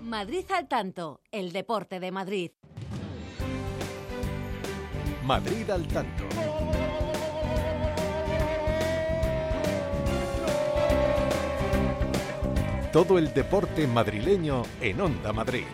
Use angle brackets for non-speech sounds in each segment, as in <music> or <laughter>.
Madrid al tanto, el deporte de Madrid. Madrid al tanto. Todo el deporte madrileño en Onda Madrid.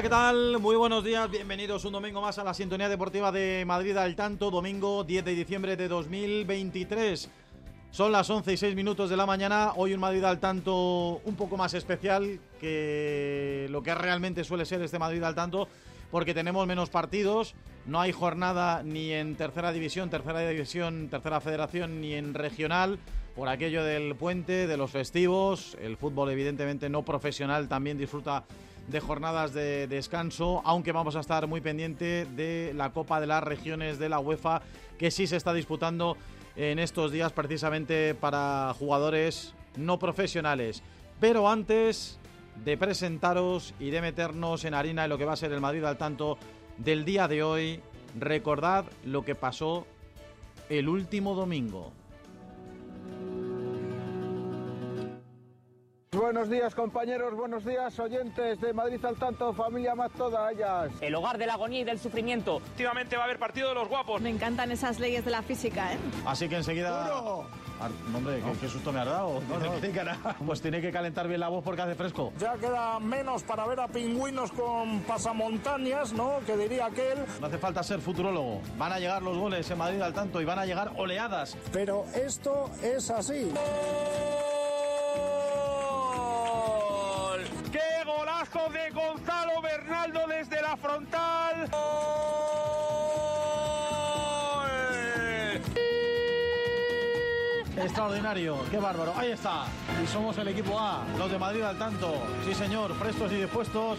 Hola, ¿qué tal? Muy buenos días, bienvenidos un domingo más a la sintonía deportiva de Madrid al tanto, domingo 10 de diciembre de 2023. Son las 11 y 6 minutos de la mañana, hoy un Madrid al tanto un poco más especial que lo que realmente suele ser este Madrid al tanto, porque tenemos menos partidos, no hay jornada ni en tercera división, tercera división, tercera federación, ni en regional, por aquello del puente, de los festivos, el fútbol evidentemente no profesional también disfruta de jornadas de descanso, aunque vamos a estar muy pendiente de la Copa de las Regiones de la UEFA, que sí se está disputando en estos días precisamente para jugadores no profesionales. Pero antes de presentaros y de meternos en harina en lo que va a ser el Madrid al tanto del día de hoy, recordad lo que pasó el último domingo. Buenos días compañeros, buenos días oyentes de Madrid al tanto, familia más toda ellas. El hogar de la agonía y del sufrimiento. Efectivamente va a haber partido de los guapos. Me encantan esas leyes de la física, ¿eh? Así que enseguida... Ah, no, hombre, ¿qué, qué susto me has dado? <laughs> Pues tiene que calentar bien la voz porque hace fresco. Ya queda menos para ver a pingüinos con pasamontañas, ¿no? Que diría aquel. No hace falta ser futurólogo. Van a llegar los goles en Madrid al tanto y van a llegar oleadas. Pero esto es así. ¡Qué golazo de Gonzalo Bernaldo desde la frontal! Extraordinario, qué bárbaro. Ahí está. Y somos el equipo A, los de Madrid al tanto. Sí, señor, prestos y dispuestos.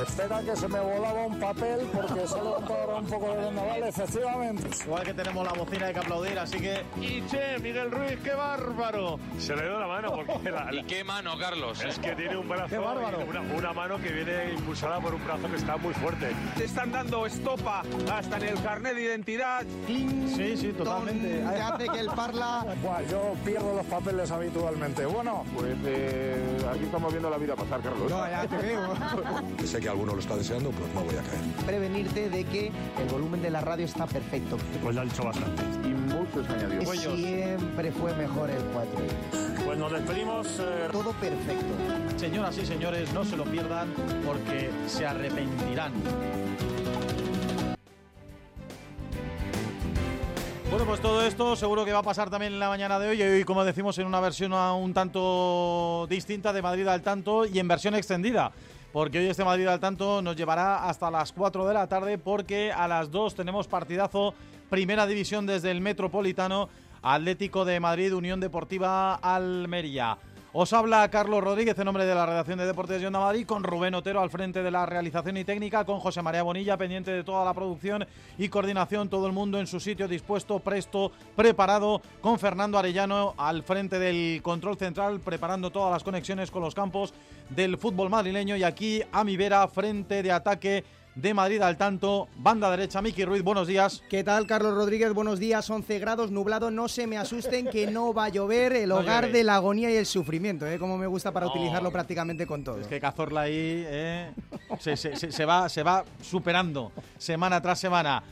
Espera que se me volaba un papel porque levantado ahora <laughs> un poco de vendaval, efectivamente. Igual que tenemos la bocina, hay que aplaudir, así que. Y che, Miguel Ruiz, qué bárbaro. Se le dio la mano porque la- <laughs> ¿Y qué mano, Carlos? es que tiene un brazo, Qué bárbaro. una, una mano que viene impulsada por un brazo que está muy fuerte. Te están dando estopa hasta en el carnet de identidad. Sí, sí, totalmente. Que hace que el parla... Buah, yo pierdo los papeles habitualmente. Bueno, Pues aquí estamos viendo la vida pasar, Carlos. ya te veo. <laughs> que alguno lo está deseando, pues no voy a caer. Prevenirte de que el volumen de la radio está perfecto. pues ya he dicho bastante. Y muchos añadidos. Siempre fue mejor el 4. Pues nos despedimos. eh, Todo perfecto. Señoras y señores, no se lo pierdan porque se arrepentirán. Bueno, pues todo esto seguro que va a pasar también en la mañana de hoy. Y hoy, como decimos, en una versión un tanto distinta de Madrid al tanto y en versión extendida. Porque hoy este Madrid al tanto nos llevará hasta las 4 de la tarde porque a las 2 tenemos partidazo Primera División desde el Metropolitano Atlético de Madrid, Unión Deportiva Almería. Os habla Carlos Rodríguez en nombre de la redacción de Deportes de Onda Madrid, con Rubén Otero al frente de la realización y técnica, con José María Bonilla pendiente de toda la producción y coordinación, todo el mundo en su sitio dispuesto, presto, preparado, con Fernando Arellano al frente del control central, preparando todas las conexiones con los campos del fútbol madrileño. Y aquí a mi vera, frente de ataque de Madrid al tanto, banda derecha, Miki Ruiz, buenos días. ¿Qué tal, Carlos Rodríguez? Buenos días, 11 grados, nublado. No se me asusten que no va a llover, el No hogar de la agonía y el sufrimiento, ¿eh? Como me gusta para No, utilizarlo prácticamente con todo. Es que Cazorla ahí eh, se, se- se- se va, se va superando semana tras semana.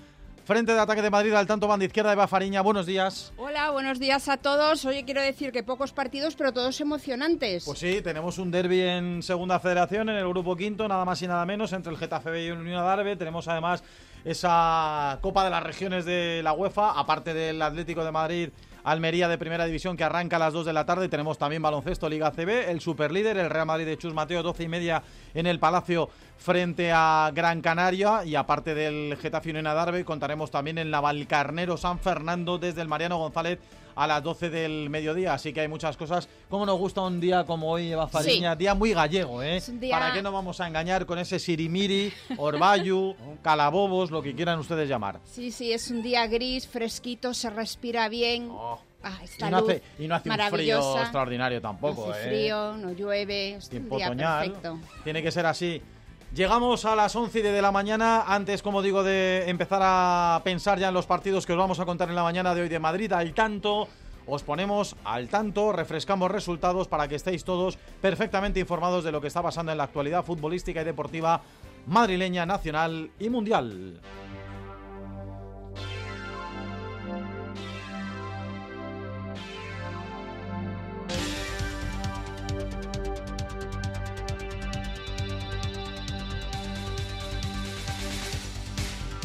Frente de ataque de Madrid al tanto banda izquierda Eva Fariña, buenos días. Hola, buenos días a todos. Oye, quiero decir que pocos partidos, pero todos emocionantes. Pues sí, tenemos un derby en segunda federación, en el grupo quinto, nada más y nada menos, entre el Getafe B y el Unión Adarve. Tenemos además esa Copa de las Regiones de la UEFA, aparte del Atlético de Madrid Almería de Primera División que arranca a las 2 de la tarde. Tenemos también baloncesto Liga CB, el superlíder, el Real Madrid de Chus Mateo, 12 y media en el Palacio frente a Gran Canaria. Y aparte del Getafe Unión Darbe, contaremos también en la Valcarnero San Fernando desde el Mariano González a las 12 del mediodía. Así que hay muchas cosas. ¿Cómo nos gusta un día como hoy, Eva Fariña? Día muy gallego, ¿eh? día- ¿Para qué nos vamos a engañar con ese sirimiri, orbayu, <laughs> calabobos, lo que quieran ustedes llamar? Sí, sí, es un día gris, fresquito, se respira bien. Oh. Ah, Y esta no luz hace, y no hace un frío extraordinario tampoco, no hace ¿eh? frío, no llueve, es un Tiempo día otoñal. perfecto. Tiene que ser así. Llegamos a las 11 y de la mañana. Antes, como digo, de empezar a pensar ya en los partidos que os vamos a contar en la mañana de hoy de Madrid, al tanto. Os ponemos al tanto, refrescamos resultados para que estéis todos perfectamente informados de lo que está pasando en la actualidad futbolística y deportiva madrileña, nacional y mundial.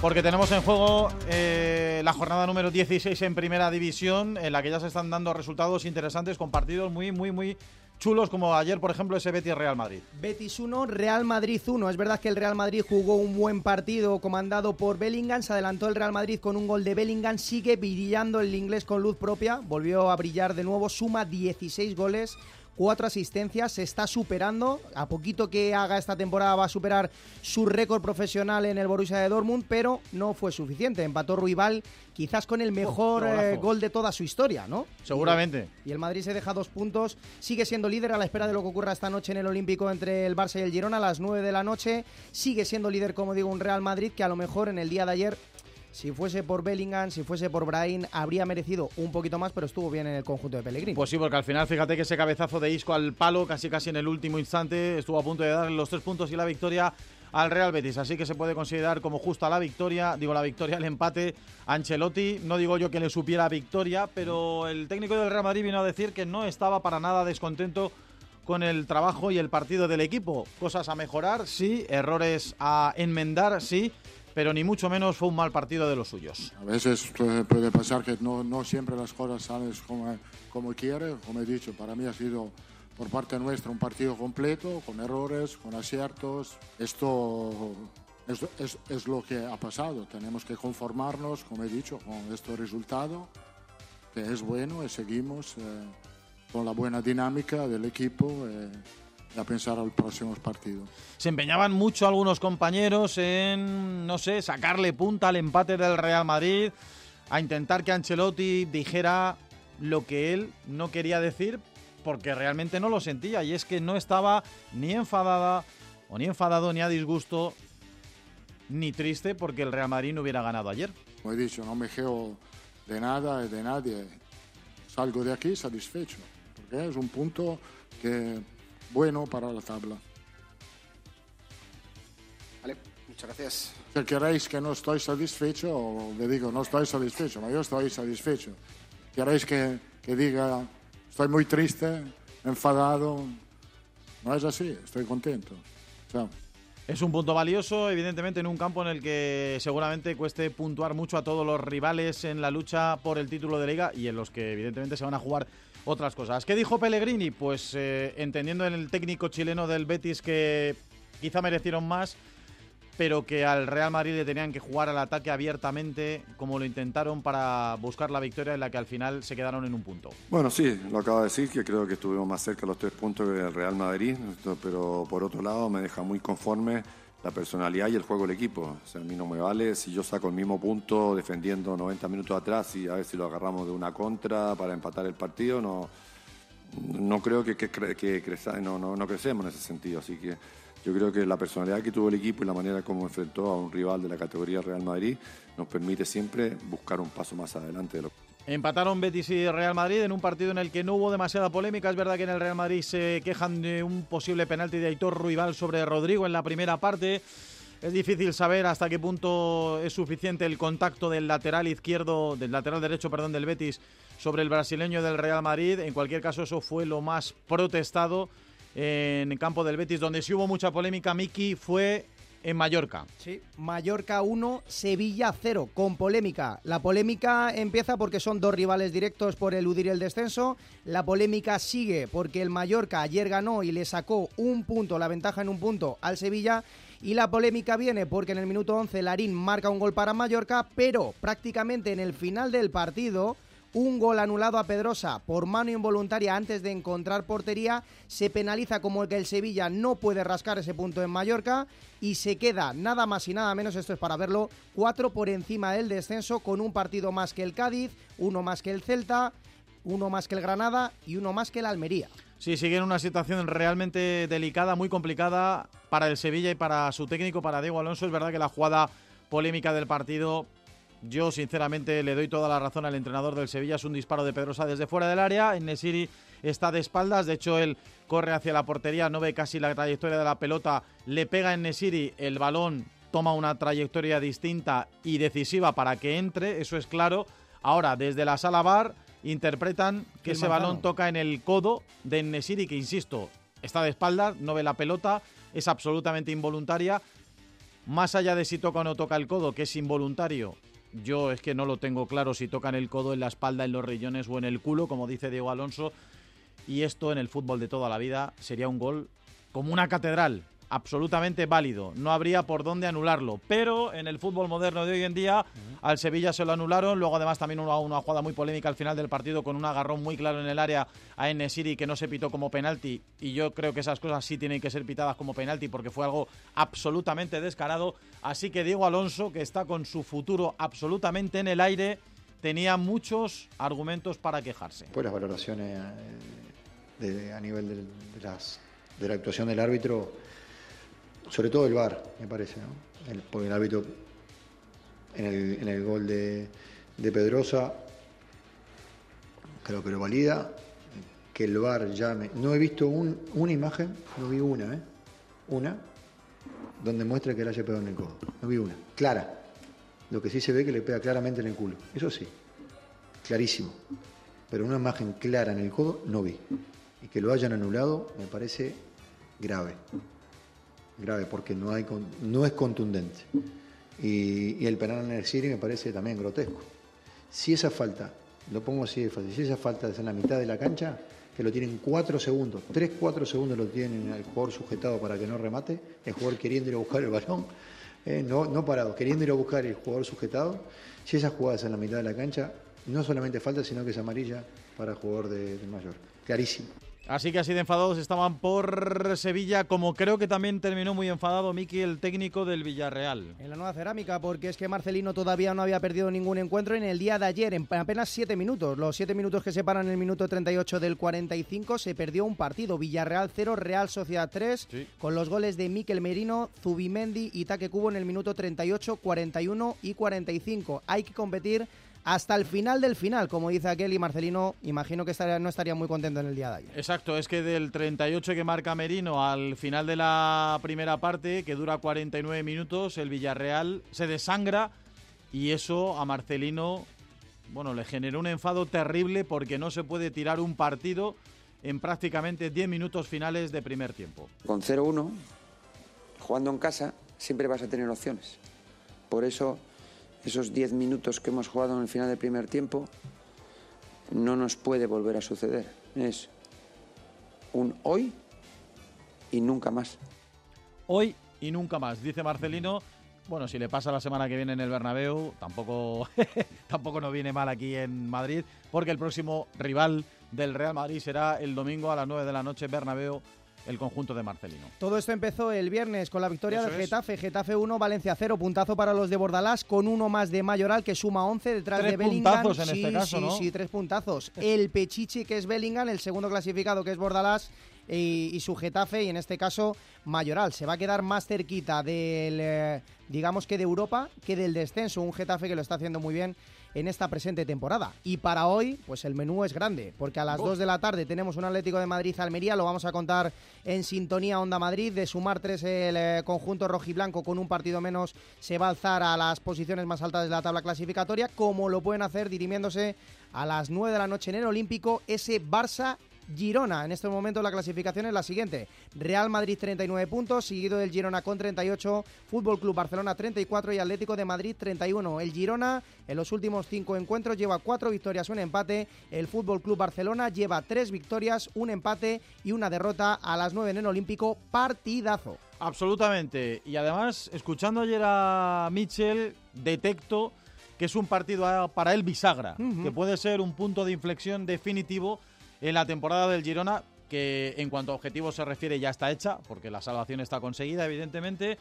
Porque tenemos en juego eh, la jornada número 16 en Primera División, en la que ya se están dando resultados interesantes con partidos muy, muy, muy chulos, como ayer, por ejemplo, ese Betis Real Madrid. Betis 1, Real Madrid 1. Es verdad que el Real Madrid jugó un buen partido comandado por Bellingham. Se adelantó el Real Madrid con un gol de Bellingham. Sigue brillando el inglés con luz propia. Volvió a brillar de nuevo. Suma 16 goles. Cuatro asistencias, se está superando. A poquito que haga esta temporada va a superar su récord profesional en el Borussia de Dortmund, pero no fue suficiente. Empató Ruibal quizás con el mejor qué golazo. eh, gol de toda su historia, ¿no? Seguramente. Y el Madrid se deja dos puntos, sigue siendo líder a la espera de lo que ocurra esta noche en el Olímpico entre el Barça y el Girona a las 9 de la noche. Sigue siendo líder, como digo, un Real Madrid que a lo mejor en el día de ayer, si fuese por Bellingham, si fuese por Brahim, habría merecido un poquito más, pero estuvo bien en el conjunto de Pellegrini. Pues sí, porque al final, fíjate que ese cabezazo de Isco al palo, casi casi en el último instante, estuvo a punto de dar los tres puntos y la victoria al Real Betis. Así que se puede considerar como justa la victoria, digo la victoria, el empate Ancelotti. No digo yo que le supiera victoria, pero el técnico del Real Madrid vino a decir que no estaba para nada descontento con el trabajo y el partido del equipo. Cosas a mejorar, sí, errores a enmendar, sí, pero ni mucho menos fue un mal partido de los suyos. A veces puede pasar que no, no siempre las cosas salen como, como quiere. Como he dicho, para mí ha sido por parte nuestra un partido completo, con errores, con aciertos. Esto es, es- es lo que ha pasado. Tenemos que conformarnos, como he dicho, con este resultado, que es bueno y seguimos eh, con la buena dinámica del equipo eh, y a pensar al próximo partido. Se empeñaban mucho algunos compañeros en, no sé, sacarle punta al empate del Real Madrid, a intentar que Ancelotti dijera lo que él no quería decir, porque realmente no lo sentía, y es que no estaba ni enfadada, o ni enfadado, ni a disgusto, ni triste porque el Real Madrid no hubiera ganado ayer. Como he dicho, no me quejo de nada de nadie. Salgo de aquí satisfecho, porque es un punto que bueno para la tabla. Vale, muchas gracias. Si queréis que no estoy satisfecho, le digo no estoy satisfecho, pero yo estoy satisfecho. Queréis que, que diga estoy muy triste, enfadado, no es así, estoy contento. Chao. Es un punto valioso, evidentemente, en un campo en el que seguramente cueste puntuar mucho a todos los rivales en la lucha por el título de liga y en los que evidentemente se van a jugar otras cosas. ¿Qué dijo Pellegrini? Pues eh, entendiendo en el técnico chileno del Betis que quizá merecieron más, pero que al Real Madrid le tenían que jugar al ataque abiertamente como lo intentaron para buscar la victoria en la que al final se quedaron en un punto. Bueno, sí, lo acabo de decir, que creo que estuvimos más cerca de los tres puntos que el Real Madrid, pero por otro lado me deja muy conforme la personalidad y el juego del equipo. A mí no me vale si yo saco el mismo punto defendiendo 90 minutos atrás y a ver si lo agarramos de una contra para empatar el partido, no, no creo que, que, que creza- crecemos en ese sentido. Así que yo creo que la personalidad que tuvo el equipo y la manera como enfrentó a un rival de la categoría Real Madrid nos permite siempre buscar un paso más adelante de lo Empataron Betis y Real Madrid en un partido en el que no hubo demasiada polémica. Es verdad que en el Real Madrid se quejan de un posible penalti de Aitor Ruibal sobre Rodrigo en la primera parte. Es difícil saber hasta qué punto es suficiente el contacto del lateral izquierdo, del lateral derecho, perdón, del Betis sobre el brasileño del Real Madrid. En cualquier caso, eso fue lo más protestado en el campo del Betis, donde sí hubo mucha polémica. Miki fue en Mallorca. Sí, Mallorca 1, Sevilla 0, con polémica. La polémica empieza porque son dos rivales directos por eludir el descenso. La polémica sigue porque el Mallorca ayer ganó y le sacó un punto, la ventaja en un punto al Sevilla. Y la polémica viene porque en el minuto 11 Larín marca un gol para Mallorca, pero prácticamente en el final del partido un gol anulado a Pedrosa por mano involuntaria antes de encontrar portería, se penaliza como el que el Sevilla no puede rascar ese punto en Mallorca y se queda nada más y nada menos, esto es para verlo, cuatro por encima del descenso con un partido más que el Cádiz, uno más que el Celta, uno más que el Granada y uno más que el Almería. Sí, sigue en una situación realmente delicada, muy complicada para el Sevilla y para su técnico, para Diego Alonso. Es verdad que la jugada polémica del partido yo, sinceramente, le doy toda la razón al entrenador del Sevilla. Es un disparo de Pedrosa desde fuera del área. En Nesiri está de espaldas. De hecho, él corre hacia la portería, no ve casi la trayectoria de la pelota. Le pega en Nesiri. El balón toma una trayectoria distinta y decisiva para que entre. Eso es claro. Ahora, desde la sala bar, interpretan que ese balón toca en el codo de Nesiri, que insisto, está de espaldas, no ve la pelota. Es absolutamente involuntaria. Más allá de si toca o no toca el codo, que es involuntario, yo es que no lo tengo claro si tocan el codo en la espalda, en los riñones o en el culo, como dice Diego Alonso. Y esto en el fútbol de toda la vida sería un gol como una catedral absolutamente válido. No habría por dónde anularlo. Pero en el fútbol moderno de hoy en día, al Sevilla se lo anularon. Luego, además, también una, una jugada muy polémica al final del partido con un agarrón muy claro en el área a Enesiri que no se pitó como penalti. Y yo creo que esas cosas sí tienen que ser pitadas como penalti porque fue algo absolutamente descarado. Así que Diego Alonso, que está con su futuro absolutamente en el aire, tenía muchos argumentos para quejarse. Pues las valoraciones eh, a nivel de, las, de la actuación del árbitro sobre todo el VAR, me parece, ¿no? El, porque el árbitro en el, gol de, de, Pedrosa creo que lo valida, que el VAR llame. No he visto un, una imagen, no vi una, ¿eh? Una, donde muestra que le haya pegado en el codo. No vi una, clara. Lo que sí se ve que le pega claramente en el culo. Eso sí, clarísimo. Pero una imagen clara en el codo no vi. Y que lo hayan anulado me parece grave grave porque no, hay, no es contundente. Y, el penal en el Siri me parece también grotesco. Si esa falta, lo pongo así de fácil, si esa falta es en la mitad de la cancha, que lo tienen cuatro segundos, tres, cuatro segundos lo tienen el jugador sujetado para que no remate, el jugador queriendo ir a buscar el balón, eh, no, no parado, queriendo ir a buscar el jugador sujetado, si esa jugada es en la mitad de la cancha, no solamente falta, sino que es amarilla para el jugador de mayor. Clarísimo. Así que así de enfadados estaban por Sevilla, como creo que también terminó muy enfadado Miki, el técnico del Villarreal. En la nueva cerámica, porque es que Marcelino todavía no había perdido ningún encuentro en el día de ayer, en apenas siete minutos. Los siete minutos que separan el minuto 38 del 45, se perdió un partido. Villarreal 0, Real Sociedad 3, con los goles de Miquel Merino, Zubimendi y Taque Cubo en el minuto 38, 41 y 45. Hay que competir hasta el final del final, como dice aquel y Marcelino, imagino que no estaría muy contento en el día de ayer. Exacto, es que del 38 que marca Merino al final de la primera parte, que dura 49 minutos, el Villarreal se desangra y eso a Marcelino, bueno, le generó un enfado terrible porque no se puede tirar un partido en prácticamente 10 minutos finales de primer tiempo. Con 0-1, jugando en casa, siempre vas a tener opciones. Por eso esos 10 minutos que hemos jugado en el final del primer tiempo no nos puede volver a suceder. Es un hoy y nunca más. Hoy y nunca más, dice Marcelino. Bueno, si le pasa la semana que viene en el Bernabéu, tampoco, <laughs> tampoco nos viene mal aquí en Madrid, porque el próximo rival del Real Madrid será el domingo a las 9 de la noche, Bernabéu el conjunto de Marcelino. Todo esto empezó el viernes con la victoria del Getafe. Getafe 1, Valencia 0. Puntazo para los de Bordalás con uno más de Mayoral que suma 11 detrás de Bellingham. Puntazos en este caso, sí, sí, tres puntazos. El Pechichi que es Bellingham, el segundo clasificado que es Bordalás y, su Getafe y en este caso Mayoral. Se va a quedar más cerquita del, eh, digamos que de Europa que del descenso. Un Getafe que lo está haciendo muy bien en esta presente temporada. Y para hoy, pues el menú es grande, porque a las 2 de la tarde tenemos un Atlético de Madrid-Almería, lo vamos a contar en sintonía Onda Madrid, de sumar tres el eh, conjunto rojiblanco con un partido menos se va a alzar a las posiciones más altas de la tabla clasificatoria, como lo pueden hacer dirimiéndose a las 9 de la noche en el Olímpico ese Barça Girona. En estos momentos la clasificación es la siguiente. Real Madrid 39 puntos, seguido del Girona con 38, Fútbol Club Barcelona 34 y Atlético de Madrid 31. El Girona en los últimos cinco encuentros lleva cuatro victorias, un empate. El Fútbol Club Barcelona lleva tres victorias, un empate y una derrota a las 9 en el Olímpico. Partidazo. Absolutamente. Y además, escuchando ayer a Mitchell, detecto que es un partido para él bisagra, que puede ser un punto de inflexión definitivo en la temporada del Girona, que en cuanto a objetivos se refiere ya está hecha, porque la salvación está conseguida, evidentemente.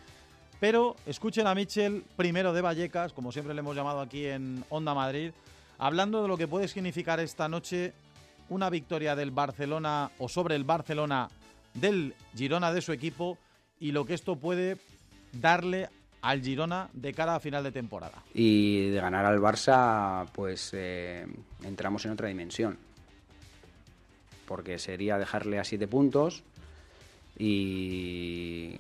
Pero escuchen a Mitchell, primero de Vallecas, como siempre le hemos llamado aquí en Onda Madrid, hablando de lo que puede significar esta noche una victoria del Barcelona o sobre el Barcelona del Girona de su equipo y lo que esto puede darle al Girona de cara a final de temporada. Y de ganar al Barça, pues eh, entramos en otra dimensión. Porque sería dejarle a siete puntos y,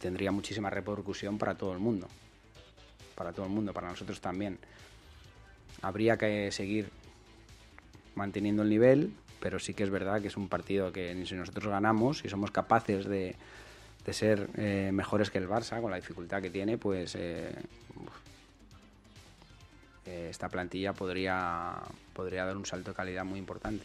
tendría muchísima repercusión para todo el mundo. Para todo el mundo, para nosotros también. Habría que seguir manteniendo el nivel, pero sí que es verdad que es un partido que si nosotros ganamos y somos capaces de, de ser eh, mejores que el Barça, con la dificultad que tiene, pues eh, eh, esta plantilla podría, podría dar un salto de calidad muy importante.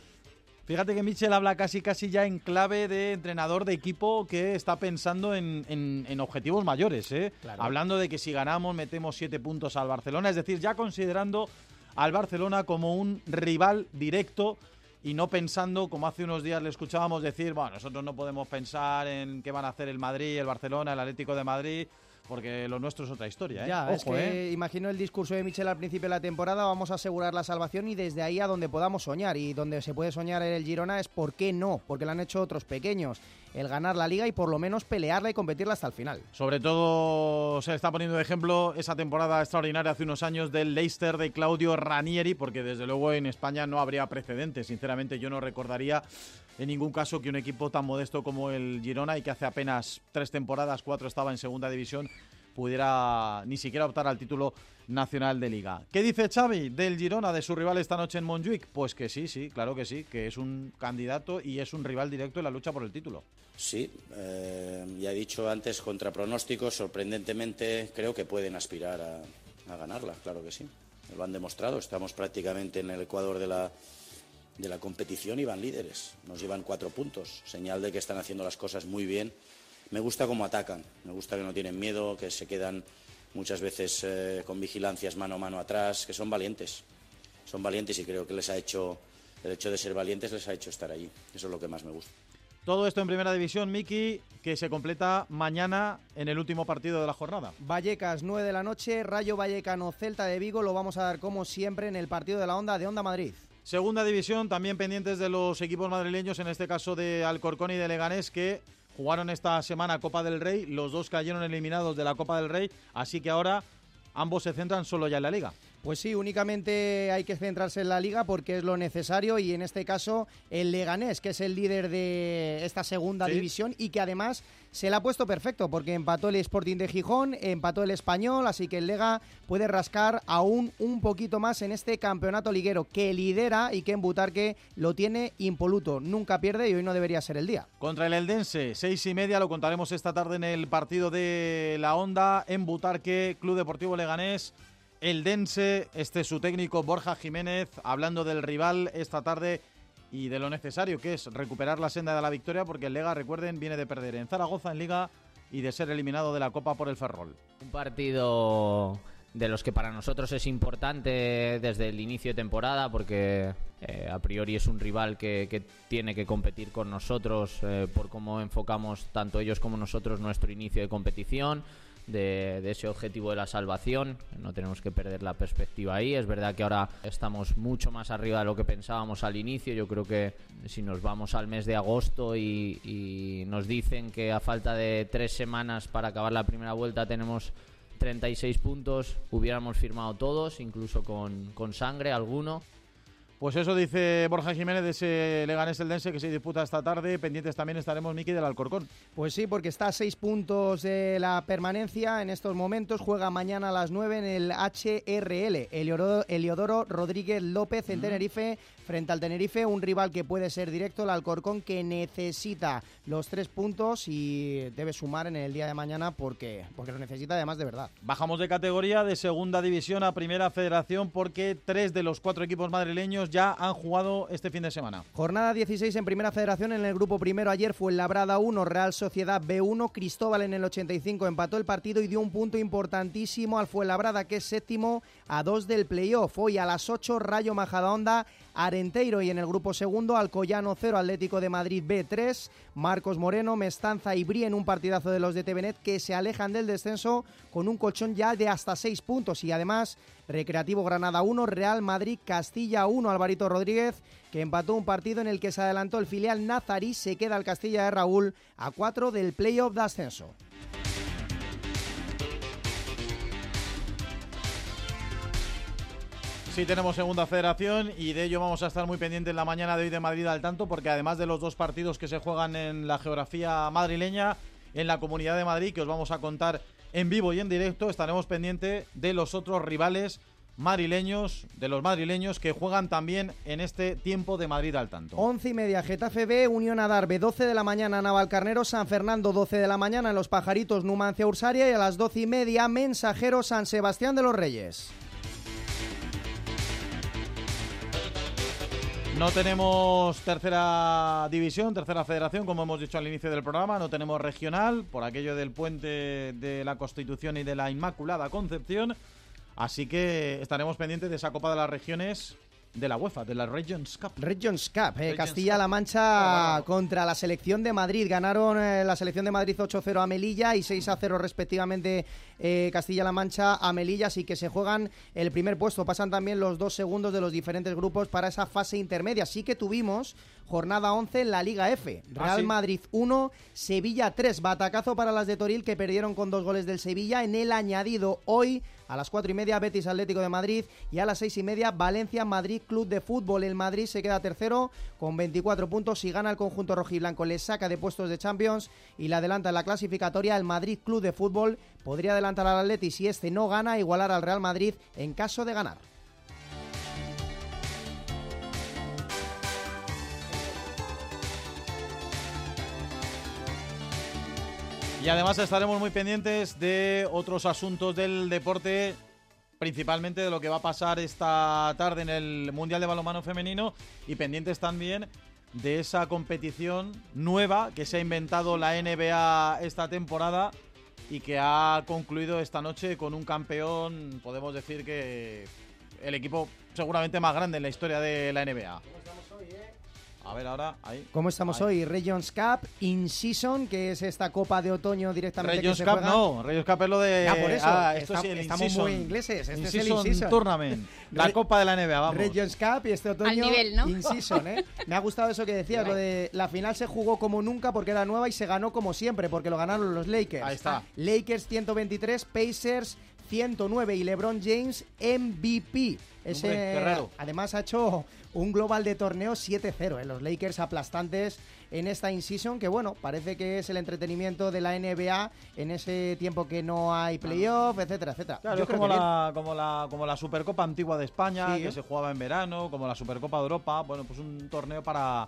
Fíjate que Michel habla casi casi ya en clave de entrenador de equipo que está pensando en, en, objetivos mayores, hablando de que si ganamos metemos siete puntos al Barcelona, es decir, ya considerando al Barcelona como un rival directo y no pensando, como hace unos días le escuchábamos decir, bueno, nosotros no podemos pensar en qué van a hacer el Madrid, el Barcelona, el Atlético de Madrid, porque lo nuestro es otra historia. ¿eh? Ya, es que ¿eh? imagino el discurso de Michel al principio de la temporada, vamos a asegurar la salvación y desde ahí a donde podamos soñar. Y donde se puede soñar en el Girona es por qué no, porque lo han hecho otros pequeños el ganar la liga y por lo menos pelearla y competirla hasta el final. Sobre todo se está poniendo de ejemplo esa temporada extraordinaria hace unos años del Leicester de Claudio Ranieri, porque desde luego en España no habría precedentes. Sinceramente yo no recordaría en ningún caso que un equipo tan modesto como el Girona y que hace apenas tres temporadas, cuatro estaba en segunda división, pudiera ni siquiera optar al título nacional de liga. ¿Qué dice Xavi del Girona, de su rival esta noche en Montjuic? Pues que sí, sí, claro que sí, que es un candidato y es un rival directo en la lucha por el título. Sí, eh, ya he dicho antes, contra pronósticos, sorprendentemente creo que pueden aspirar a, ganarla, claro que sí. Lo han demostrado, estamos prácticamente en el ecuador de la, de la competición y van líderes. Nos llevan cuatro puntos, señal de que están haciendo las cosas muy bien me gusta cómo atacan, me gusta que no tienen miedo, que se quedan muchas veces eh, con vigilancias mano a mano atrás, que son valientes. Son valientes y creo que les ha hecho, el hecho de ser valientes les ha hecho estar allí. Eso es lo que más me gusta. Todo esto en primera división, Miki, que se completa mañana en el último partido de la jornada. Vallecas, 9 de la noche, Rayo Vallecano, Celta de Vigo, lo vamos a dar como siempre en el partido de la Onda de Onda Madrid. Segunda división, también pendientes de los equipos madrileños, en este caso de Alcorcón y de Leganés, que Jugaron esta semana Copa del Rey, los dos cayeron eliminados de la Copa del Rey, así que ahora ambos se centran solo ya en la liga. Pues sí, únicamente hay que centrarse en la liga porque es lo necesario y en este caso el Leganés, que es el líder de esta segunda división y que además se le ha puesto perfecto porque empató el Sporting de Gijón, empató el Español, así que el Lega puede rascar aún un poquito más en este campeonato liguero que lidera y que en Butarque lo tiene impoluto, nunca pierde y hoy no debería ser el día. Contra el Eldense, seis y media, lo contaremos esta tarde en el partido de la Onda en Butarque, Club Deportivo Leganés el Dense, este su técnico Borja Jiménez, hablando del rival esta tarde y de lo necesario que es recuperar la senda de la victoria, porque el Lega, recuerden, viene de perder en Zaragoza en Liga y de ser eliminado de la Copa por el Ferrol. Un partido de los que para nosotros es importante desde el inicio de temporada, porque eh, a priori es un rival que, tiene que competir con nosotros eh, por cómo enfocamos tanto ellos como nosotros nuestro inicio de competición de, ese objetivo de la salvación. No tenemos que perder la perspectiva ahí. Es verdad que ahora estamos mucho más arriba de lo que pensábamos al inicio. Yo creo que si nos vamos al mes de agosto y, nos dicen que a falta de tres semanas para acabar la primera vuelta tenemos 36 puntos, hubiéramos firmado todos, incluso con, con sangre alguno. Pues eso dice Borja Jiménez de ese Leganés Eldense que se disputa esta tarde. Pendientes también estaremos, Miki, del Alcorcón. Pues sí, porque está a seis puntos de la permanencia en estos momentos. Juega mañana a las nueve en el HRL. Eliodoro, Rodríguez López en Tenerife frente al Tenerife, un rival que puede ser directo, el Alcorcón, que necesita los tres puntos y debe sumar en el día de mañana porque, porque lo necesita además de verdad. Bajamos de categoría de segunda división a primera federación porque tres de los cuatro equipos madrileños ya han jugado este fin de semana. Jornada 16 en primera federación en el grupo primero ayer fue Labrada 1, Real Sociedad B1, Cristóbal en el 85 empató el partido y dio un punto importantísimo al Fuenlabrada que es séptimo a dos del playoff. Hoy a las 8 Rayo Majadahonda Arenteiro y en el grupo segundo Alcoyano 0, Atlético de Madrid B3, Marcos Moreno, Mestanza y Bri en un partidazo de los de TVNet que se alejan del descenso con un colchón ya de hasta 6 puntos y además Recreativo Granada 1, Real Madrid Castilla 1, Alvarito Rodríguez que empató un partido en el que se adelantó el filial Nazarí, se queda el Castilla de Raúl a 4 del playoff de ascenso. Sí, tenemos segunda federación y de ello vamos a estar muy pendientes la mañana de hoy de Madrid al tanto, porque además de los dos partidos que se juegan en la geografía madrileña, en la Comunidad de Madrid, que os vamos a contar en vivo y en directo, estaremos pendientes de los otros rivales madrileños, de los madrileños que juegan también en este tiempo de Madrid al tanto. 11 y media, Getafe Unión Adarve, 12 de la mañana, Navalcarnero, San Fernando, 12 de la mañana, en Los Pajaritos, Numancia, Ursaria y a las 12 y media, Mensajero, San Sebastián de los Reyes. No tenemos tercera división, tercera federación, como hemos dicho al inicio del programa, no tenemos regional, por aquello del puente de la Constitución y de la Inmaculada Concepción, así que estaremos pendientes de esa Copa de las Regiones de la UEFA, de la Regions Cup. Regions Cup, eh, Castilla-La Mancha contra la selección de Madrid. Ganaron eh, la selección de Madrid 8-0 a Melilla y 6-0 respectivamente eh, Castilla-La Mancha a Melilla, así que se juegan el primer puesto. Pasan también los dos segundos de los diferentes grupos para esa fase intermedia. Sí que tuvimos jornada 11 en la Liga F. Real Madrid 1, Sevilla 3. Batacazo para las de Toril que perdieron con dos goles del Sevilla. En el añadido hoy a las 4 y media Betis Atlético de Madrid y a las 6 y media Valencia Madrid Club de Fútbol. El Madrid se queda tercero con 24 puntos y gana el conjunto rojiblanco. Le saca de puestos de Champions y le adelanta en la clasificatoria. El Madrid Club de Fútbol podría adelantar al Atleti si este no gana, igualar al Real Madrid en caso de ganar. Y además estaremos muy pendientes de otros asuntos del deporte, principalmente de lo que va a pasar esta tarde en el Mundial de Balonmano Femenino y pendientes también de esa competición nueva que se ha inventado la NBA esta temporada y que ha concluido esta noche con un campeón, podemos decir que el equipo seguramente más grande en la historia de la NBA. A ver ahora, ahí. ¿Cómo estamos hoy? Regions Cup In Season, que es esta copa de otoño directamente Regions que se Cup juega. no, Regions Cup es lo de... Ah, por eso. Ah, esto Está- sí, el estamos muy ingleses. Este es el In-season In-season. Tournament. <laughs> La copa de la NBA, vamos. Regions Cup y este otoño Al nivel, ¿no? In Season, ¿eh? Me ha gustado eso que decías, lo de <laughs> la final se jugó como nunca porque era nueva y se ganó como siempre porque lo ganaron los Lakers. Ahí está. Lakers 123, Pacers 109 y LeBron James MVP. Ese, Hombre. Además ha hecho un global de torneo 7-0, ¿eh? los Lakers aplastantes en esta in-season que bueno, parece que es el entretenimiento de la NBA en ese tiempo que no hay playoff, etcétera, etcétera. Claro, Yo es como la, como, la, como la Supercopa antigua de España, Sí, que ¿eh? se jugaba en verano, como la Supercopa de Europa. Bueno, pues un torneo para,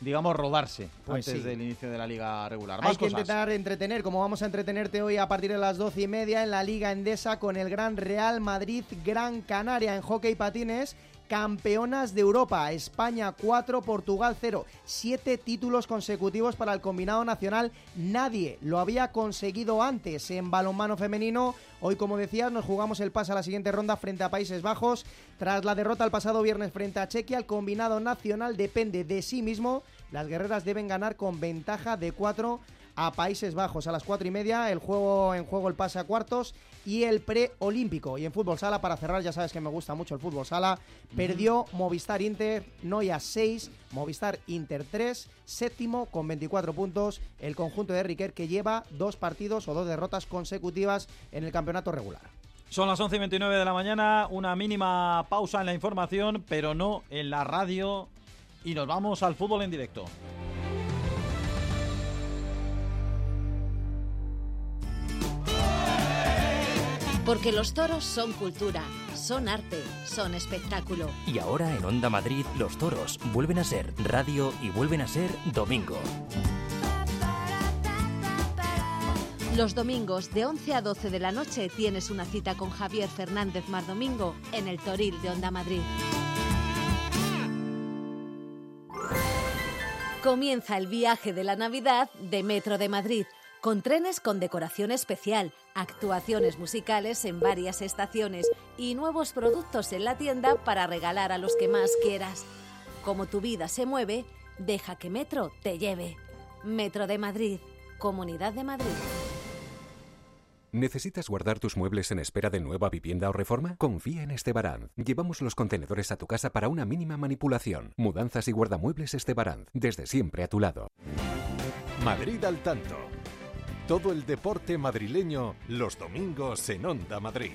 digamos, rodarse Pues antes sí. del inicio de la liga regular. Hay Más que cosas. intentar entretener, como vamos a entretenerte hoy a partir de las doce y media en la Liga Endesa con el Gran Real Madrid Gran Canaria en hockey patines. Campeonas de Europa, España 4, Portugal 0. Siete títulos consecutivos para el combinado nacional. Nadie lo había conseguido antes en balonmano femenino. Hoy, como decías, nos jugamos el pase a la siguiente ronda frente a Países Bajos. Tras la derrota el pasado viernes frente a Chequia, el combinado nacional depende de sí mismo. Las guerreras deben ganar con ventaja de 4 a Países Bajos. A las 4 y media, el juego en juego el pase a cuartos y el preolímpico. Y en fútbol sala, para cerrar, ya sabes que me gusta mucho el fútbol sala. Perdió Movistar Inter, Noia 6, Movistar Inter 3, séptimo con 24 puntos. El conjunto de Riquer que lleva dos partidos o dos derrotas consecutivas en el campeonato regular. Son las 11 y 29 de la mañana, una mínima pausa en la información, pero no en la radio. Y nos vamos al fútbol en directo. Porque los toros son cultura, son arte, son espectáculo. Y ahora en Onda Madrid, los toros vuelven a ser radio y vuelven a ser domingo. Los domingos de 11 a 12 de la noche tienes una cita con Javier Fernández Mardomingo en el Toril de Onda Madrid. Comienza el viaje de la Navidad de Metro de Madrid, con trenes con decoración especial, actuaciones musicales en varias estaciones y nuevos productos en la tienda para regalar a los que más quieras. Como tu vida se mueve, deja que Metro te lleve. Metro de Madrid, Comunidad de Madrid. ¿Necesitas guardar tus muebles en espera de nueva vivienda o reforma? Confía en Estebaranz. Llevamos los contenedores a tu casa para una mínima manipulación. Mudanzas y guardamuebles Estebaranz. Desde siempre a tu lado. Madrid al tanto. Todo el deporte madrileño los domingos en Onda Madrid.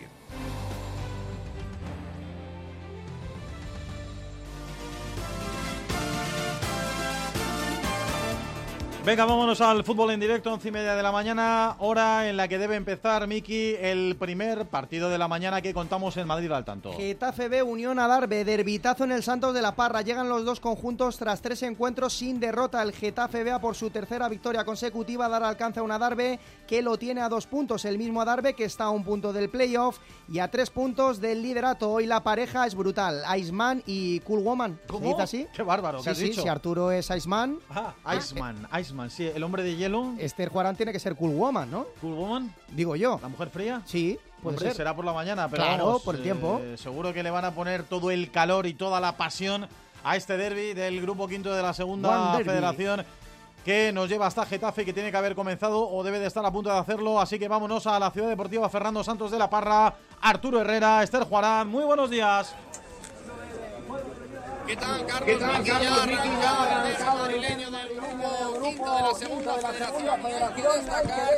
Venga, vámonos al fútbol en directo, once y media de la mañana, hora en la que debe empezar, Miki, el primer partido de la mañana que contamos en Madrid al tanto. Getafe B, Unión Adarve, derbitazo en el Santos de la Parra. Llegan los dos conjuntos tras tres encuentros sin derrota. El Getafe B por su tercera victoria consecutiva dar alcance a un Adarve que lo tiene a dos puntos. El mismo Adarve que está a un punto del playoff y a tres puntos del liderato. Hoy la pareja es brutal. Iceman y Cool Woman. ¿Se ¿Cómo? dice así? Qué bárbaro, ¿qué Sí, has sí, dicho? si Arturo es Iceman. Ah, Iceman, Iceman, sí, el hombre de hielo. Esther Juarán tiene que ser Cool Woman, ¿no? Cool Woman. Digo yo. ¿La mujer fría? Sí, puede Hombre, ser. será por la mañana, pero Claro, vamos, por el eh, tiempo. seguro que le van a poner todo el calor y toda la pasión a este derby del grupo quinto de la segunda federación que nos lleva hasta Getafe que tiene que haber comenzado o debe de estar a punto de hacerlo. Así que vámonos a la ciudad deportiva Fernando Santos de la Parra, Arturo Herrera, Esther Juarán. Muy buenos días. ¿Qué tal, Carlos? ¿Qué tal, Carlos? madrileño del grupo quinto de la segunda federación. Que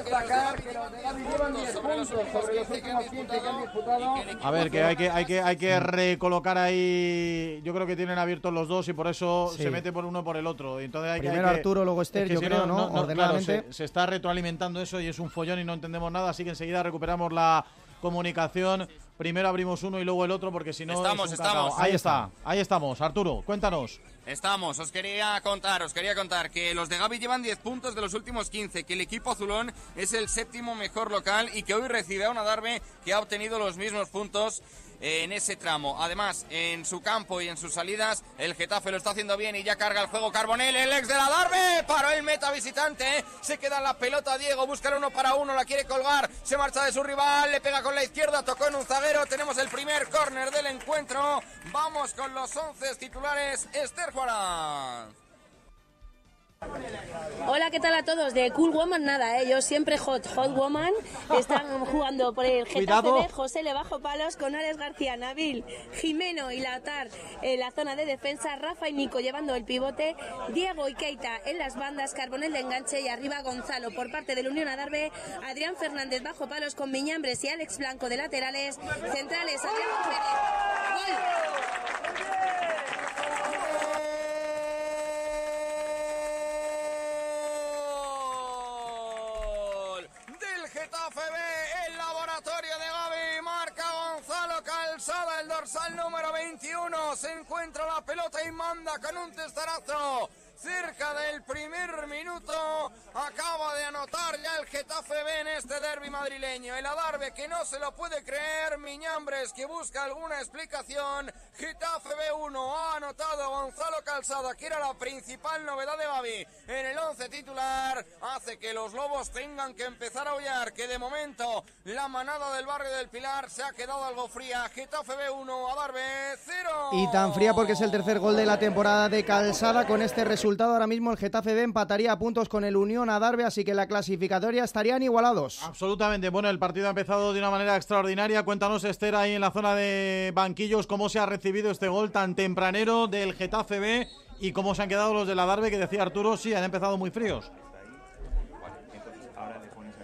destacar que los de Gaby llevan 10 puntos sobre los últimos 15 que han disputado. A ver, que hay que, hay que, hay que recolocar ahí. Yo creo que tienen abiertos los dos y por eso Sí. se mete por uno por el otro. Entonces hay que- Primero hay que- Arturo, luego Esther, es que yo si creo, ¿no? claro, Ordenadamente. se, se está retroalimentando eso y es un follón y no entendemos nada. Así que enseguida recuperamos la comunicación. Primero abrimos uno y luego el otro porque si no. Estamos, es un estamos. Ahí Ahí está, ahí estamos. Arturo, cuéntanos. Estamos, os quería contar, os quería contar que los de Gaby llevan 10 puntos de los últimos 15, que el equipo azulón es el séptimo mejor local y que hoy recibe a una Darbe que ha obtenido los mismos puntos en ese tramo. Además, en su campo y en sus salidas, el Getafe lo está haciendo bien y ya carga el juego Carbonell, el ex de la Darbe, paró el meta visitante, se queda la pelota Diego, busca el uno para uno, la quiere colgar, se marcha de su rival, le pega con la izquierda, tocó en un zaguero, tenemos el primer córner del encuentro, vamos con los 11 titulares, Esther Juárez. Hola, ¿qué tal a todos? De Cool Woman nada, ¿eh? Yo siempre hot, hot woman. Están jugando por el Getafe José le bajo palos con Alex García, Nabil, Jimeno y Latar en la zona de defensa, Rafa y Nico llevando el pivote, Diego y Keita en las bandas, Carbonel de enganche y arriba Gonzalo por parte del Unión Adarve, Adrián Fernández bajo palos con Miñambres y Alex Blanco de laterales, centrales, Adrián Pérez. Gol el laboratorio de Gaby, marca Gonzalo Calzada, el dorsal número 21, se encuentra la pelota y manda con un testarazo. Cerca del primer minuto acaba de anotar ya el Getafe B en este derby madrileño. El Adarve que no se lo puede creer, Miñambres que busca alguna explicación. Getafe B1 ha anotado Gonzalo Calzada, que era la principal novedad de Gaby en el 11 titular. Hace que los Lobos tengan que empezar a aullar, que de momento la manada del barrio del Pilar se ha quedado algo fría. Getafe B1, Adarve 0. Y tan fría porque es el tercer gol de la temporada de Calzada. Con este resultado ahora mismo el Getafe B empataría a puntos con el Unión Adarve, así que la clasificatoria estarían igualados. Absolutamente. Bueno, el partido ha empezado de una manera extraordinaria. Cuéntanos, Esther, ahí en la zona de banquillos, cómo se ha recibido este gol tan tempranero del Getafe B y cómo se han quedado los de la Darbe, que decía Arturo, sí, han empezado muy fríos.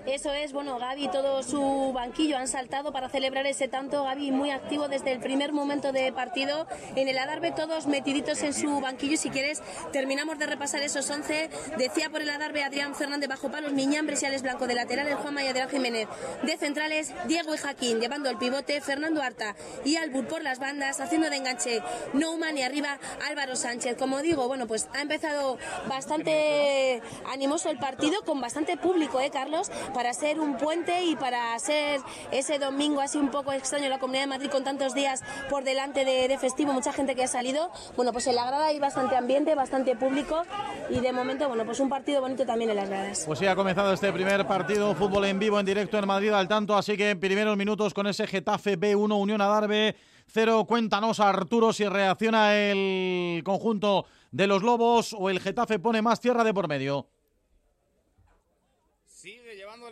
Eso es, bueno, Gaby y todo su banquillo han saltado para celebrar ese tanto. Gaby muy activo desde el primer momento de partido. En el Adarve todos metiditos en su banquillo. Si quieres, terminamos de repasar esos 11. Decía por el Adarve Adrián Fernández bajo palos, Miñán, Bresiales Blanco de laterales, Juan Maya de Jiménez de centrales, Diego y Jaquín llevando el pivote, Fernando Arta y Albur por las bandas, haciendo de enganche Nouman y arriba Álvaro Sánchez. Como digo, bueno, pues ha empezado bastante animoso el partido, con bastante público, ¿eh, Carlos? Para ser un puente y para ser ese domingo así un poco extraño en la Comunidad de Madrid con tantos días por delante de, festivo, mucha gente que ha salido. Bueno, pues en la grada hay bastante ambiente, bastante público y de momento, bueno, pues un partido bonito también en las gradas. Pues sí, ha comenzado este primer partido, fútbol en vivo, en directo en Madrid al tanto, así que en primeros minutos con ese Getafe B1 Unión Adarve 0. Cuéntanos, Arturo, si reacciona el conjunto de los Lobos o el Getafe pone más tierra de por medio.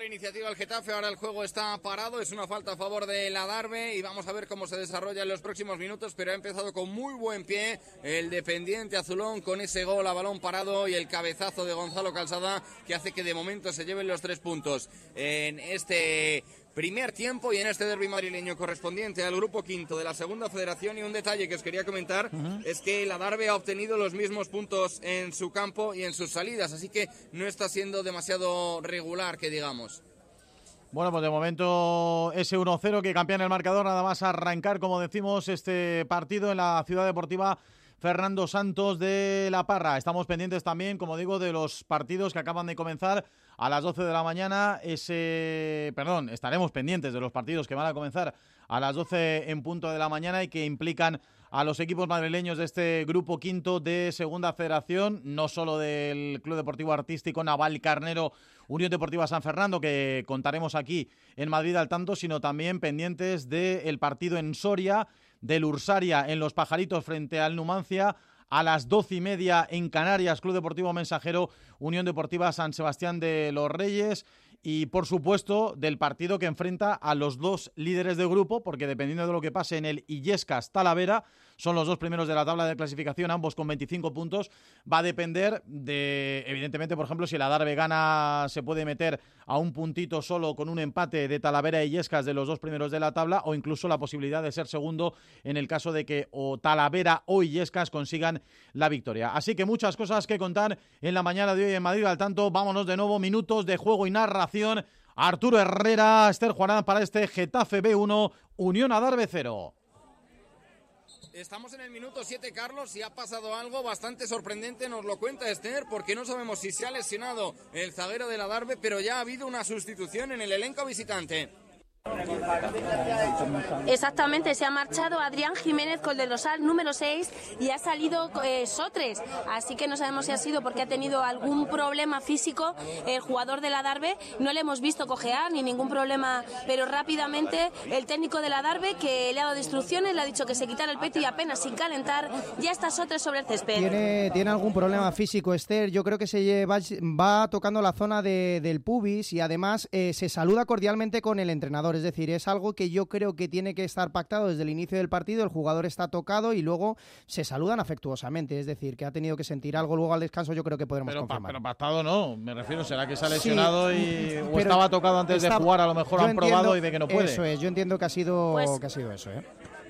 Iniciativa el Getafe, ahora el juego está parado, es una falta a favor de la Darbe y vamos a ver cómo se desarrolla en los próximos minutos, pero ha empezado con muy buen pie el dependiente azulón con ese gol a balón parado y el cabezazo de Gonzalo Calzada que hace que de momento se lleven los tres puntos. En este primer tiempo y en este derby madrileño correspondiente al grupo quinto de la segunda federación. Y un detalle que os quería comentar es que la Darbe ha obtenido los mismos puntos en su campo y en sus salidas, así que no está siendo demasiado regular, que digamos. Bueno, pues de momento ese 1-0 que cambia en el marcador, nada más arrancar, como decimos, este partido en la ciudad deportiva Fernando Santos de La Parra. Estamos pendientes también, como digo, de los partidos que acaban de comenzar a las 12 de la mañana. Ese, perdón, estaremos pendientes de los partidos que van a comenzar a las 12 en punto de la mañana y que implican a los equipos madrileños de este grupo quinto de Segunda Federación, no solo del Club Deportivo Artístico Naval Carnero Unión Deportiva San Fernando, que contaremos aquí en Madrid al tanto, sino también pendientes del partido en Soria, del Ursaria en Los Pajaritos frente al Numancia, a las doce y media en Canarias, Club Deportivo Mensajero, Unión Deportiva San Sebastián de los Reyes. Y por supuesto del partido que enfrenta a los dos líderes de grupo, porque dependiendo de lo que pase en el Illescas Talavera, son los dos primeros de la tabla de clasificación, ambos con 25 puntos. Va a depender de, evidentemente, por ejemplo, si el Adarve gana, se puede meter a un puntito solo con un empate de Talavera y Illescas de los dos primeros de la tabla, o incluso la posibilidad de ser segundo en el caso de que o Talavera o Illescas consigan la victoria. Así que muchas cosas que contar en la mañana de hoy en Madrid. Al tanto, vámonos de nuevo, minutos de juego y narración. Arturo Herrera, Esther Juanán para este Getafe B1, Unión Adarve 0. Estamos en el minuto 7, Carlos, y ha pasado algo bastante sorprendente, nos lo cuenta Esther, porque no sabemos si se ha lesionado el zaguero de la Darbe, pero ya ha habido una sustitución en el elenco visitante. Exactamente, se ha marchado Adrián Jiménez con el de Rosal número 6 y ha salido eh, Sotres, así que no sabemos si ha sido porque ha tenido algún problema físico el jugador de la Darbe, no le hemos visto cojear ni ningún problema, pero rápidamente el técnico de la Darbe que le ha dado instrucciones, le ha dicho que se quitara el peto y apenas sin calentar ya está Sotres sobre el césped. ¿Tiene, tiene algún problema físico Esther? Yo creo que se va tocando la zona del pubis y además eh, se saluda cordialmente con el entrenador es decir, es algo que yo creo que tiene que estar pactado desde el inicio del partido, el jugador está tocado y luego se saludan afectuosamente, es decir, que ha tenido que sentir algo luego al descanso, yo creo que podremos pero, confirmar. pero pactado no, me refiero, será que se ha lesionado y o estaba tocado antes de jugar, a lo mejor han probado y ve que no puede. Eso es, yo entiendo que ha sido, pues que ha sido eso, ¿eh?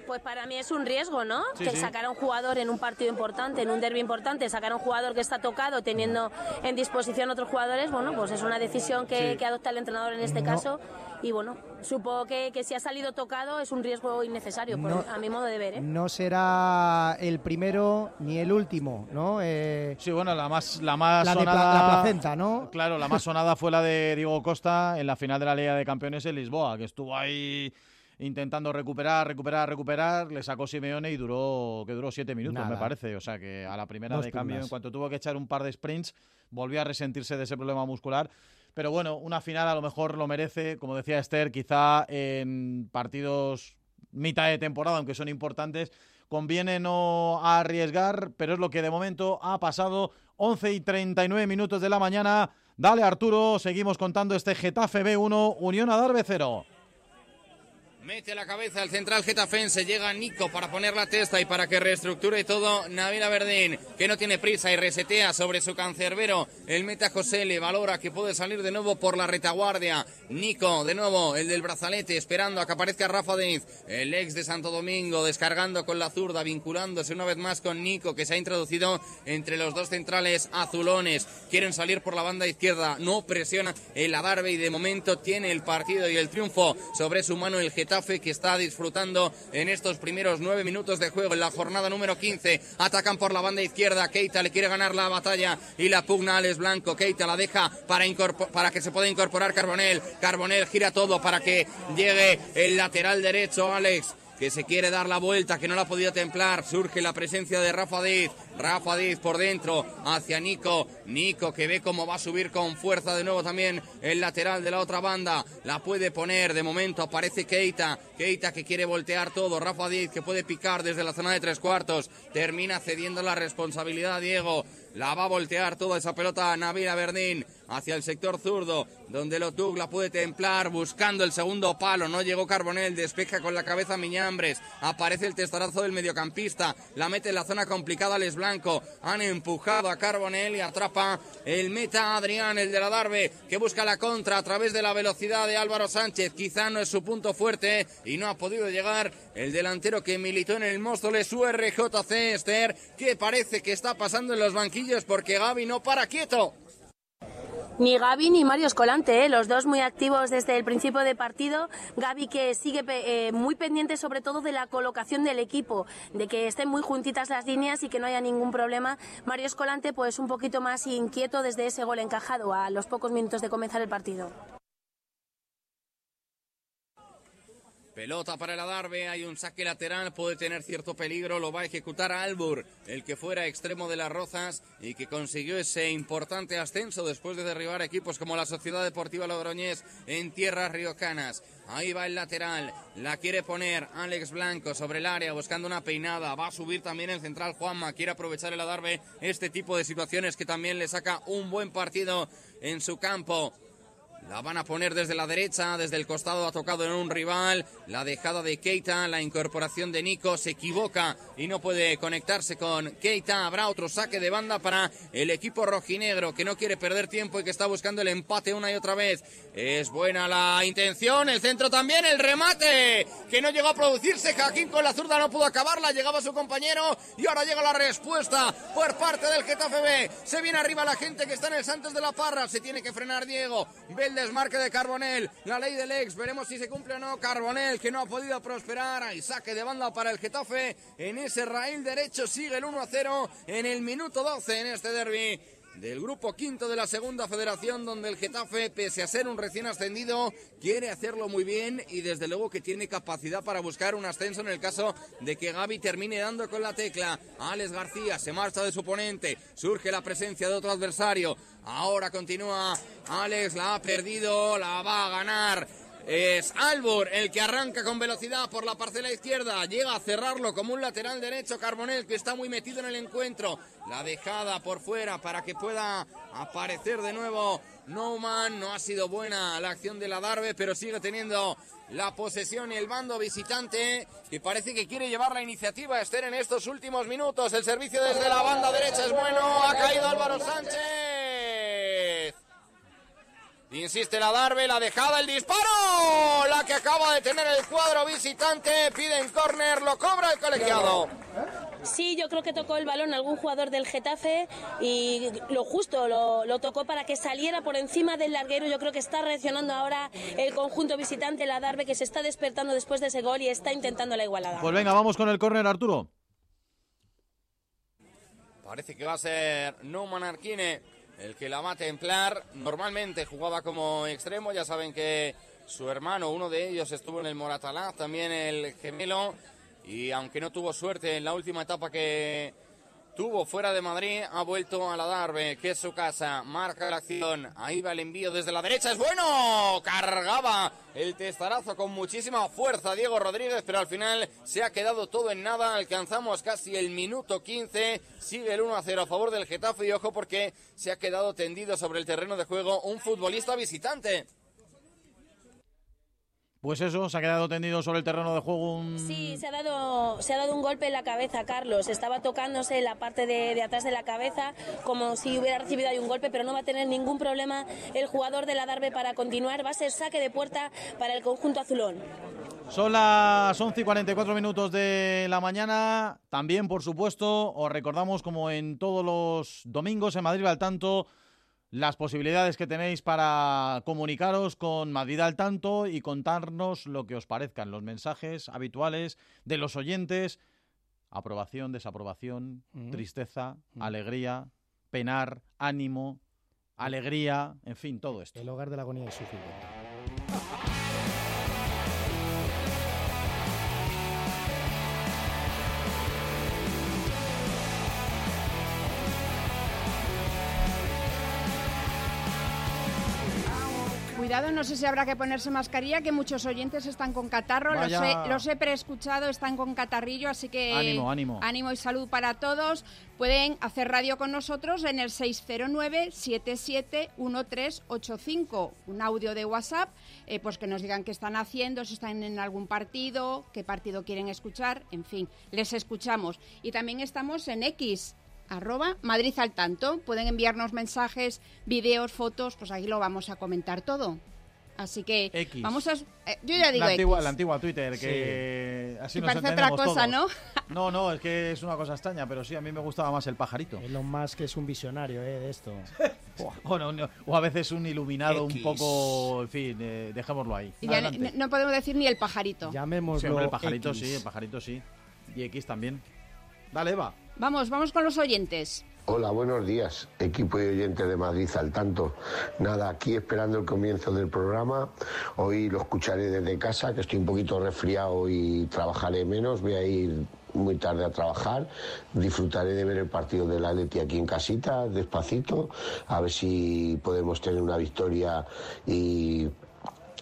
Pues para mí es un riesgo, ¿no? que sacar a un jugador en un partido importante, en un derby importante, sacar a un jugador que está tocado teniendo en disposición otros jugadores, bueno, pues es una decisión que, adopta el entrenador en este caso. Y bueno, supongo que, que, si ha salido tocado es un riesgo innecesario, a mi modo de ver. ¿eh? No será el primero ni el último, ¿no? Eh, sí, bueno, la más, la más sonada. la placenta, ¿no? Claro, la más sonada fue la de Diego Costa en la final de la Liga de Campeones en Lisboa, que estuvo ahí intentando recuperar, recuperar, recuperar, le sacó Simeone y duró que duró siete minutos, me parece. O sea que a la primera de cambio, en cuanto tuvo que echar un par de sprints, volvió a resentirse de ese problema muscular. Pero bueno, una final a lo mejor lo merece, como decía Esther, quizá en partidos mitad de temporada, aunque son importantes, conviene no arriesgar, pero es lo que de momento ha pasado. 11 y 39 minutos de la mañana. Dale Arturo, seguimos contando este Getafe B1, Unión Adarve 0. Mete la cabeza el central getafense, llega Nico para poner la testa y para que reestructure todo Nabil Verdín, que no tiene prisa y resetea sobre su cancerbero. El meta José le valora que puede salir de nuevo por la retaguardia. Nico, de nuevo, el del brazalete, esperando a que aparezca Rafa Diz, el ex de Santo Domingo, descargando con la zurda, vinculándose una vez más con Nico, que se ha introducido entre los dos centrales azulones. Quieren salir por la banda izquierda, no presiona el Adarve y de momento tiene el partido y el triunfo sobre su mano el Getafe que está disfrutando en estos primeros nueve minutos de juego en la jornada número 15. Atacan por la banda izquierda. Keita le quiere ganar la batalla y la pugna Alex Blanco. Keita la deja para, que se pueda incorporar Carbonel. Carbonel gira todo para que llegue el lateral derecho Alex que se quiere dar la vuelta, que no la ha podido templar. Surge la presencia de Rafa Diz. Rafa Diz por dentro hacia Nico. Nico que ve cómo va a subir con fuerza de nuevo también el lateral de la otra banda. La puede poner de momento. Aparece Keita. Keita que quiere voltear todo. Rafa Diz que puede picar desde la zona de tres cuartos. Termina cediendo la responsabilidad Diego. La va a voltear toda esa pelota a Navira Berdín hacia el sector zurdo, donde Lotug la puede templar buscando el segundo palo. No llegó Carbonel, despeja con la cabeza Miñambres. Aparece el testarazo del mediocampista, la mete en la zona complicada Les Blanco. Han empujado a Carbonel y atrapa el meta Adrián, el de la Darbe, que busca la contra a través de la velocidad de Álvaro Sánchez. Quizá no es su punto fuerte y no ha podido llegar el delantero que militó en el Móstoles, su RJC Esther, que parece que está pasando en los banquillos porque Gaby no para quieto. Ni Gaby ni Mario Escolante, ¿eh? los dos muy activos desde el principio de partido. Gaby que sigue eh, muy pendiente sobre todo de la colocación del equipo, de que estén muy juntitas las líneas y que no haya ningún problema. Mario Escolante pues un poquito más inquieto desde ese gol encajado a los pocos minutos de comenzar el partido. Pelota para el Adarve, hay un saque lateral, puede tener cierto peligro, lo va a ejecutar Albur, el que fuera extremo de las Rozas y que consiguió ese importante ascenso después de derribar equipos como la Sociedad Deportiva Logroñés en tierras riocanas. Ahí va el lateral, la quiere poner Alex Blanco sobre el área buscando una peinada, va a subir también el central Juanma, quiere aprovechar el Adarve este tipo de situaciones que también le saca un buen partido en su campo. La van a poner desde la derecha, desde el costado ha tocado en un rival. La dejada de Keita, la incorporación de Nico se equivoca y no puede conectarse con Keita. Habrá otro saque de banda para el equipo rojinegro que no quiere perder tiempo y que está buscando el empate una y otra vez. Es buena la intención, el centro también, el remate que no llegó a producirse. Jaquín con la zurda no pudo acabarla, llegaba su compañero y ahora llega la respuesta por parte del Getafe B. Se viene arriba la gente que está en el Santos de la Parra, se tiene que frenar Diego desmarque de Carbonel, la ley del ex, veremos si se cumple o no. Carbonel que no ha podido prosperar, hay saque de banda para el Getafe. En ese raíl derecho sigue el 1 a 0 en el minuto 12 en este derby del grupo quinto de la segunda federación, donde el Getafe, pese a ser un recién ascendido, quiere hacerlo muy bien y desde luego que tiene capacidad para buscar un ascenso en el caso de que Gaby termine dando con la tecla. Alex García se marcha de su oponente, surge la presencia de otro adversario. Ahora continúa Alex, la ha perdido, la va a ganar. Es Albor el que arranca con velocidad por la parcela izquierda. Llega a cerrarlo como un lateral derecho. Carbonel que está muy metido en el encuentro. La dejada por fuera para que pueda aparecer de nuevo Neumann. No ha sido buena la acción de la Darbe, pero sigue teniendo la posesión y el bando visitante que parece que quiere llevar la iniciativa Esther en estos últimos minutos. El servicio desde la banda derecha es bueno. Ha caído Álvaro Sánchez. Insiste la Darbe, la dejada, el disparo. La que acaba de tener el cuadro visitante. Piden córner, lo cobra el colegiado. Sí, yo creo que tocó el balón algún jugador del Getafe y lo justo lo, tocó para que saliera por encima del larguero. Yo creo que está reaccionando ahora el conjunto visitante, la Darbe, que se está despertando después de ese gol y está intentando la igualada. Pues venga, vamos con el córner, Arturo. Parece que va a ser Neumann Arquine el que la va a templar. Normalmente jugaba como extremo, ya saben que su hermano, uno de ellos, estuvo en el Moratalá, también el gemelo, y aunque no tuvo suerte en la última etapa que tuvo fuera de Madrid, ha vuelto a la Darbe, que es su casa, marca la acción, ahí va el envío desde la derecha, es bueno, cargaba el testarazo con muchísima fuerza Diego Rodríguez, pero al final se ha quedado todo en nada, alcanzamos casi el minuto 15, sigue el 1 a 0 a favor del Getafe y ojo porque se ha quedado tendido sobre el terreno de juego un futbolista visitante. Pues eso, se ha quedado tendido sobre el terreno de juego un... Sí, se ha dado, se ha dado un golpe en la cabeza, Carlos. Estaba tocándose la parte de, de atrás de la cabeza, como si hubiera recibido ahí un golpe, pero no va a tener ningún problema el jugador de la Darbe para continuar. Va a ser saque de puerta para el conjunto azulón. Son las 11 y 44 minutos de la mañana. También, por supuesto, os recordamos, como en todos los domingos en Madrid al tanto, las posibilidades que tenéis para comunicaros con Madrid al tanto y contarnos lo que os parezcan, los mensajes habituales de los oyentes. Aprobación, desaprobación, Mm. tristeza, alegría, penar, ánimo, alegría, en fin, todo esto. El hogar de la agonía y suicidio. Cuidado, no sé si habrá que ponerse mascarilla, que muchos oyentes están con catarro, los Vaya. he, los he preescuchado, están con catarrillo, así que Ánimo, ánimo. ánimo y salud para todos. Pueden hacer radio con nosotros en el 609-771385, un audio de WhatsApp, eh, pues que nos digan qué están haciendo, si están en algún partido, qué partido quieren escuchar, en fin, les escuchamos. Y también estamos en X, arroba Madrid al tanto. Pueden enviarnos mensajes, videos, fotos, pues ahí lo vamos a comentar todo. Así que X. vamos a... eh, yo ya digo la, antigua, X. la antigua Twitter, que así Que nos parece otra cosa, todos. <laughs> No, no, es que es una cosa extraña, pero sí, a mí me gustaba más el pajarito. Elon Musk es un visionario eh, de esto. <laughs> o, no, no, o a veces un iluminado X. un poco, en fin, eh, dejémoslo ahí. Y ya no, no podemos decir ni el pajarito. Llamémoslo Sí, hombre, el pajarito X. sí, el pajarito sí. Y X también. Dale, Eva. Vamos, vamos con los oyentes. Hola, buenos días, equipo y oyente de Madrid al tanto. Nada, aquí esperando el comienzo del programa. Hoy lo escucharé desde casa, que estoy un poquito resfriado y trabajaré menos. Voy a ir muy tarde a trabajar. Disfrutaré de ver el partido del Atleti aquí en casita, despacito, a ver si podemos tener una victoria y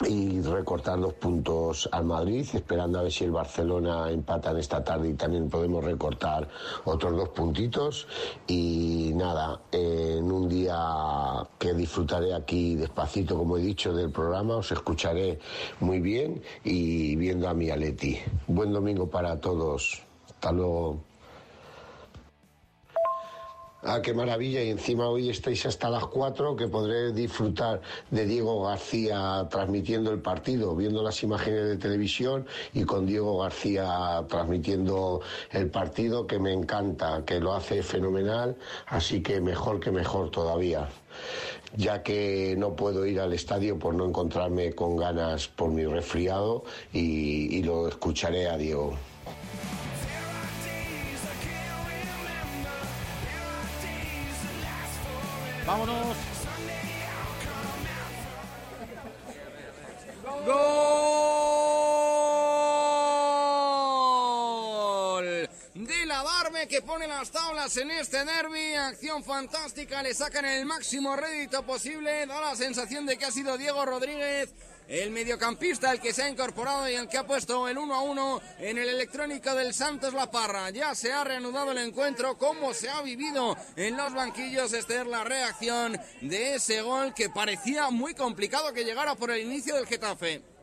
y recortar los puntos al Madrid, esperando a ver si el Barcelona empata en esta tarde y también podemos recortar otros dos puntitos. Y nada, en un día que disfrutaré aquí despacito, como he dicho, del programa, os escucharé muy bien y viendo a mi Aleti. Buen domingo para todos. Hasta luego. Ah, qué maravilla. Y encima hoy estáis hasta las 4 que podré disfrutar de Diego García transmitiendo el partido, viendo las imágenes de televisión y con Diego García transmitiendo el partido que me encanta, que lo hace fenomenal, así que mejor que mejor todavía. Ya que no puedo ir al estadio por no encontrarme con ganas por mi resfriado y, y lo escucharé a Diego. Vámonos. Gol de la Darbe que pone las tablas en este derby. Acción fantástica, le sacan el máximo rédito posible. Da la sensación de que ha sido Diego Rodríguez. El mediocampista, el que se ha incorporado y el que ha puesto el 1 a 1 en el electrónico del Santos La Parra. Ya se ha reanudado el encuentro, como se ha vivido en los banquillos. Esta es la reacción de ese gol que parecía muy complicado que llegara por el inicio del Getafe.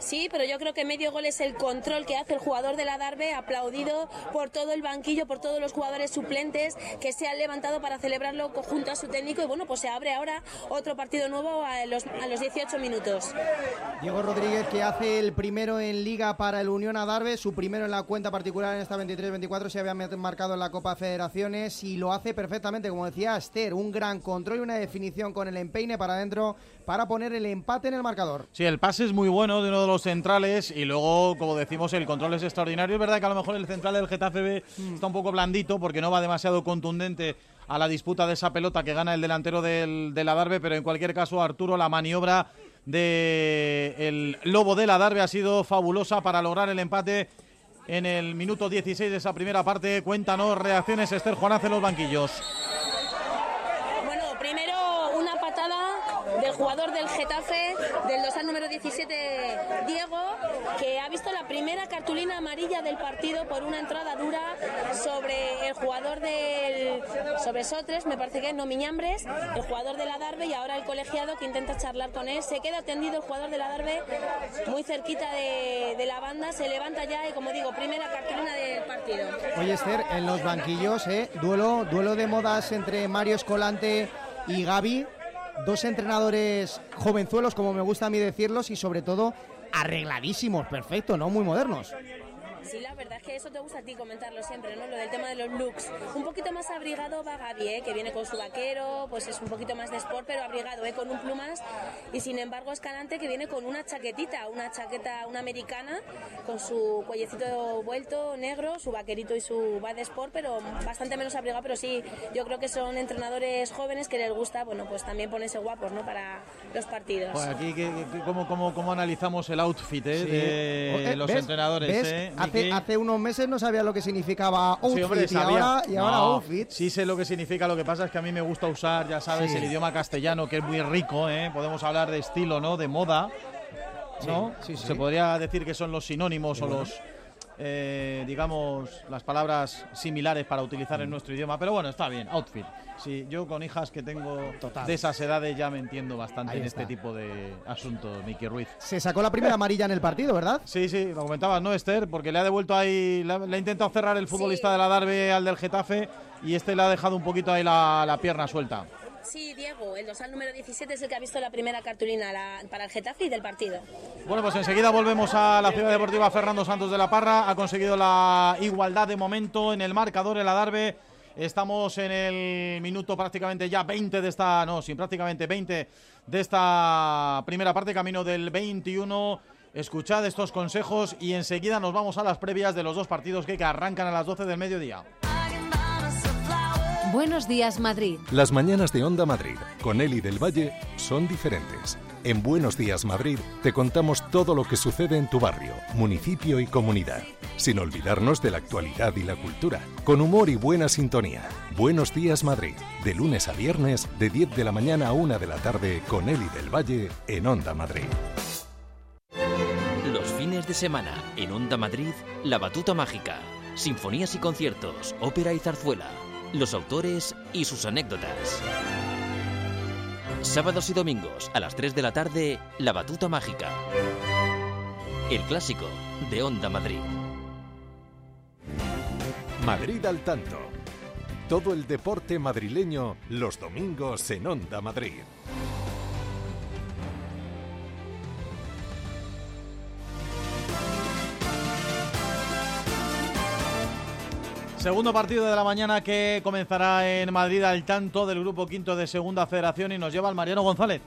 Sí, pero yo creo que medio gol es el control que hace el jugador de la aplaudido por todo el banquillo, por todos los jugadores suplentes que se han levantado para celebrarlo junto a su técnico. Y bueno, pues se abre ahora otro partido nuevo a los, a los 18 minutos. Diego Rodríguez que hace el primero en Liga para el Unión Adarve, su primero en la cuenta particular en esta 23-24 se había marcado en la Copa Federaciones y lo hace perfectamente, como decía Esther, un gran control y una definición con el empeine para adentro para poner el empate en el marcador. Sí, el pase es muy bueno de uno de los centrales y luego, como decimos, el control es extraordinario. Es verdad que a lo mejor el central del Getafe B está un poco blandito porque no va demasiado contundente a la disputa de esa pelota que gana el delantero del, del Adarve, pero en cualquier caso, Arturo, la maniobra de el Lobo del Adarve ha sido fabulosa para lograr el empate en el minuto 16 de esa primera parte. Cuéntanos reacciones, Esther Juanaz en los banquillos. Bueno, primero una patada del jugador del Getafe, del dorsal número 17, Diego, que ha visto la primera cartulina amarilla del partido por una entrada dura sobre el jugador del sobre Sotres, me parece que es no Miñambres, el jugador de la Darbe y ahora el colegiado que intenta charlar con él. Se queda tendido el jugador de la Darbe muy cerquita de, de la banda, se levanta ya y como digo, primera cartulina del partido. Oye, Esther, en los banquillos, ¿eh? Duelo, duelo de modas entre Mario Escolante y Gaby. Dos entrenadores jovenzuelos, como me gusta a mí decirlos, y sobre todo arregladísimos, perfecto, ¿no? Muy modernos. Sí, la verdad es que eso te gusta a ti comentarlo siempre, ¿no? Lo del tema de los looks. Un poquito más abrigado va Gaby, ¿eh? que viene con su vaquero, pues es un poquito más de sport, pero abrigado, ¿eh? con un plumas. Y sin embargo, Escalante que viene con una chaquetita, una chaqueta, una americana, con su cuellecito vuelto negro, su vaquerito y su va de sport, pero bastante menos abrigado. Pero sí, yo creo que son entrenadores jóvenes que les gusta, bueno, pues también ponerse guapos, ¿no? Para los partidos. Pues aquí, ¿qué- qué- cómo, cómo, cómo analizamos el outfit eh, Sí. de Eh, los ¿ves? entrenadores? ¿Ves? eh, hace, hace unos meses no sabía lo que significaba outfit Sí, hombre, y, ahora, y ahora No, outfit. Sí sé lo que significa, lo que pasa es que a mí me gusta usar, ya sabes, Sí. el idioma castellano, que es muy rico, ¿eh? Podemos hablar de estilo, ¿no? De moda, ¿no? Sí, sí, sí. Se podría decir que son los sinónimos o bueno. los, eh, digamos, las palabras similares para utilizar Mm. en nuestro idioma. Pero bueno, está bien, outfit. Sí, yo con hijas que tengo de esas edades ya me entiendo bastante Ahí en está. este tipo de asuntos, Miki Ruiz. Se sacó la primera amarilla en el partido, ¿verdad? Sí, sí, lo comentabas, ¿no, Esther? Porque le ha devuelto ahí, le ha, le ha intentado cerrar el futbolista de la Darbe al del Getafe y este le ha dejado un poquito ahí la, la pierna suelta. Sí, Diego, el dorsal número 17 es el que ha visto la primera cartulina la- para el Getafe y del partido. Bueno, pues enseguida volvemos a la Ciudad Deportiva Fernando Santos de la Parra. Ha conseguido la igualdad de momento en el marcador, el Adarve. Estamos en el minuto prácticamente ya 20 de esta, no, sí, prácticamente 20 de esta primera parte, camino del 21. Escuchad estos consejos y enseguida nos vamos a las previas de los dos partidos que, que arrancan a las 12 del mediodía. Buenos días, Madrid. Las mañanas de Onda Madrid con Eli del Valle son diferentes. En Buenos Días Madrid te contamos todo lo que sucede en tu barrio, municipio y comunidad, sin olvidarnos de la actualidad y la cultura, con humor y buena sintonía. Buenos Días Madrid, de lunes a viernes, de 10 de la mañana a 1 de la tarde, con Eli del Valle en Onda Madrid. Los fines de semana en Onda Madrid, La Batuta Mágica, sinfonías y conciertos, ópera y zarzuela, los autores y sus anécdotas. Sábados y domingos a las 3 de la tarde, La Batuta Mágica. El clásico de Onda Madrid. Madrid al tanto. Todo el deporte madrileño los domingos en Onda Madrid. Segundo partido de la mañana que comenzará en Madrid al tanto del grupo quinto de Segunda Federación y nos lleva al Mariano González.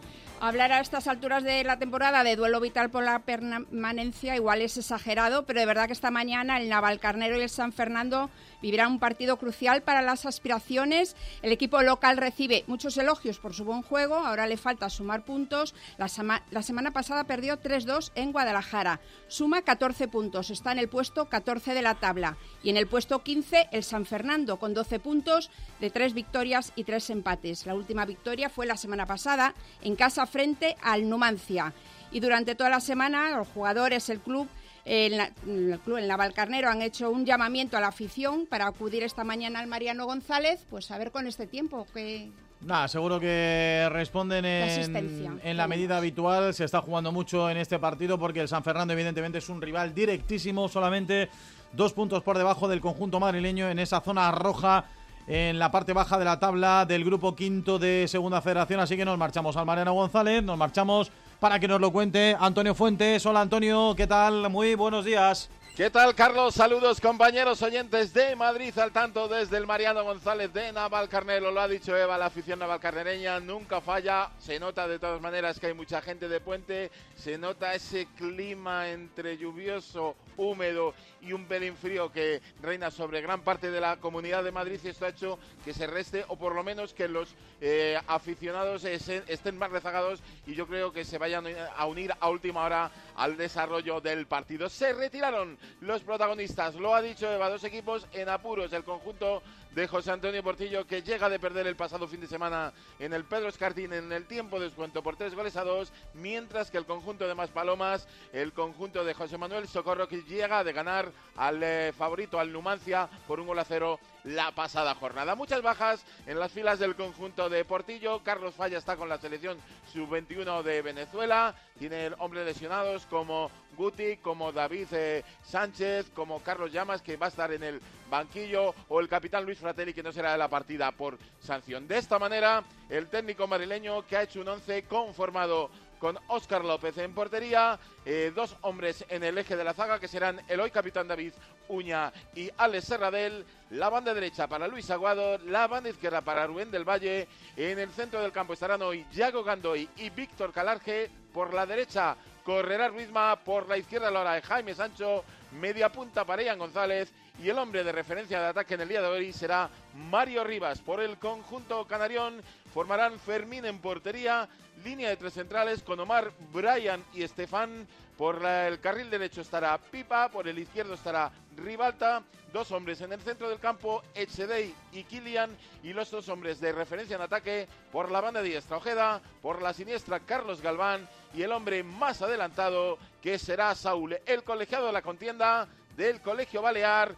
Hablar a estas alturas de la temporada de duelo vital por la permanencia igual es exagerado, pero de verdad que esta mañana el Navalcarnero y el San Fernando vivirán un partido crucial para las aspiraciones. El equipo local recibe muchos elogios por su buen juego, ahora le falta sumar puntos. La, sama- la semana pasada perdió 3-2 en Guadalajara. Suma 14 puntos, está en el puesto 14 de la tabla. Y en el puesto 15 el San Fernando con 12 puntos de 3 victorias y 3 empates. La última victoria fue la semana pasada en casa frente al Numancia. Y durante toda la semana los jugadores, el club, el, el club, el Navalcarnero han hecho un llamamiento a la afición para acudir esta mañana al Mariano González, pues a ver con este tiempo que Nada, seguro que responden en, en la medida habitual. Se está jugando mucho en este partido porque el San Fernando evidentemente es un rival directísimo, solamente dos puntos por debajo del conjunto madrileño en esa zona roja en la parte baja de la tabla del grupo quinto de Segunda Federación. Así que nos marchamos al Mariano González, nos marchamos para que nos lo cuente Antonio Fuentes. Hola Antonio, ¿qué tal? Muy buenos días. ¿Qué tal, Carlos? Saludos, compañeros oyentes de Madrid, al tanto desde el Mariano González de Navalcarnero. Lo ha dicho Eva, la afición navalcarnereña nunca falla. Se nota de todas maneras que hay mucha gente de puente. Se nota ese clima entre lluvioso, húmedo y un pelín frío que reina sobre gran parte de la comunidad de Madrid. Y esto ha hecho que se reste, o por lo menos que los eh, aficionados estén más rezagados y yo creo que se vayan a unir a última hora al desarrollo del partido. Se retiraron los protagonistas, lo ha dicho Eva, dos equipos en apuros, el conjunto de José Antonio Portillo, que llega de perder el pasado fin de semana en el Pedro Escartín en el tiempo de descuento por tres goles a dos, mientras que el conjunto de Maspalomas, el conjunto de José Manuel Socorro, que llega de ganar al eh, favorito, al Numancia, por un gol a cero la pasada jornada. Muchas bajas en las filas del conjunto de Portillo. Carlos Falla está con la selección sub-21 de Venezuela. Tiene hombres lesionados como Guti, como David eh, Sánchez, como Carlos Llamas, que va a estar en el banquillo, o el capitán Luis Fratelli, que no será de la partida por sanción. De esta manera, el técnico madrileño que ha hecho un once conformado con Óscar López en portería, eh, dos hombres en el eje de la zaga que serán el hoy capitán David Uña y Alex Serradel, la banda derecha para Luis Aguado, la banda izquierda para Rubén del Valle, en el centro del campo estarán hoy Yago Gandoy y Víctor Calarge, por la derecha correrá Ruizma, por la izquierda hora de Jaime Sancho, media punta para Ian González y el hombre de referencia de ataque en el día de hoy será Mario Rivas. Por el conjunto canarión formarán Fermín en portería, línea de tres centrales con Omar, Brian y Estefan. Por el carril derecho estará Pipa, por el izquierdo estará Ribalta, dos hombres en el centro del campo, Echedey y Kilian, y los dos hombres de referencia en ataque por la banda diestra Ojeda, por la siniestra Carlos Galván y el hombre más adelantado que será Saúl, el colegiado de la contienda del Colegio Balear,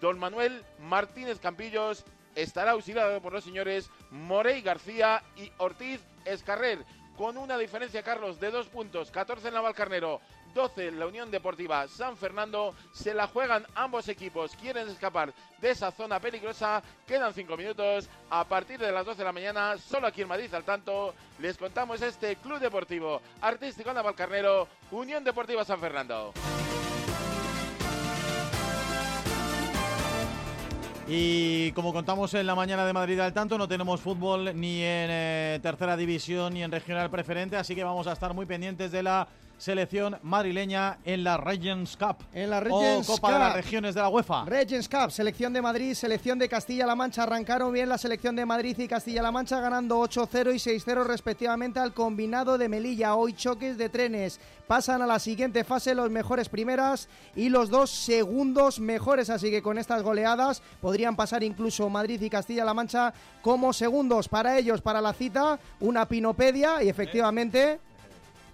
don Manuel Martínez Campillos, estará auxiliado por los señores Morey García y Ortiz Escarrer, con una diferencia, Carlos, de dos puntos, 14 en la Valcarnero, 12 en la Unión Deportiva San Fernando. Se la juegan ambos equipos, quieren escapar de esa zona peligrosa. Quedan 5 minutos. A partir de las 12 de la mañana, solo aquí en Madrid al tanto, les contamos este Club Deportivo Artístico Navalcarnero, Unión Deportiva San Fernando. Y como contamos en la mañana de Madrid al tanto, no tenemos fútbol ni en eh, tercera división ni en regional preferente, así que vamos a estar muy pendientes de la selección madrileña en la Regions Cup. En la Regions o Copa Cup. de las Regiones de la UEFA. Regions Cup, selección de Madrid, selección de Castilla-La Mancha. Arrancaron bien la selección de Madrid y Castilla-La Mancha ganando 8-0 y 6-0 respectivamente al combinado de Melilla. Hoy choques de trenes. Pasan a la siguiente fase los mejores primeras y los dos segundos mejores. Así que con estas goleadas podrían pasar incluso Madrid y Castilla-La Mancha como segundos para ellos, para la cita. Una pinopedia y efectivamente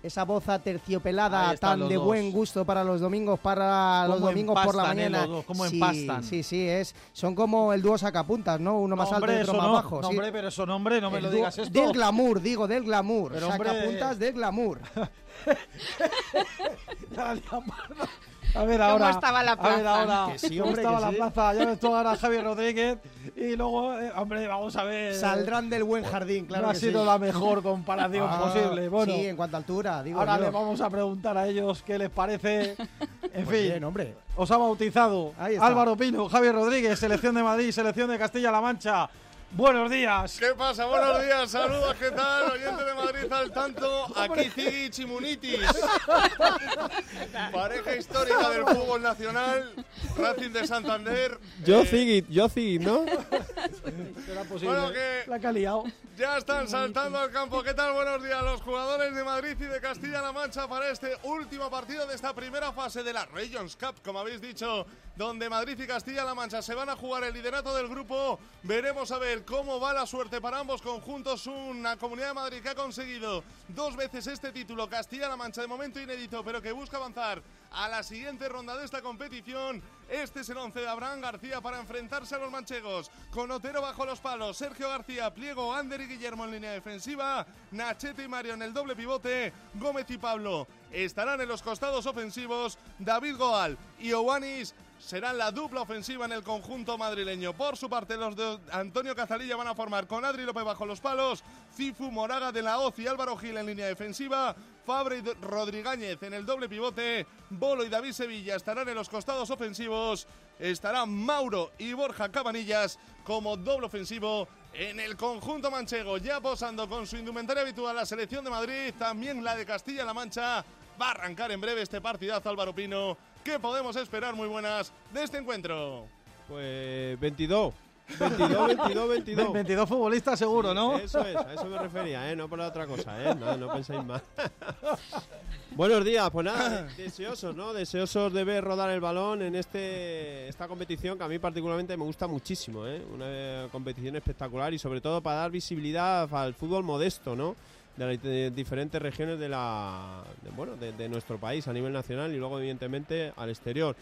esa voz aterciopelada tan de dos. buen gusto para los domingos, para los domingos por la eh, mañana. los dos, cómo sí, empastan. Sí, sí, es, son como el dúo sacapuntas, ¿no? Uno más No, alto y hombre, otro más no, bajo. no, sí. hombre, pero eso nombre, no me El lo digas esto. Del glamour, digo, del glamour. Pero, hombre, sacapuntas del glamour. <laughs> A ver ¿Cómo ahora. estaba la A ver plaza? ahora. Que sí, ¿Cómo estaba que la sí. plaza? Ya ves tú ahora Javier Rodríguez. Y luego, eh, hombre, vamos a ver. Saldrán del buen jardín, claro no ha sido sí. la mejor comparación <laughs> Ah, posible. Bueno, Sí, en cuanto a altura, digo ahora yo. le vamos a preguntar a ellos qué les parece. <laughs> En Pues fin, bien, hombre. os ha bautizado. Álvaro Pino, Javier Rodríguez, selección de Madrid, selección de Castilla-La Mancha. Buenos días. ¿Qué pasa? Buenos días, saludos, ¿qué tal? Oyente de Madrid al tanto, aquí Ziggy Chimunitis. Pareja histórica del fútbol nacional, Racing de Santander. Yo Eh, Ziggy, yo Ziggy, ¿no? Será posible. Bueno, que La que ha liado. ya están saltando al campo. ¿Qué tal? Buenos días, los jugadores de Madrid y de Castilla-La Mancha para este último partido de esta primera fase de la Regions Cup, como habéis dicho, donde Madrid y Castilla-La Mancha se van a jugar el liderato del grupo. Veremos a ver cómo va la suerte para ambos conjuntos. Una comunidad de Madrid que ha conseguido dos veces este título, Castilla-La Mancha, de momento inédito, pero que busca avanzar a la siguiente ronda de esta competición. Este es el 11 de Abraham García para enfrentarse a los manchegos. Con Otero bajo los palos, Sergio García, Pliego, Ander y Guillermo en línea defensiva, Nachete y Mario en el doble pivote, Gómez y Pablo estarán en los costados ofensivos, David Goal y Owanis serán la dupla ofensiva en el conjunto madrileño. Por su parte, los de Antonio Cazalilla van a formar con Adri López bajo los palos, Cifu, Moraga de la Hoz y Álvaro Gil en línea defensiva, Fabre y Rodríguez en el doble pivote, Bolo y David Sevilla estarán en los costados ofensivos, estarán Mauro y Borja Cabanillas como doble ofensivo en el conjunto manchego, ya posando con su indumentaria habitual la selección de Madrid, también la de Castilla-La Mancha. Va a arrancar en breve este partidazo Álvaro Pino. ¿Qué podemos esperar muy buenas de este encuentro? Pues 22. 22, 22, 22. 22 futbolistas seguro, ¿no? Eso es, a eso me refería, ¿eh? No por la otra cosa, ¿eh? No, no pensáis mal. <laughs> Buenos días, pues nada, <coughs> deseosos, ¿no? Deseosos de ver rodar el balón en este esta competición que a mí particularmente me gusta muchísimo, ¿eh? Una competición espectacular y sobre todo para dar visibilidad al fútbol modesto, ¿no? De las diferentes regiones de la bueno de, nuestro país a nivel nacional y luego evidentemente al exterior.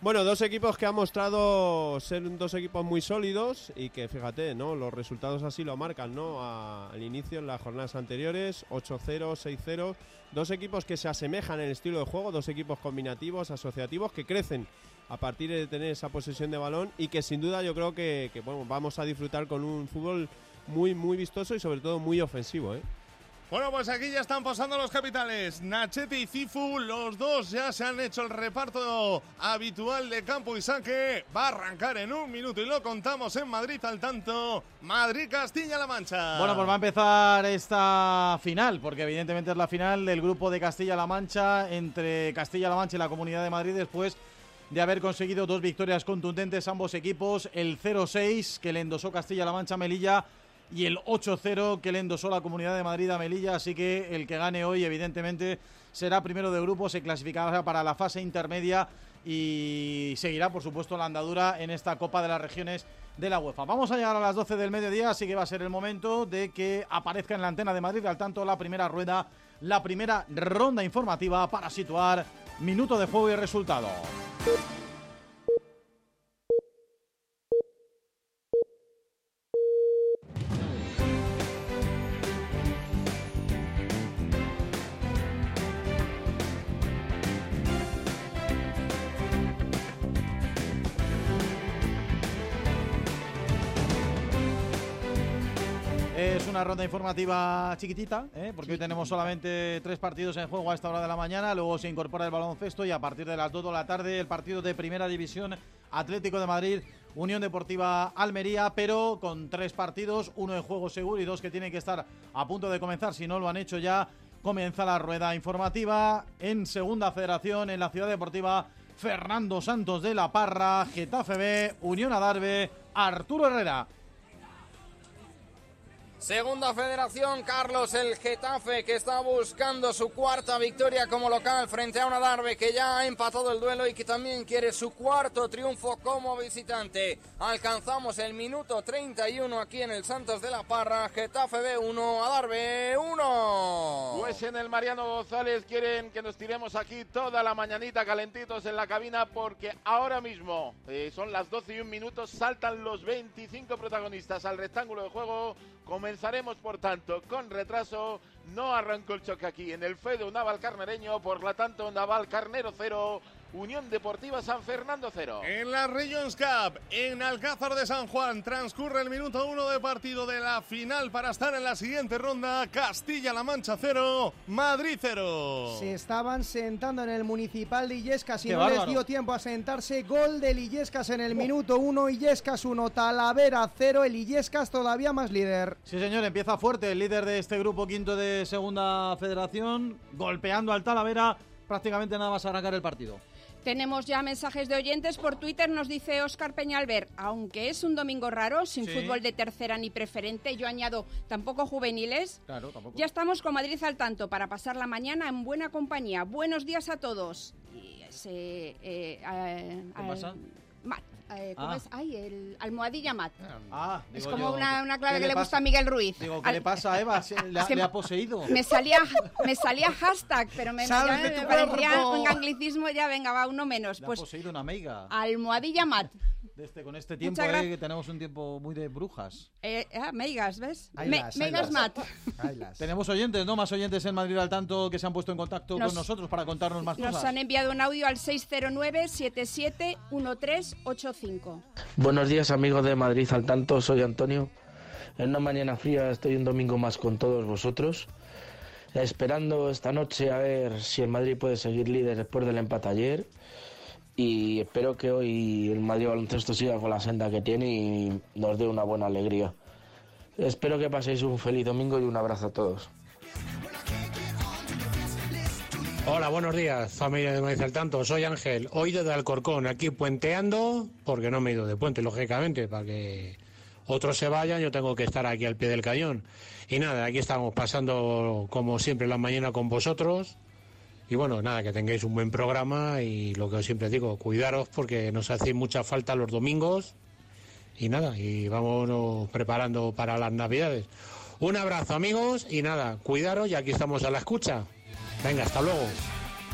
Bueno, dos equipos que han mostrado ser dos equipos muy sólidos y que fíjate, ¿no? Los resultados así lo marcan, ¿no? Al inicio en las jornadas anteriores, 8-0, 6-0, dos equipos que se asemejan en el estilo de juego, dos equipos combinativos, asociativos que crecen a partir de tener esa posesión de balón y que sin duda yo creo que, que, bueno, vamos a disfrutar con un fútbol muy muy vistoso y sobre todo muy ofensivo, ¿eh? Bueno, pues aquí ya están pasando los capitales. Nachete y Cifu, los dos ya se han hecho el reparto habitual de campo y saque. Va a arrancar en un minuto y lo contamos en Madrid al tanto. Madrid-Castilla-La Mancha. Bueno, pues va a empezar esta final, porque evidentemente es la final del grupo de Castilla-La Mancha entre Castilla-La Mancha y la Comunidad de Madrid después de haber conseguido dos victorias contundentes ambos equipos, el 0-6 que le endosó Castilla-La Mancha a Melilla y el 8-0 que le endosó la Comunidad de Madrid a Melilla, así que el que gane hoy evidentemente será primero de grupo, se clasificará para la fase intermedia y seguirá por supuesto la andadura en esta Copa de las Regiones de la UEFA. Vamos a llegar a las 12 del mediodía, así que va a ser el momento de que aparezca en la antena de Madrid al tanto la primera rueda, la primera ronda informativa para situar minuto de juego y resultado. Es una ronda informativa chiquitita, ¿eh? porque hoy tenemos solamente tres partidos en juego a esta hora de la mañana, luego se incorpora el baloncesto y a partir de las 2 de la tarde el partido de Primera División Atlético de Madrid, Unión Deportiva Almería, pero con tres partidos, uno en juego seguro y dos que tienen que estar a punto de comenzar, si no lo han hecho ya, comienza la rueda informativa en Segunda Federación, en la Ciudad Deportiva Fernando Santos de la Parra, Getafe B, Unión Adarve, Arturo Herrera. Segunda federación, Carlos, el Getafe que está buscando su cuarta victoria como local frente a una Darbe que ya ha empatado el duelo y que también quiere su cuarto triunfo como visitante. Alcanzamos el minuto 31 aquí en el Santos de la Parra, Getafe B1, Adarve 1. Pues en el Mariano González quieren que nos tiremos aquí toda la mañanita calentitos en la cabina porque ahora mismo eh, son las 12 y un minutos, saltan los 25 protagonistas al rectángulo de juego. Comenzaremos, por tanto, con retraso. No arrancó el choque aquí en el Fede Naval Carnereño, por lo tanto, Naval Carnero 0, Unión Deportiva San Fernando 0. En la Regions Cup, en Alcázar de San Juan, transcurre el minuto uno de partido de la final para estar en la siguiente ronda. Castilla-La Mancha 0, Madrid 0. Se estaban sentando en el municipal de Illescas y Qué no les dio tiempo a sentarse. Gol del Illescas en el minuto 1, Illescas 1, Talavera 0, el Illescas todavía más líder. Sí, señor, empieza fuerte el líder de este grupo quinto de Segunda Federación, golpeando al Talavera, prácticamente nada más arrancar el partido. Tenemos ya mensajes de oyentes por Twitter, nos dice Óscar Peñalver, aunque es un domingo raro, sin Sí. fútbol de tercera ni preferente, yo añado tampoco juveniles, Claro, tampoco. ya estamos con Madrid al tanto para pasar la mañana en buena compañía. Buenos días a todos. Y ese, eh, eh, ¿Qué eh, pasa? Eh, ¿cómo Ah. es? Ay, el almohadilla Matt. Ah, es digo como yo, una, una clave ¿qué que le pasa? gusta a Miguel Ruiz. Digo, ¿qué Al- le pasa a Eva? Se- <laughs> le, ha- Es que le ha poseído. Me salía, me salía hashtag, pero me, ya me parecía cuerpo. un anglicismo, ya venga, va uno menos. Le ha Pues poseído una meiga. almohadilla mat. De este, con este tiempo eh, que tenemos un tiempo muy de brujas. Eh, ah, meigas, ¿ves? Me- meigas mat. Tenemos oyentes, ¿no? Más oyentes en Madrid al tanto que se han puesto en contacto Nos- con nosotros para contarnos más Nos cosas. han enviado un audio al 609-771385. Buenos días amigos de Madrid al tanto, soy Antonio. En una mañana fría estoy un domingo más con todos vosotros, esperando esta noche a ver si el Madrid puede seguir líder después del empate ayer y espero que hoy el Madrid baloncesto siga con la senda que tiene y nos dé una buena alegría. Espero que paséis un feliz domingo y un abrazo a todos. Hola, buenos días, familia de Madrid al Tanto. Soy Ángel, hoy desde Alcorcón, aquí puenteando, porque no me he ido de puente, lógicamente, para que otros se vayan, yo tengo que estar aquí al pie del cañón. Y nada, aquí estamos pasando como siempre la mañana con vosotros Y bueno, nada, que tengáis un buen programa y lo que os siempre digo, cuidaros porque nos hacéis mucha falta los domingos. Y nada, y vámonos preparando para las navidades. Un abrazo amigos y nada, cuidaros y aquí estamos a la escucha. Venga, hasta luego.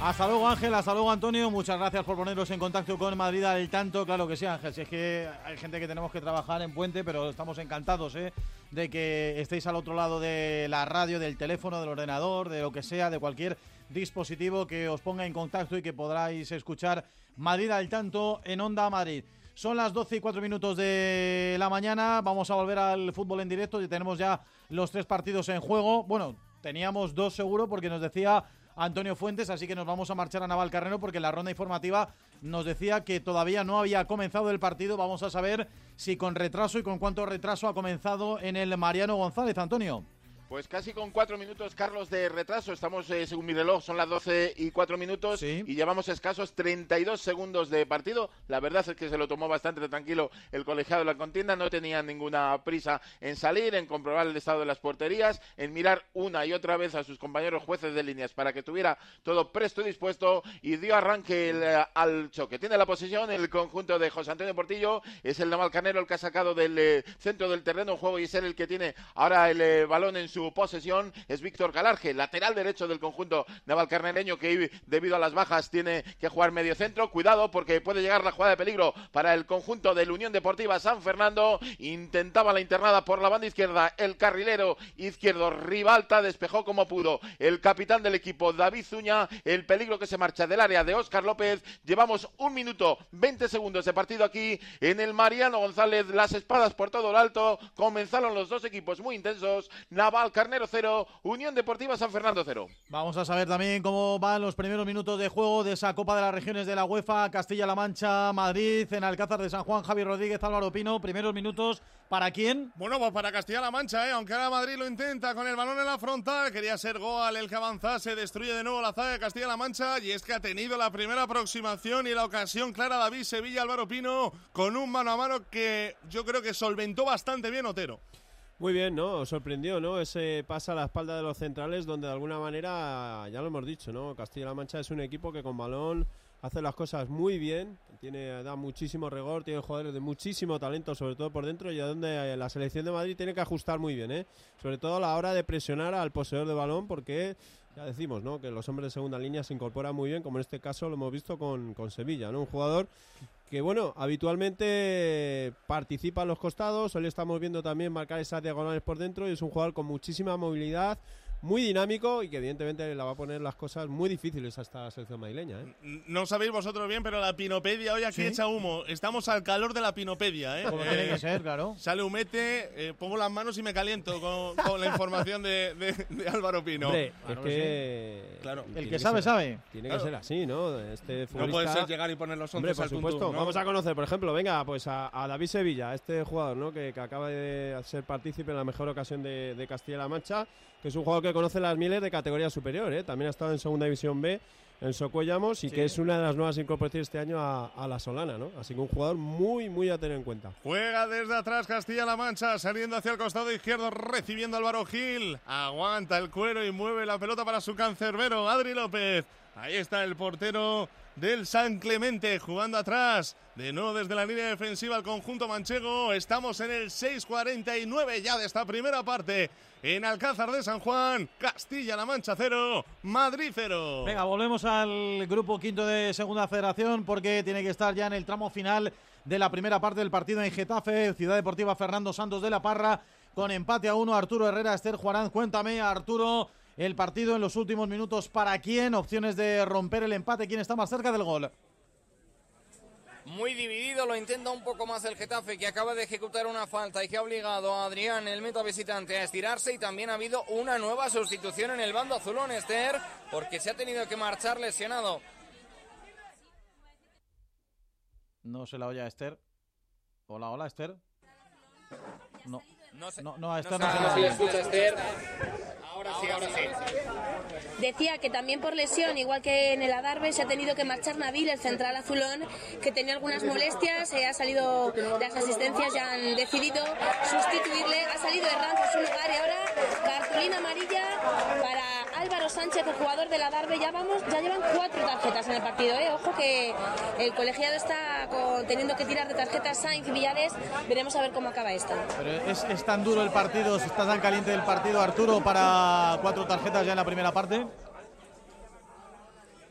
Hasta luego Ángel, hasta luego Antonio, muchas gracias por poneros en contacto con Madrid al tanto, claro que sí Ángel, si es que hay gente que tenemos que trabajar en puente, pero estamos encantados ¿eh? de que estéis al otro lado de la radio, del teléfono, del ordenador, de lo que sea, de cualquier dispositivo que os ponga en contacto y que podráis escuchar Madrid al tanto en Onda Madrid. Son las 12 y 4 minutos de la mañana, vamos a volver al fútbol en directo y tenemos ya los tres partidos en juego. Bueno, teníamos dos seguro porque nos decía Antonio Fuentes, así que nos vamos a marchar a Navalcarnero porque la ronda informativa nos decía que todavía no había comenzado el partido. Vamos a saber si con retraso y con cuánto retraso ha comenzado en el Mariano González, Antonio. Pues casi con cuatro minutos, Carlos, de retraso. Estamos, eh, según mi reloj, son las 12 y cuatro minutos y llevamos escasos 32 segundos de partido. La verdad es que se lo tomó bastante tranquilo el colegiado de la contienda. No tenía ninguna prisa en salir, en comprobar el estado de las porterías, en mirar una y otra vez a sus compañeros jueces de líneas para que tuviera todo presto y dispuesto y dio arranque eh, al choque. Tiene la posición el conjunto de José Antonio Portillo. Es el Navalcanero el que ha sacado del eh, centro del terreno juego y es el que tiene ahora el balón en su posesión es Víctor Galarge, lateral derecho del conjunto navalcarnereño que debido a las bajas tiene que jugar medio centro. Cuidado porque puede llegar la jugada de peligro para el conjunto de la Unión Deportiva San Fernando. Intentaba la internada por la banda izquierda el carrilero izquierdo Rivalta despejó como pudo el capitán del equipo David Zuña. El peligro que se marcha del área de Óscar López. Llevamos un minuto 20 segundos de partido aquí en el Mariano González. Las espadas por todo lo alto. Comenzaron los dos equipos muy intensos. Naval Carnero 0, Unión Deportiva San Fernando 0. Vamos a saber también cómo van los primeros minutos de juego de esa Copa de las Regiones de la UEFA, Castilla-La Mancha, Madrid, en Alcázar de San Juan, Javier Rodríguez, Álvaro Pino. Primeros minutos, ¿para quién? Bueno, pues para Castilla-La Mancha, ¿eh? aunque ahora Madrid lo intenta con el balón en la frontal. Quería ser Goal el que avanzase, destruye de nuevo la zaga de Castilla-La Mancha y es que ha tenido la primera aproximación y la ocasión clara David Sevilla, Álvaro Pino, con un mano a mano que yo creo que solventó bastante bien Otero. Muy bien, ¿no? Sorprendió, ¿no? Ese pasa a la espalda de los centrales donde de alguna manera, ya lo hemos dicho, ¿no? Castilla-La Mancha es un equipo que con balón hace las cosas muy bien, tiene da muchísimo rigor, tiene jugadores de muchísimo talento, sobre todo por dentro, y a donde la selección de Madrid tiene que ajustar muy bien, ¿eh? Sobre todo a la hora de presionar al poseedor de balón, porque ya decimos, ¿no? Que los hombres de segunda línea se incorporan muy bien, como en este caso lo hemos visto con, con Sevilla, ¿no? Un jugador que bueno, habitualmente participa en los costados, hoy estamos viendo también marcar esas diagonales por dentro y es un jugador con muchísima movilidad, muy dinámico y que evidentemente la va a poner las cosas muy difíciles a esta selección madrileña. ¿eh? No sabéis vosotros bien, pero la pinopedia hoy aquí echa humo. Estamos al calor de la pinopedia. ¿eh? Como tiene que ser, claro. Sale humete, eh, pongo las manos y me caliento con, la información de, Álvaro Pino. es que... Claro, el que sabe, sabe. Tiene que ser así, ¿no? Este No puede ser llegar y poner los hombres por supuesto. Vamos a conocer, por ejemplo, venga, pues a, David Sevilla, este jugador, ¿no? Que, acaba de ser partícipe en la mejor ocasión de, de Castilla-La Mancha que es un jugador que conoce las mieles de categoría superior, ¿eh? también ha estado en Segunda División B en Socuellamos y que es una de las nuevas incorporaciones este año a, la Solana, ¿no? Así que un jugador muy, muy a tener en cuenta. Juega desde atrás Castilla-La Mancha, saliendo hacia el costado izquierdo, recibiendo Álvaro Gil. Aguanta el cuero y mueve la pelota para su cancerbero, Adri López. Ahí está el portero del San Clemente jugando atrás. De nuevo desde la línea defensiva el conjunto manchego. Estamos en el 6.49 ya de esta primera parte. En Alcázar de San Juan, Castilla-La Mancha 0, Madrid 0. Venga, volvemos al grupo quinto de Segunda Federación porque tiene que estar ya en el tramo final de la primera parte del partido en Getafe, Ciudad Deportiva Fernando Santos de la Parra, con empate a uno. Arturo Herrera, Esther Juarán, cuéntame, Arturo el partido en los últimos minutos. ¿Para quién? Opciones de romper el empate. ¿Quién está más cerca del gol? Muy dividido, lo intenta un poco más el Getafe que acaba de ejecutar una falta y que ha obligado a Adrián, el meta visitante, a estirarse y también ha habido una nueva sustitución en el bando azulón, Esther, porque se ha tenido que marchar lesionado. No se la oye a Esther. Hola, hola, Esther. No. No, no, a Esther no, no, se la Esther. Ahora sí, ahora sí. Decía que también por lesión, igual que en el Adarve, se ha tenido que marchar Nabil, el central azulón, que tenía algunas molestias, eh, ha salido, las asistencias ya han decidido sustituirle, ha salido Herranz a su lugar y ahora cartulina amarilla para Álvaro Sánchez, el jugador de la Darbe. Ya vamos, ya llevan cuatro tarjetas en el partido. ¿eh? Ojo que el colegiado está con- teniendo que tirar de tarjetas Sainz y Villades. Veremos a ver cómo acaba esto. Pero es, es tan duro el partido, está tan caliente el partido, Arturo, para cuatro tarjetas ya en la primera parte.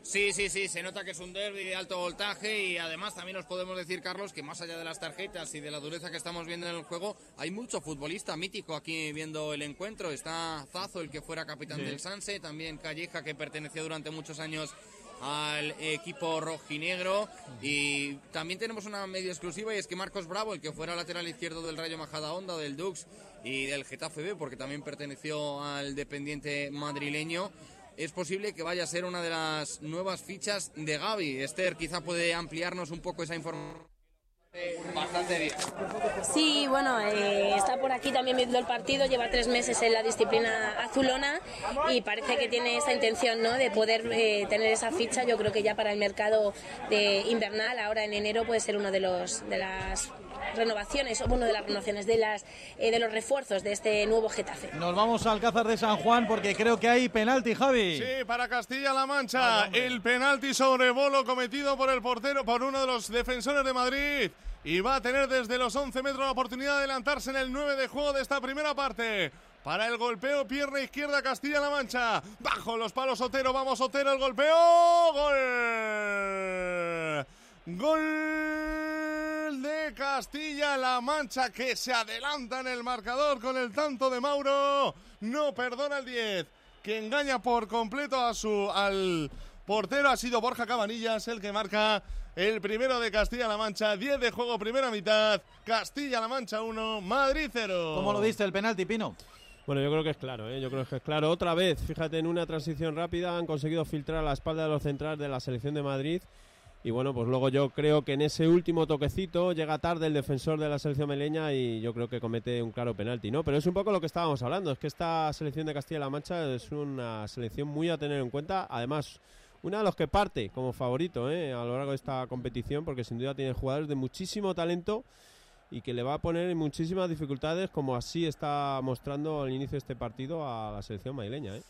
Sí, sí, sí, se nota que es un derby de alto voltaje y además también nos podemos decir, Carlos, que más allá de las tarjetas y de la dureza que estamos viendo en el juego, hay mucho futbolista mítico aquí viendo el encuentro. Está Zazo, el que fuera capitán Sí. del Sanse, también Calleja, que perteneció durante muchos años al equipo rojinegro y también tenemos una medio exclusiva y es que Marcos Bravo, el que fuera lateral izquierdo del Rayo Majadahonda, del Dux y del Getafe B, porque también perteneció al dependiente madrileño, es posible que vaya a ser una de las nuevas fichas de Gaby. Esther quizá puede ampliarnos un poco esa información. Bastante bien. Sí, bueno, eh, está por aquí también viendo el partido, lleva tres meses en la disciplina azulona y parece que tiene esa intención ¿no? de poder eh, tener esa ficha. Yo creo que ya para el mercado de invernal, ahora en enero, puede ser uno de los de las renovaciones, o bueno, de las renovaciones, de las eh, de los refuerzos de este nuevo Getafe. Nos vamos al Alcázar de San Juan porque creo que hay penalti, Javi. Sí, para Castilla-La Mancha, el penalti sobre bolo cometido por el portero, por uno de los defensores de Madrid. Y va a tener desde los 11 metros la oportunidad de adelantarse en el 9 de juego de esta primera parte. Para el golpeo, pierna izquierda Castilla-La Mancha. Bajo los palos Otero, vamos Otero, el golpeo. Gol. Gol de Castilla-La Mancha que se adelanta en el marcador con el tanto de Mauro. No perdona el 10, que engaña por completo a su al portero. Ha sido Borja Cabanillas el que marca el primero de Castilla-La Mancha. 10 de juego, primera mitad. Castilla-La Mancha 1, Madrid 0. ¿Cómo lo viste el penalti, Pino? Bueno, yo creo que es claro, ¿eh? yo creo que es claro. Otra vez, fíjate, en una transición rápida han conseguido filtrar a la espalda de los centrales de la selección de Madrid. Y bueno, pues luego yo creo que en ese último toquecito llega tarde el defensor de la selección meleña y yo creo que comete un claro penalti, ¿no? Pero es un poco lo que estábamos hablando, es que esta selección de Castilla-La Mancha es una selección muy a tener en cuenta. Además, una de los que parte como favorito ¿eh? a lo largo de esta competición, porque sin duda tiene jugadores de muchísimo talento y que le va a poner en muchísimas dificultades, como así está mostrando al inicio de este partido a la selección madrileña. ¿eh?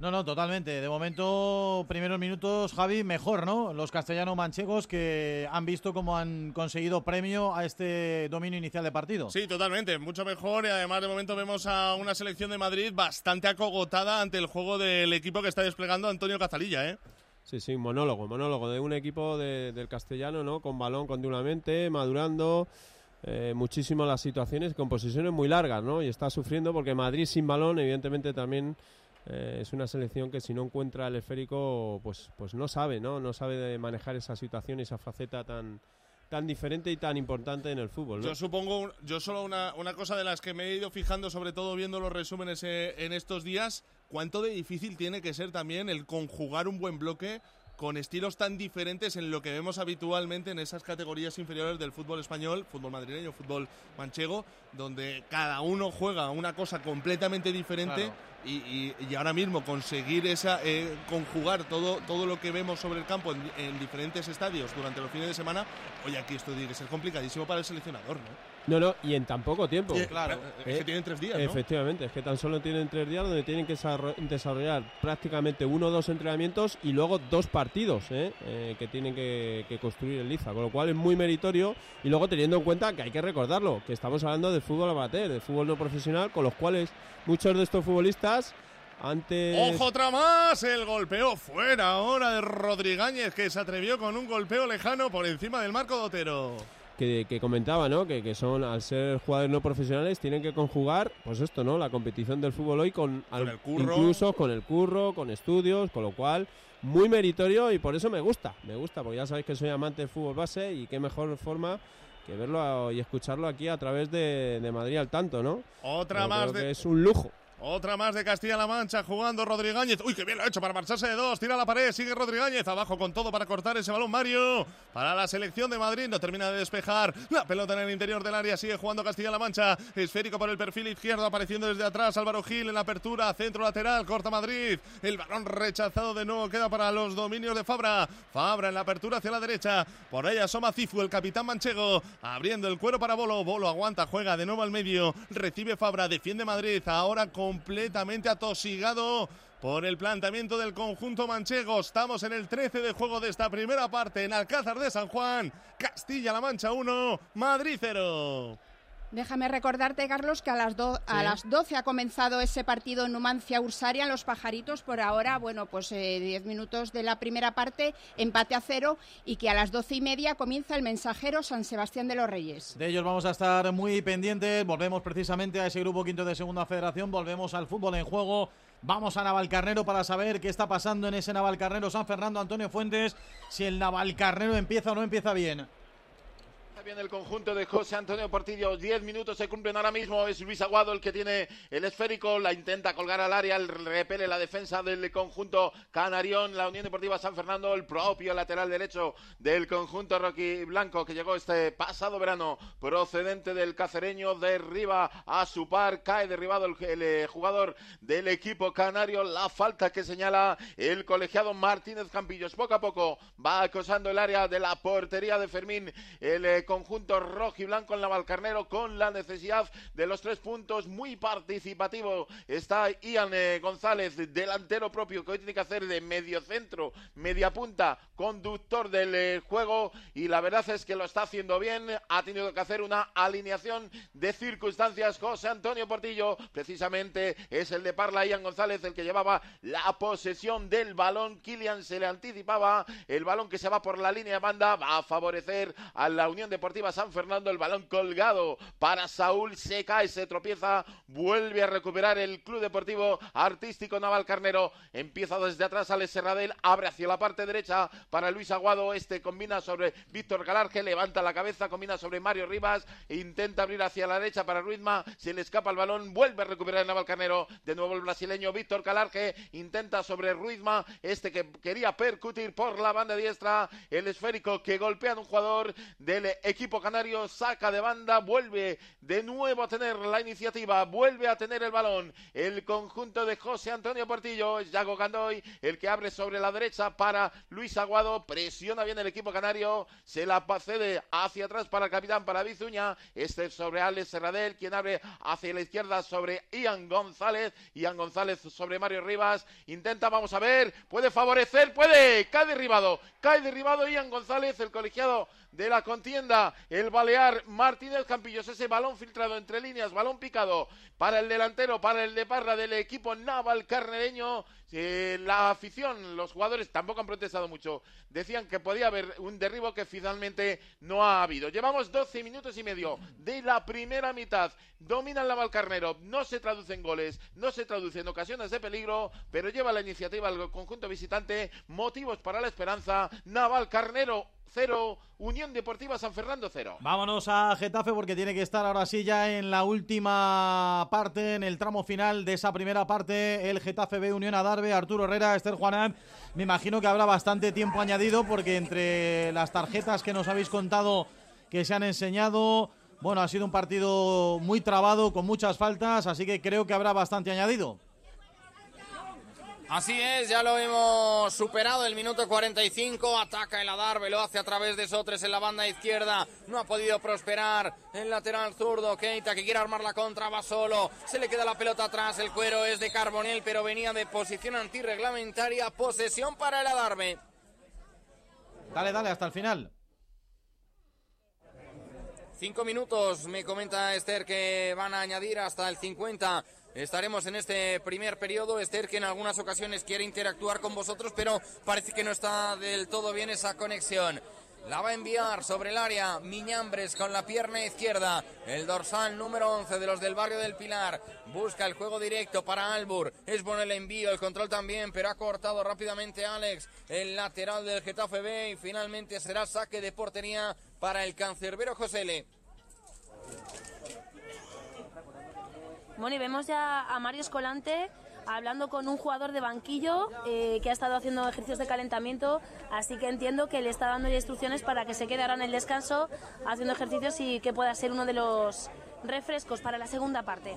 No, no, totalmente. De momento, primeros minutos, Javi, mejor, ¿no? Los castellanos manchegos que han visto cómo han conseguido premio a este dominio inicial de partido. Sí, totalmente, mucho mejor y además de momento vemos a una selección de Madrid bastante acogotada ante el juego del equipo que está desplegando Antonio Cazalilla, ¿eh? Sí, sí, monólogo, monólogo de un equipo de- del castellano, ¿no? Con balón continuamente, madurando eh, muchísimo las situaciones, con posiciones muy largas, ¿no? Y está sufriendo porque Madrid sin balón, evidentemente también eh, es una selección que si no encuentra el esférico, pues, pues no sabe, ¿no? No sabe de manejar esa situación y esa faceta tan tan diferente y tan importante en el fútbol. Yo supongo, yo solo una, una cosa de las que me he ido fijando, sobre todo viendo los resúmenes eh, en estos días, cuánto de difícil tiene que ser también el conjugar un buen bloque con estilos tan diferentes en lo que vemos habitualmente en esas categorías inferiores del fútbol español, fútbol madrileño, fútbol manchego, donde cada uno juega una cosa completamente diferente Claro. y, y- y ahora mismo conseguir esa eh, conjugar todo todo lo que vemos sobre el campo en, en diferentes estadios durante los fines de semana, oye, aquí esto tiene que ser complicadísimo para el seleccionador, ¿no? No, no, y en tan poco tiempo. Y, claro, es que tienen tres días, ¿no? Efectivamente, es que tan solo tienen tres días donde tienen que desarro- desarrollar prácticamente uno o dos entrenamientos y luego dos partidos ¿eh? Eh, que tienen que, que construir el Liza, con lo cual es muy meritorio y luego teniendo en cuenta que hay que recordarlo, que estamos hablando de fútbol amateur, de fútbol no profesional, con los cuales muchos de estos futbolistas antes... Ojo otra más, el golpeo fuera ahora de Rodríguez que se atrevió con un golpeo lejano por encima del marco de Otero. Que, que comentaba, ¿no? Que, que son, al ser jugadores no profesionales, tienen que conjugar, pues esto, ¿no? La competición del fútbol hoy con, al- el curro. incluso con el curro, con estudios, con lo cual muy meritorio y por eso me gusta, me gusta, porque ya sabéis que soy amante del fútbol base y qué mejor forma que verlo y escucharlo aquí a través de, de Madrid al tanto, ¿no? Otra más de- es un lujo. Otra más de Castilla-La Mancha jugando Rodríguez. Uy, qué bien lo ha hecho para marcharse de dos. Tira la pared, sigue Rodríguez. Abajo con todo para cortar ese balón Mario. Para la selección de Madrid. No termina de despejar. La pelota en el interior del área. Sigue jugando Castilla-La Mancha. Esférico por el perfil izquierdo. Apareciendo desde atrás Álvaro Gil en la apertura. Centro lateral. Corta Madrid. El balón rechazado de nuevo. Queda para los dominios de Fabra. Fabra en la apertura hacia la derecha. Por ahí asoma Cifu, el capitán manchego. Abriendo el cuero para Bolo. Bolo aguanta. Juega de nuevo al medio. Recibe Fabra. Defiende Madrid. Ahora completamente atosigado por el planteamiento del conjunto manchego. Estamos en el 13 de juego de esta primera parte en Alcázar de San Juan. Castilla-La Mancha 1, Madrid 0. Déjame recordarte, Carlos, que a las, a las 12 ha comenzado ese partido en Numancia Ursaria, en Los Pajaritos. Por ahora, bueno, pues 10 eh, minutos de la primera parte, empate a cero, y que a las 12 y media comienza el mensajero San Sebastián de los Reyes. De ellos vamos a estar muy pendientes. Volvemos precisamente a ese grupo quinto de Segunda Federación. Volvemos al fútbol en juego. Vamos a Navalcarnero para saber qué está pasando en ese Navalcarnero San Fernando Antonio Fuentes, si el Navalcarnero empieza o no empieza bien bien el conjunto de José Antonio Portillo. Diez minutos se cumplen ahora mismo. Es Luis Aguado el que tiene el esférico. La intenta colgar al área. El repele la defensa del conjunto Canarión. La Unión Deportiva San Fernando. El propio lateral derecho del conjunto Rocky Blanco que llegó este pasado verano procedente del cacereño. Derriba a su par. Cae derribado el, eh, jugador del equipo canario. La falta que señala el colegiado Martínez Campillos. Poco a poco va acosando el área de la portería de Fermín. El eh, conjunto rojo y blanco en la Valcarnero con la necesidad de los tres puntos. Muy participativo está Ian eh, González, delantero propio que hoy tiene que hacer de medio centro, media punta, conductor del eh, juego y la verdad es que lo está haciendo bien. Ha tenido que hacer una alineación de circunstancias. José Antonio Portillo, precisamente es el de Parla, Ian González, el que llevaba la posesión del balón. Kilian se le anticipaba. El balón que se va por la línea de banda va a favorecer a la Unión de Deportiva San Fernando, el balón colgado para Saúl, se cae, se tropieza, vuelve a recuperar el Club Deportivo Artístico Naval Carnero, empieza desde atrás Alex Serradel, abre hacia la parte derecha para Luis Aguado, este combina sobre Víctor Galarge, levanta la cabeza, combina sobre Mario Rivas, intenta abrir hacia la derecha para Ruizma, se le escapa el balón, vuelve a recuperar el Naval Carnero, de nuevo el brasileño Víctor Galarge, intenta sobre Ruizma, este que quería percutir por la banda diestra, el esférico que golpea a un jugador del equipo canario saca de banda, vuelve de nuevo a tener la iniciativa, vuelve a tener el balón. El conjunto de José Antonio Portillo, Yago Gandoy, el que abre sobre la derecha para Luis Aguado, presiona bien el equipo canario, se la cede hacia atrás para el capitán, para Bizuña, este sobre Alex Serradel, quien abre hacia la izquierda sobre Ian González, Ian González sobre Mario Rivas, intenta, vamos a ver, puede favorecer, puede, cae derribado, cae derribado Ian González, el colegiado de la contienda. El Balear Martínez Campillos, ese balón filtrado entre líneas, balón picado para el delantero, para el de Parra del equipo Naval Carnereño. Eh, la afición, los jugadores tampoco han protestado mucho. Decían que podía haber un derribo que finalmente no ha habido. Llevamos 12 minutos y medio de la primera mitad. Domina el Naval Carnero. No se traduce en goles, no se traduce en ocasiones de peligro, pero lleva la iniciativa al conjunto visitante. Motivos para la esperanza. Naval Carnero 0, Unión Deportiva San Fernando 0. Vámonos a Getafe porque tiene que estar ahora sí ya en la última parte, en el tramo final de esa primera parte, el Getafe B Unión Adarve, Arturo Herrera, Esther Juanán. Me imagino que habrá bastante tiempo añadido porque entre las tarjetas que nos habéis contado que se han enseñado, bueno, ha sido un partido muy trabado, con muchas faltas, así que creo que habrá bastante añadido. Así es, ya lo hemos superado el minuto 45. Ataca el Adarve, lo hace a través de Sotres en la banda izquierda. No ha podido prosperar el lateral zurdo. Keita que quiere armar la contra, va solo. Se le queda la pelota atrás. El cuero es de Carbonel, pero venía de posición antirreglamentaria. Posesión para el Adarve. Dale, dale, hasta el final. Cinco minutos, me comenta Esther que van a añadir hasta el 50 estaremos en este primer periodo. Esther, que en algunas ocasiones quiere interactuar con vosotros, pero parece que no está del todo bien esa conexión. La va a enviar sobre el área Miñambres con la pierna izquierda. El dorsal número 11 de los del barrio del Pilar. Busca el juego directo para Albur. Es bueno el envío, el control también, pero ha cortado rápidamente Alex. El lateral del Getafe B y finalmente será saque de portería para el cancerbero Josele. Bueno, y vemos ya a Mario Escolante hablando con un jugador de banquillo eh, que ha estado haciendo ejercicios de calentamiento, así que entiendo que le está dando instrucciones para que se quede ahora en el descanso haciendo ejercicios y que pueda ser uno de los refrescos para la segunda parte.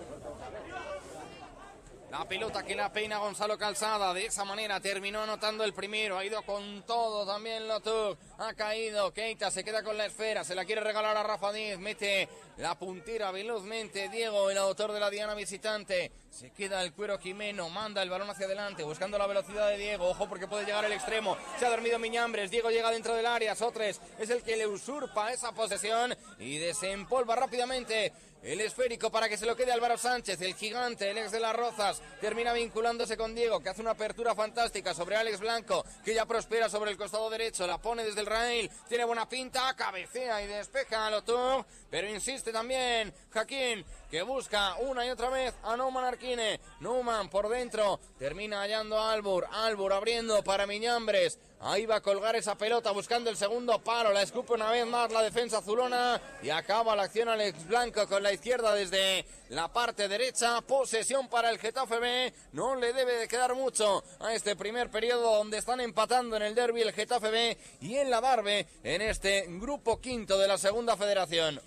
La pelota que la peina Gonzalo Calzada. De esa manera terminó anotando el primero. Ha ido con todo también Lotuk. Ha caído. Keita se queda con la esfera. Se la quiere regalar a Rafa Díez. Mete la puntera velozmente. Diego, el autor de la Diana visitante. Se queda el cuero Jimeno. Manda el balón hacia adelante. Buscando la velocidad de Diego. Ojo porque puede llegar al extremo. Se ha dormido Miñambres. Diego llega dentro del área. Sotres es el que le usurpa esa posesión. Y desempolva rápidamente el esférico para que se lo quede Álvaro Sánchez, el gigante, el ex de las Rozas. Termina vinculándose con Diego, que hace una apertura fantástica sobre Alex Blanco, que ya prospera sobre el costado derecho. La pone desde el rail, tiene buena pinta, cabecea y despeja a Lotur. Pero insiste también Jaquín, que busca una y otra vez a Neumann Arquine. Neumann por dentro, termina hallando a Albur. Albur abriendo para Miñambres. Ahí va a colgar esa pelota buscando el segundo paro. La escupe una vez más la defensa azulona. Y acaba la acción Alex Blanco con la izquierda desde la parte derecha. Posesión para el Getafe B. No le debe de quedar mucho a este primer periodo donde están empatando en el derby el Getafe B y en la Darbe en este grupo quinto de la segunda federación.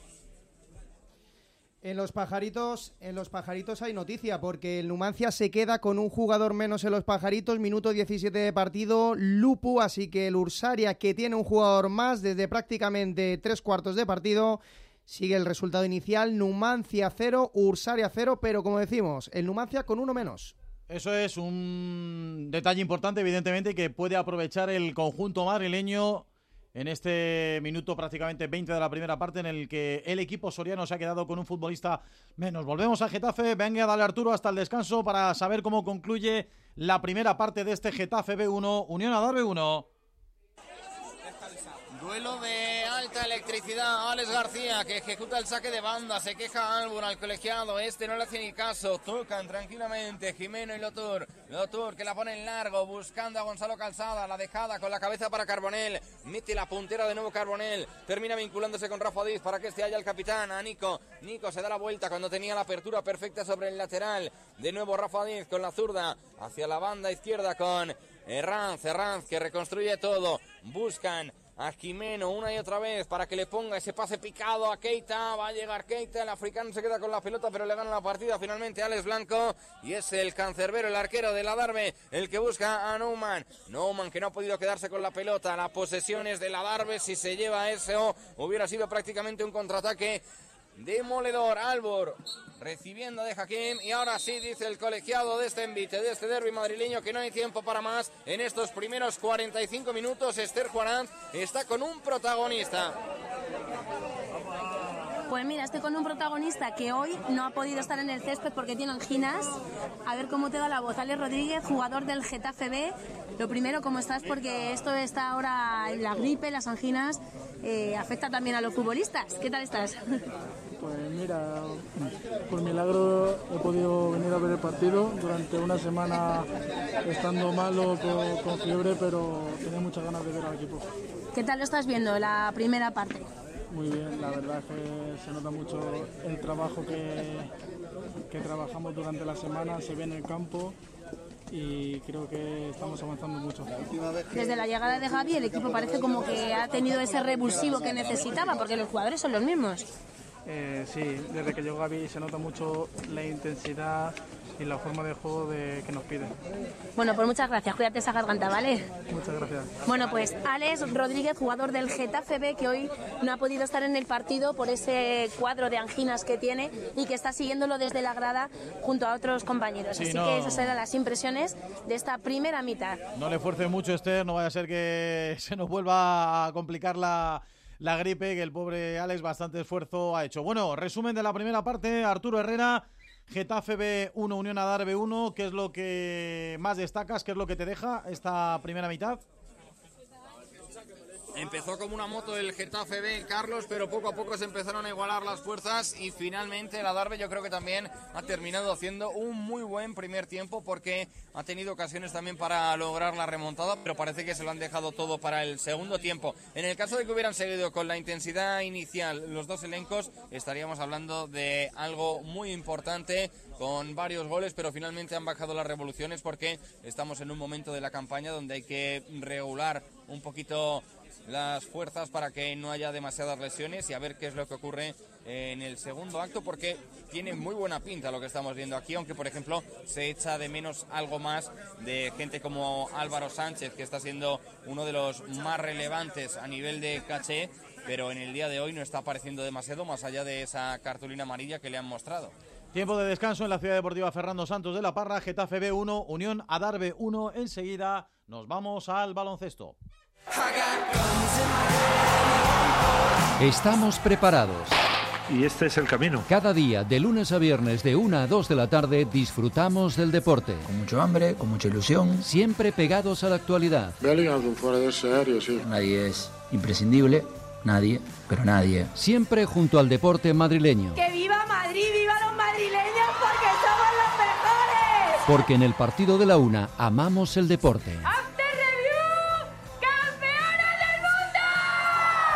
En los pajaritos, en los pajaritos hay noticia porque el Numancia se queda con un jugador menos en los pajaritos, minuto 17 de partido, Lupu, así que el Ursaria que tiene un jugador más desde prácticamente tres cuartos de partido, sigue el resultado inicial, Numancia 0, Ursaria 0, pero como decimos, el Numancia con uno menos. Eso es un detalle importante, evidentemente, que puede aprovechar el conjunto madrileño en este minuto prácticamente 20 de la primera parte en el que el equipo soriano se ha quedado con un futbolista menos. Volvemos a Getafe, venga, dale Arturo hasta el descanso para saber cómo concluye la primera parte de este Getafe B1, Unión Adar B1. Duelo de alta electricidad. Alex García que ejecuta el saque de banda. Se queja Albur al colegiado. Este no le hace ni caso. Tocan tranquilamente. Jimeno y Lotur. Lotur que la pone en largo. Buscando a Gonzalo Calzada. La dejada con la cabeza para Carbonel. Mete la puntera de nuevo Carbonel. Termina vinculándose con Rafa Díaz para que este haya el capitán. A Nico. Nico se da la vuelta cuando tenía la apertura perfecta sobre el lateral. De nuevo Rafa Díaz con la zurda. Hacia la banda izquierda con Herranz. Herranz que reconstruye todo. Buscan a Jimeno una y otra vez para que le ponga ese pase picado a Keita. Va a llegar Keita, el africano se queda con la pelota, pero le gana la partida finalmente a Alex Blanco. Y es el cancerbero, el arquero de la Darbe, el que busca a Neumann. Neumann que no ha podido quedarse con la pelota. La posesión es de la Darbe. Si se lleva eso, hubiera sido prácticamente un contraataque demoledor. Albor recibiendo de Hakim y ahora sí dice el colegiado de este envite, de este derby madrileño que no hay tiempo para más en estos primeros 45 minutos. Esther Juarán está con un protagonista. Pues mira, estoy con un protagonista que hoy no ha podido estar en el césped porque tiene anginas. A ver cómo te da la voz. Alex Rodríguez, jugador del Getafe B. Lo primero, ¿cómo estás? Porque esto está ahora, la gripe, las anginas, eh, afecta también a los futbolistas. ¿Qué tal estás? Pues mira, por milagro he podido venir a ver el partido durante una semana estando malo con, con fiebre, pero tenía muchas ganas de ver al equipo. ¿Qué tal lo estás viendo la primera parte? Muy bien, la verdad es que se nota mucho el trabajo que, que trabajamos durante la semana, se ve en el campo y creo que estamos avanzando mucho. Desde la llegada de Gaby el equipo parece como que ha tenido ese revulsivo que necesitaba porque los jugadores son los mismos. Eh, sí, desde que llegó Gaby se nota mucho la intensidad y la forma de juego de, que nos pide. Bueno, pues muchas gracias. Cuídate esa garganta, ¿vale? Muchas gracias. Bueno, pues Alex Rodríguez, jugador del Getafe B, que hoy no ha podido estar en el partido por ese cuadro de anginas que tiene y que está siguiéndolo desde la grada junto a otros compañeros. Sí, Así no. que esas eran las impresiones de esta primera mitad. No le fuerce mucho, Esther, no vaya a ser que <laughs> se nos vuelva a complicar la, la gripe, que el pobre Alex bastante esfuerzo ha hecho. Bueno, resumen de la primera parte, Arturo Herrera, Getafe B1, Unión Adar B1, ¿qué es lo que más destacas? ¿Qué es lo que te deja esta primera mitad? Empezó como una moto el Getafe B, Carlos, pero poco a poco se empezaron a igualar las fuerzas y finalmente la Darbe yo creo que también ha terminado haciendo un muy buen primer tiempo porque ha tenido ocasiones también para lograr la remontada, pero parece que se lo han dejado todo para el segundo tiempo. En el caso de que hubieran seguido con la intensidad inicial los dos elencos, estaríamos hablando de algo muy importante con varios goles, pero finalmente han bajado las revoluciones porque estamos en un momento de la campaña donde hay que regular un poquito las fuerzas para que no haya demasiadas lesiones y a ver qué es lo que ocurre en el segundo acto porque tiene muy buena pinta lo que estamos viendo aquí, aunque por ejemplo se echa de menos algo más de gente como Álvaro Sánchez, que está siendo uno de los más relevantes a nivel de caché, pero en el día de hoy no está apareciendo demasiado más allá de esa cartulina amarilla que le han mostrado. Tiempo de descanso en la Ciudad Deportiva Fernando Santos de la Parra, Getafe B1, Unión Adarve 1. Enseguida nos vamos al baloncesto. Estamos preparados. Y este es el camino. Cada día, de lunes a viernes, de 1 a 2 de la tarde, disfrutamos del deporte. Con mucho hambre, con mucha ilusión. Siempre pegados a la actualidad. Bellingham es un fuera de serio, sí. Nadie es imprescindible, nadie, pero nadie. Siempre junto al deporte madrileño. ¡Que viva Madrid, viva los madrileños, porque somos los mejores! Porque en el partido de la una amamos el deporte.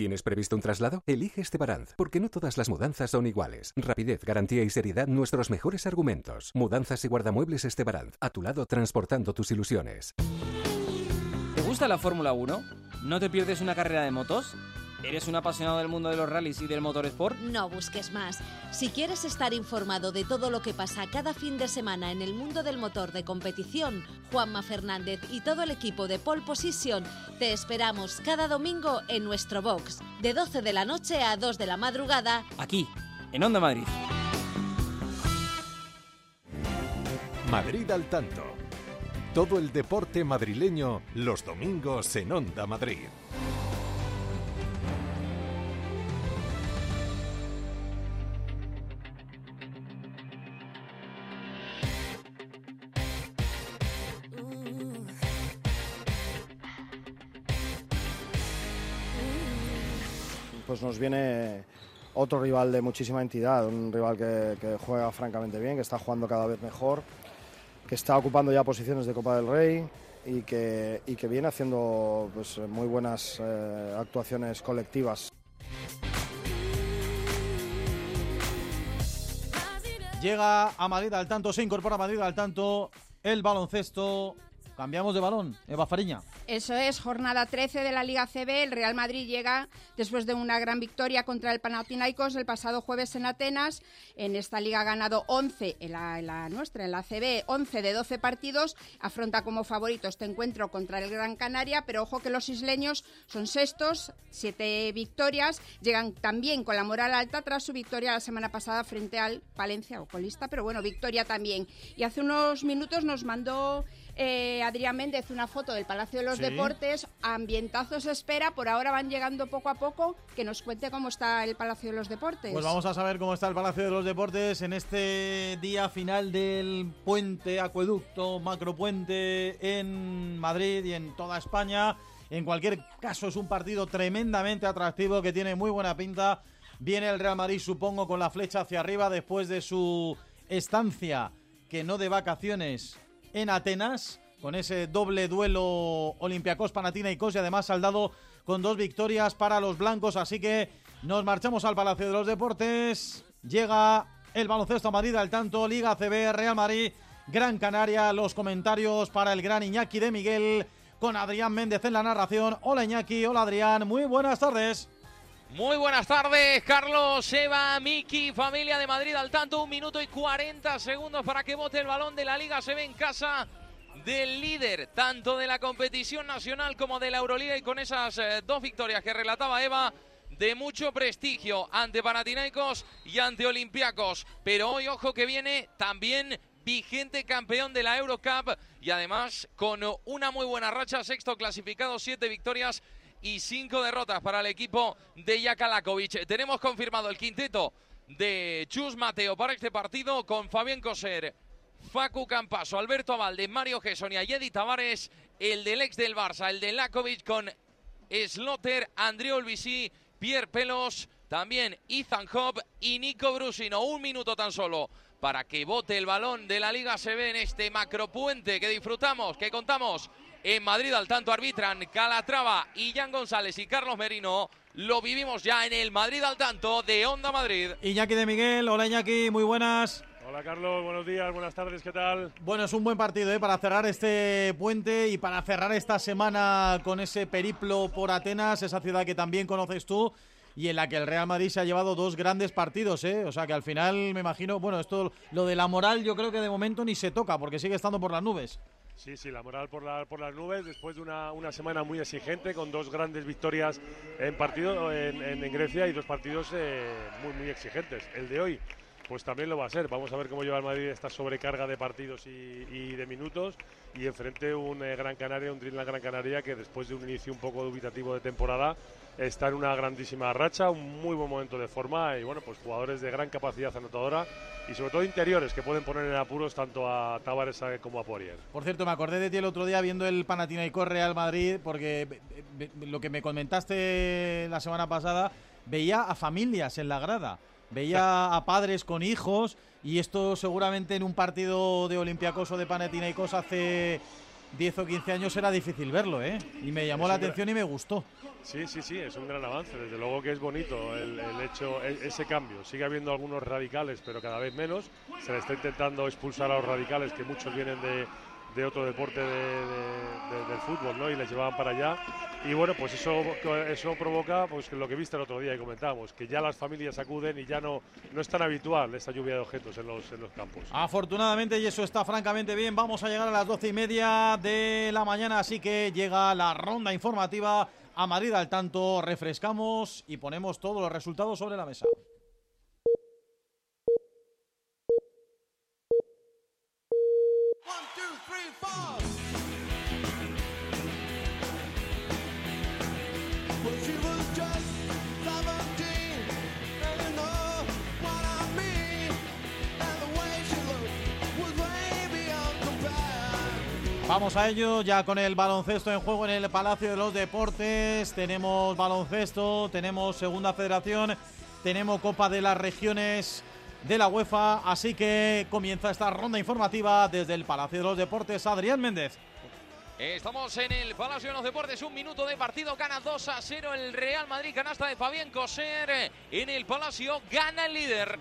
¿Tienes previsto un traslado? Elige Estebaranz, porque no todas las mudanzas son iguales. Rapidez, garantía y seriedad, nuestros mejores argumentos. Mudanzas y guardamuebles Estebaranz, a tu lado transportando tus ilusiones. ¿Te gusta la Fórmula 1? ¿No te pierdes una carrera de motos? ¿Eres un apasionado del mundo de los rallies y del motorsport? No busques más. Si quieres estar informado de todo lo que pasa cada fin de semana en el mundo del motor de competición, Juanma Fernández y todo el equipo de Pole Position te esperamos cada domingo en nuestro box, de 12 de la noche a 2 de la madrugada. Aquí, en Onda Madrid. Madrid al tanto. Todo el deporte madrileño los domingos en Onda Madrid. Pues nos viene otro rival de muchísima entidad, un rival que, juega francamente bien, que está jugando cada vez mejor, que está ocupando ya posiciones de Copa del Rey y que, y que viene haciendo pues, muy buenas eh, actuaciones colectivas. Llega a Madrid al tanto, se incorpora a Madrid al tanto el baloncesto. Cambiamos de balón, Eva Fariña. Eso es, jornada 13 de la Liga CB. El Real Madrid llega después de una gran victoria contra el Panathinaikos el pasado jueves en Atenas. En esta liga ha ganado 11, en la, nuestra, en la CB, 11 de 12 partidos. Afronta como favorito este encuentro contra el Gran Canaria, pero ojo que los isleños son sextos, siete victorias. Llegan también con la moral alta tras su victoria la semana pasada frente al Palencia o colista, pero bueno, victoria también. Y hace unos minutos nos mandó eh, Adrián Méndez una foto del Palacio de los Sí. Deportes. Ambientazo se espera, por ahora van llegando poco a poco. Que nos cuente cómo está el Palacio de los Deportes. Pues vamos a saber cómo está el Palacio de los Deportes en este día final del puente, acueducto, macropuente en Madrid y en toda España. En cualquier caso es un partido tremendamente atractivo que tiene muy buena pinta. Viene el Real Madrid, supongo, con la flecha hacia arriba después de su estancia, que no de vacaciones, en Atenas, con ese doble duelo Olympiacos Panathinaikos y además saldado con dos victorias para los blancos. Así que nos marchamos al Palacio de los Deportes. Llega el baloncesto a Madrid al tanto, Liga CB, Real Madrid, Gran Canaria. Los comentarios para el gran Iñaki de Miguel con Adrián Méndez en la narración. Hola Iñaki, hola Adrián, muy buenas tardes. Muy buenas tardes, Carlos, Eva, Miki, familia de Madrid al tanto. Un minuto y 40 segundos para que vote el balón de la Liga. Se ve en casa del líder, tanto de la competición nacional como de la Euroliga. Y con esas eh, dos victorias que relataba Eva, de mucho prestigio ante Panathinaikos y ante Olympiacos. Pero hoy, ojo que viene también vigente campeón de la Eurocup y además con una muy buena racha, sexto clasificado, siete victorias y cinco derrotas para el equipo de Jaka Lakovic. Tenemos confirmado el quinteto de Chus Mateo para este partido con Fabián Coser, Facu Campaso, Alberto Avalde, Mario Gessonia y Eddie Tavares, el del ex del Barça, el de Lakovic con Slotter, André Olbisi, Pierre Pelos, también Ethan Hobb y Nico Brusino. Un minuto tan solo para que bote el balón de la Liga se ve en este macropuente que disfrutamos, que contamos en Madrid. Al tanto arbitran Calatrava y Jan González y Carlos Merino. Lo vivimos ya en el Madrid al tanto de Onda Madrid. Iñaki de Miguel, hola Iñaki, muy buenas. Hola Carlos, buenos días, buenas tardes, ¿qué tal? Bueno, es un buen partido ¿eh? para cerrar este puente y para cerrar esta semana con ese periplo por Atenas, esa ciudad que también conoces tú y en la que el Real Madrid se ha llevado dos grandes partidos, ¿eh? O sea que al final me imagino, bueno, esto lo de la moral yo creo que de momento ni se toca porque sigue estando por las nubes. Sí, sí, la moral por, la, por las nubes después de una, una, semana muy exigente con dos grandes victorias en partido en, Grecia y dos partidos eh, muy, muy exigentes. El de hoy pues también lo va a ser. Vamos a ver cómo lleva el Madrid esta sobrecarga de partidos y, y de minutos y enfrente un eh, Gran Canaria, un Dreamland Gran Canaria que después de un inicio un poco dubitativo de temporada está en una grandísima racha, un muy buen momento de forma y bueno, pues jugadores de gran capacidad anotadora y sobre todo interiores que pueden poner en apuros tanto a Tavares como a Poirier. Por cierto, me acordé de ti el otro día viendo el Panathinaikos Real Madrid porque lo que me comentaste la semana pasada veía a familias en la grada veía a padres con hijos y esto seguramente en un partido de Olympiacos o de Panathinaikos hace 10 o 15 años era difícil verlo, ¿eh? Y me llamó la atención y me gustó. Sí, sí, sí, es un gran avance. Desde luego que es bonito el, hecho, e, ese cambio. Sigue habiendo algunos radicales, pero cada vez menos. Se le está intentando expulsar a los radicales, que muchos vienen de, de otro deporte del fútbol, ¿no? Y les llevaban para allá. Y bueno, pues eso, eso provoca pues lo que viste el otro día y comentábamos, que ya las familias acuden y ya no, no es tan habitual esta lluvia de objetos en los, en los campos. Afortunadamente, y eso está francamente bien, vamos a llegar a las doce y media de la mañana, así que llega la ronda informativa a Madrid al tanto, refrescamos y ponemos todos los resultados sobre la mesa. Vamos a ello ya con el baloncesto en juego en el Palacio de los Deportes. Tenemos baloncesto, tenemos Segunda Federación, tenemos Copa de las Regiones de la UEFA. Así que comienza esta ronda informativa desde el Palacio de los Deportes. Adrián Méndez. Estamos en el Palacio de los Deportes, un minuto de partido, gana 2 a 0 el Real Madrid, canasta de Fabián Coser en el Palacio, gana el líder.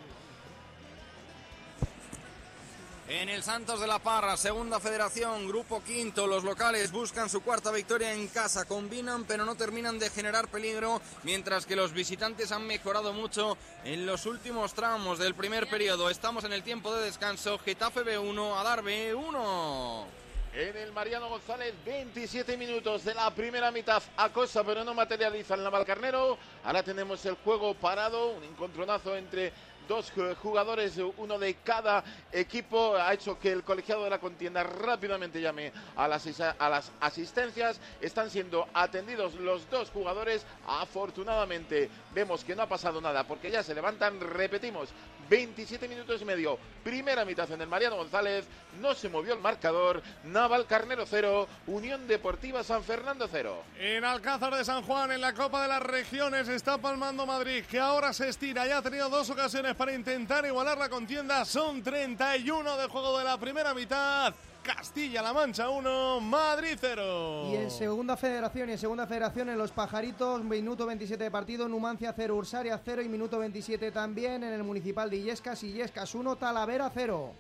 En el Santos de la Parra, segunda federación, grupo quinto, los locales buscan su cuarta victoria en casa, combinan pero no terminan de generar peligro, mientras que los visitantes han mejorado mucho en los últimos tramos del primer periodo. Estamos en el tiempo de descanso, Getafe B1, Adar B1. En el Mariano González, 27 minutos de la primera mitad. Acosa, pero no materializa el Navalcarnero. Ahora tenemos el juego parado, un encontronazo entre dos jugadores, uno de cada equipo, ha hecho que el colegiado de la contienda rápidamente llame a las, a las asistencias. Están siendo atendidos los dos jugadores. Afortunadamente vemos que no ha pasado nada porque ya se levantan, repetimos, 27 minutos y medio. Primera mitad en el Mariano González. No se movió el marcador. Naval Carnero 0. Unión Deportiva San Fernando 0. En Alcázar de San Juan, en la Copa de las Regiones, está palmando Madrid, que ahora se estira. Ya ha tenido dos ocasiones para intentar igualar la contienda. Son 31 de juego de la primera mitad. Castilla-La Mancha 1, Madrid 0. Y en segunda federación, y en segunda federación en Los Pajaritos, minuto 27 de partido, Numancia 0, Ursaria 0 y minuto 27 también en el municipal de Illescas, Illescas 1, Talavera 0.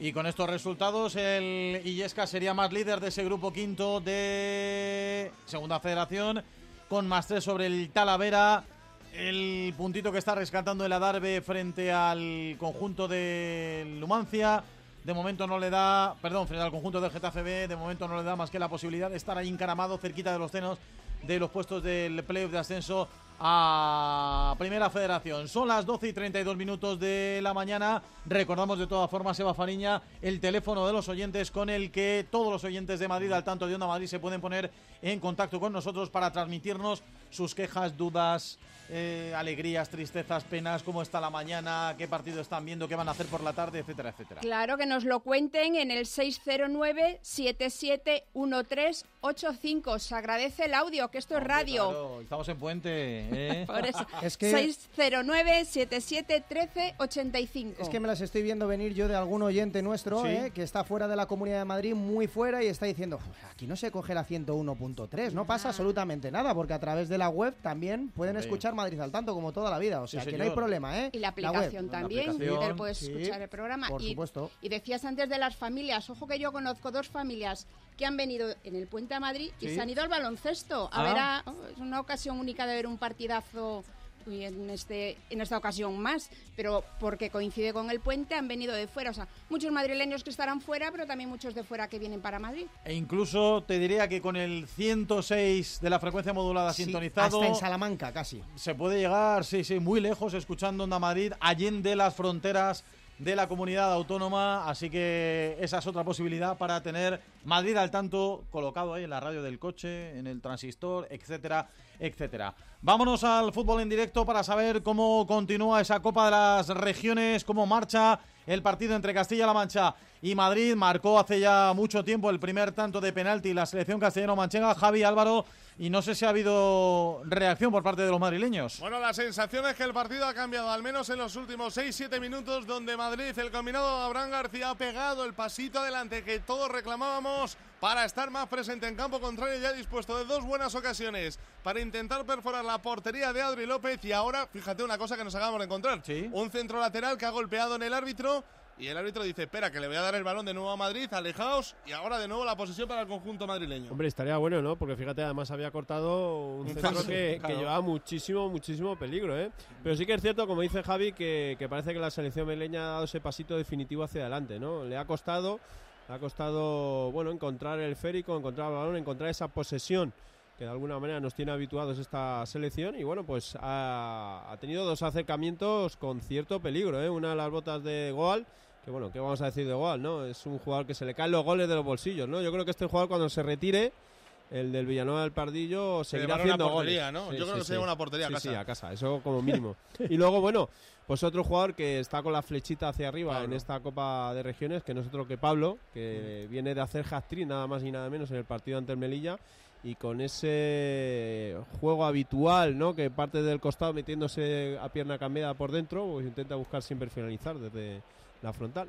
Y con estos resultados, el Illescas sería más líder de ese grupo quinto de Segunda Federación, con más 3 sobre el Talavera. El puntito que está rescatando el Adarve frente al conjunto de Numancia de momento no le da, perdón, frente al conjunto del Getafe de momento no le da más que la posibilidad de estar ahí encaramado cerquita de los cenos de los puestos del playoff de ascenso a Primera Federación. Son las 12 y 32 minutos de la mañana. Recordamos de todas formas, Eva Fariña, el teléfono de los oyentes con el que todos los oyentes de Madrid, al tanto de Onda Madrid, se pueden poner en contacto con nosotros para transmitirnos sus quejas, dudas, eh, alegrías, tristezas, penas, cómo está la mañana, qué partido están viendo, qué van a hacer por la tarde, etcétera, etcétera. Claro, que nos lo cuenten en el 609-771385. Se agradece el audio, que esto es radio. Claro, estamos en puente. ¿eh? <laughs> Por eso. <laughs> Es que- 609-771385. Es que me las estoy viendo venir yo de algún oyente nuestro Sí. eh, que está fuera de la Comunidad de Madrid, muy fuera, y está diciendo, aquí no se coge la 101.3, no pasa absolutamente nada, porque a través de la web también pueden escuchar Madrid al tanto, como toda la vida, o Sí, sea que no hay problema, ¿eh? Y la aplicación también, aplicación, pero puedes sí, escuchar el programa. por y, supuesto. y decías antes de las familias, ojo que yo conozco dos familias que han venido en el puente a Madrid y se han ido al baloncesto. A Ah. ver, a- oh, es una ocasión única de ver un partidazo y en, este, en esta ocasión más, pero porque coincide con el puente han venido de fuera. O sea, muchos madrileños que estarán fuera, pero también muchos de fuera que vienen para Madrid. E incluso te diría que con el 106 de la frecuencia modulada Sí, sintonizado. hasta en Salamanca, casi. se puede llegar, sí, sí, muy lejos escuchando Onda Madrid, allende las fronteras de la comunidad autónoma, así que esa es otra posibilidad para tener Madrid al tanto colocado ahí en la radio del coche, en el transistor, etcétera, etcétera. Vámonos al fútbol en directo para saber cómo continúa esa Copa de las Regiones, cómo marcha el partido entre Castilla-La Mancha y Madrid. Marcó hace ya mucho tiempo el primer tanto de penalti la selección castellano-manchega, Javi Álvaro, y no sé si ha habido reacción por parte de los madrileños. Bueno, la sensación es que el partido ha cambiado, al menos en los últimos 6-7 minutos, donde Madrid, el combinado Abraham García, ha pegado el pasito adelante que todos reclamábamos para estar más presente en campo contrario, ya dispuesto de dos buenas ocasiones para intentar perforar la portería de Adri López. Y ahora, fíjate una cosa que nos acabamos de encontrar: un centro lateral que ha golpeado en el árbitro. Y el árbitro dice, espera, que le voy a dar el balón de nuevo a Madrid, alejaos, y ahora de nuevo la posesión para el conjunto madrileño. Hombre, estaría bueno, ¿no? Porque fíjate, además había cortado un centro, que, claro. que llevaba muchísimo, muchísimo peligro, ¿eh? Pero sí que es cierto, como dice Javi, que, que parece que la selección meleña ha dado ese pasito definitivo hacia adelante, ¿no? Le ha costado, le ha costado, bueno, encontrar el férico, encontrar el balón, encontrar esa posesión que de alguna manera nos tiene habituados esta selección y bueno, pues ha, ha tenido dos acercamientos con cierto peligro, ¿eh? Una de las botas de Goal, que bueno, ¿qué vamos a decir de Goal, no? Es un jugador que se le caen los goles de los bolsillos, ¿no? Yo creo que este jugador cuando se retire, el del Villanueva del Pardillo, Se seguirá una haciendo portería, goles. ¿no? Yo creo que se lleva una portería a Sí, casa. sí, a casa, eso como mínimo. <laughs> y luego, bueno, pues otro jugador que está con la flechita hacia arriba en esta Copa de Regiones, que no es otro que Pablo, que viene de hacer hat-trick nada más y nada menos en el partido ante el Melilla y con ese juego habitual, ¿no? Que parte del costado metiéndose a pierna cambiada por dentro, pues intenta buscar siempre finalizar desde la frontal.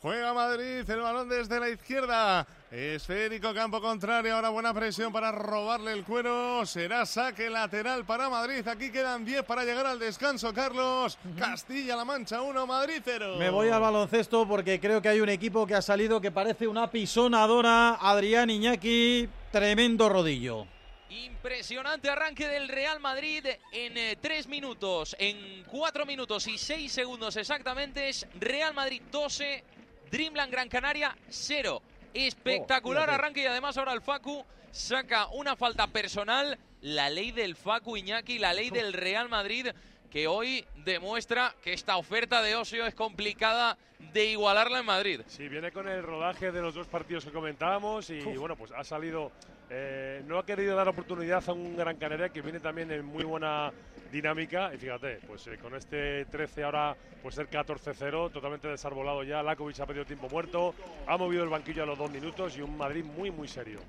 Juega Madrid, el balón desde la izquierda. Esférico, campo contrario. Ahora buena presión para robarle el cuero. Será saque lateral para Madrid. Aquí quedan 10 para llegar al descanso, Carlos. Castilla-La Mancha 1, Madrid 0. Me voy al baloncesto porque creo que hay un equipo que ha salido que parece una pisonadora. Adrián Iñaki, tremendo rodillo. Impresionante arranque del Real Madrid en eh, tres minutos, en cuatro minutos y seis segundos exactamente. Es Real Madrid 12, Dreamland Gran Canaria 0. Espectacular Oh, arranque y además ahora el Facu saca una falta personal. La ley del Facu Iñaki, la ley del Real Madrid que hoy demuestra que esta oferta de Osio es complicada de igualarla en Madrid. Sí, viene con el rodaje de los dos partidos que comentábamos y bueno, pues ha salido, eh, no ha querido dar oportunidad a un Gran Canaria que viene también en muy buena dinámica y fíjate, pues eh, con este 13 ahora pues ser 14-0, totalmente desarbolado ya, Lakovic ha pedido tiempo muerto, ha movido el banquillo a los dos minutos y un Madrid muy muy serio.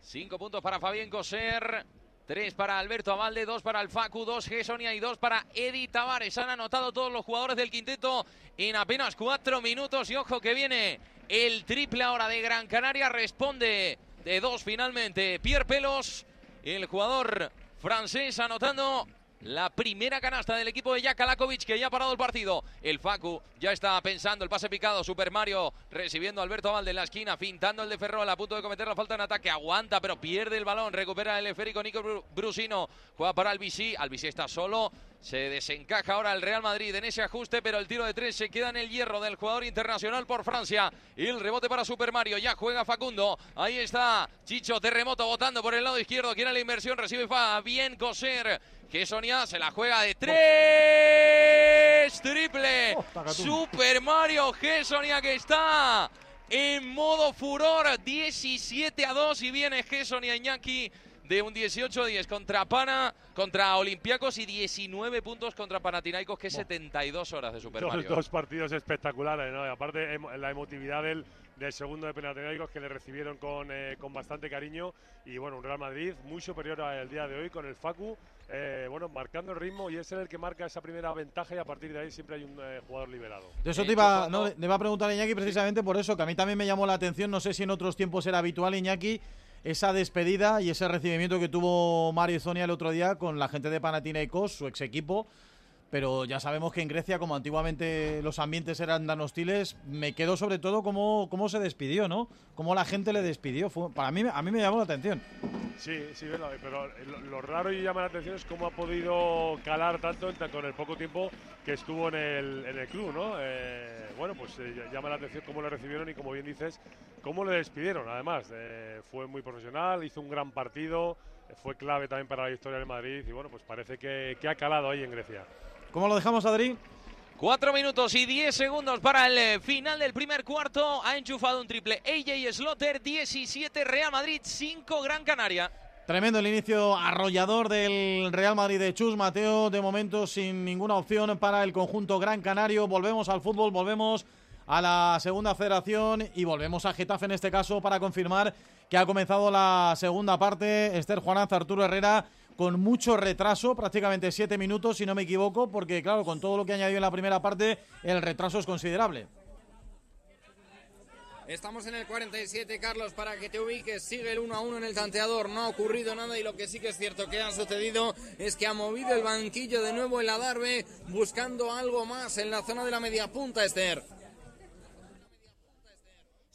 Cinco puntos para Fabián Coser. Tres para Alberto Avalde, dos para el Facu, dos Gesonia y dos para Edi Tavares. Han anotado todos los jugadores del quinteto en apenas cuatro minutos. Y ojo que viene el triple ahora de Gran Canaria. Responde de dos finalmente Pierre Pelos, el jugador francés, anotando la primera canasta del equipo de Jakalakovic que ya ha parado el partido. El Facu ya está pensando el pase picado. Super Mario recibiendo a Alberto Valde en la esquina, fintando el de Ferrol a punto de cometer la falta en ataque. Aguanta, pero pierde el balón. Recupera el esférico Nico Brusino. Juega para Albisi. Albisi está solo. Se desencaja ahora el Real Madrid en ese ajuste, pero el tiro de tres se queda en el hierro del jugador internacional por Francia. Y el rebote para Super Mario. Ya juega Facundo. Ahí está Chicho Terremoto votando por el lado izquierdo. Quiere la inversión. Recibe Fa. Bien coser. Que Sonia se la juega de tres. Triple. Oh, Super Mario Gessonia que está en modo furor. 17 a 2 y viene Gessonia Iñaki de un 18-10 contra Pana, contra Olympiacos y 19 puntos contra Panathinaikos, que es 72 horas de Super Dos, Mario. dos partidos espectaculares, ¿no? Y aparte la emotividad del, del segundo de Panathinaikos que le recibieron con, eh, con bastante cariño y bueno, un Real Madrid muy superior al día de hoy con el Facu, eh, bueno, marcando el ritmo y es el que marca esa primera ventaja y a partir de ahí siempre hay un eh, jugador liberado. De eso te iba, no, le iba a preguntar a Iñaki precisamente por eso, que a mí también me llamó la atención, no sé si en otros tiempos era habitual Iñaki, esa despedida y ese recibimiento que tuvo Mario Zonia el otro día con la gente de Panathinaikos, su ex equipo, pero ya sabemos que en Grecia, como antiguamente los ambientes eran tan hostiles, me quedó sobre todo cómo, cómo se despidió, ¿no? Cómo la gente le despidió. Para mí, a mí me llamó la atención. Sí, sí, verdad, pero lo, raro y llama la atención es cómo ha podido calar tanto con el poco tiempo que estuvo en el, en el club, ¿no? Eh, bueno, pues eh, llama la atención cómo le recibieron y como bien dices, cómo le despidieron. Además, eh, fue muy profesional, hizo un gran partido, fue clave también para la historia del Madrid y bueno, pues parece que, que ha calado ahí en Grecia. ¿Cómo lo dejamos, Adri? Cuatro minutos y 10 segundos para el eh, final del primer cuarto. Ha enchufado un triple AJ Slotter, 17 Real Madrid, 5 Gran Canaria. Tremendo el inicio arrollador del Real Madrid de Chus Mateo, de momento sin ninguna opción para el conjunto Gran Canario. Volvemos al fútbol, volvemos a la segunda federación y volvemos a Getafe en este caso para confirmar que ha comenzado la segunda parte. Esther Juanaz, Arturo Herrera con mucho retraso, prácticamente siete minutos si no me equivoco, porque claro, con todo lo que añadió en la primera parte, el retraso es considerable. Estamos en el 47, Carlos, para que te ubiques. Sigue el 1 a 1 en el tanteador. No ha ocurrido nada y lo que sí que es cierto que ha sucedido es que ha movido el banquillo de nuevo el Adarve buscando algo más en la zona de la media punta, Esther.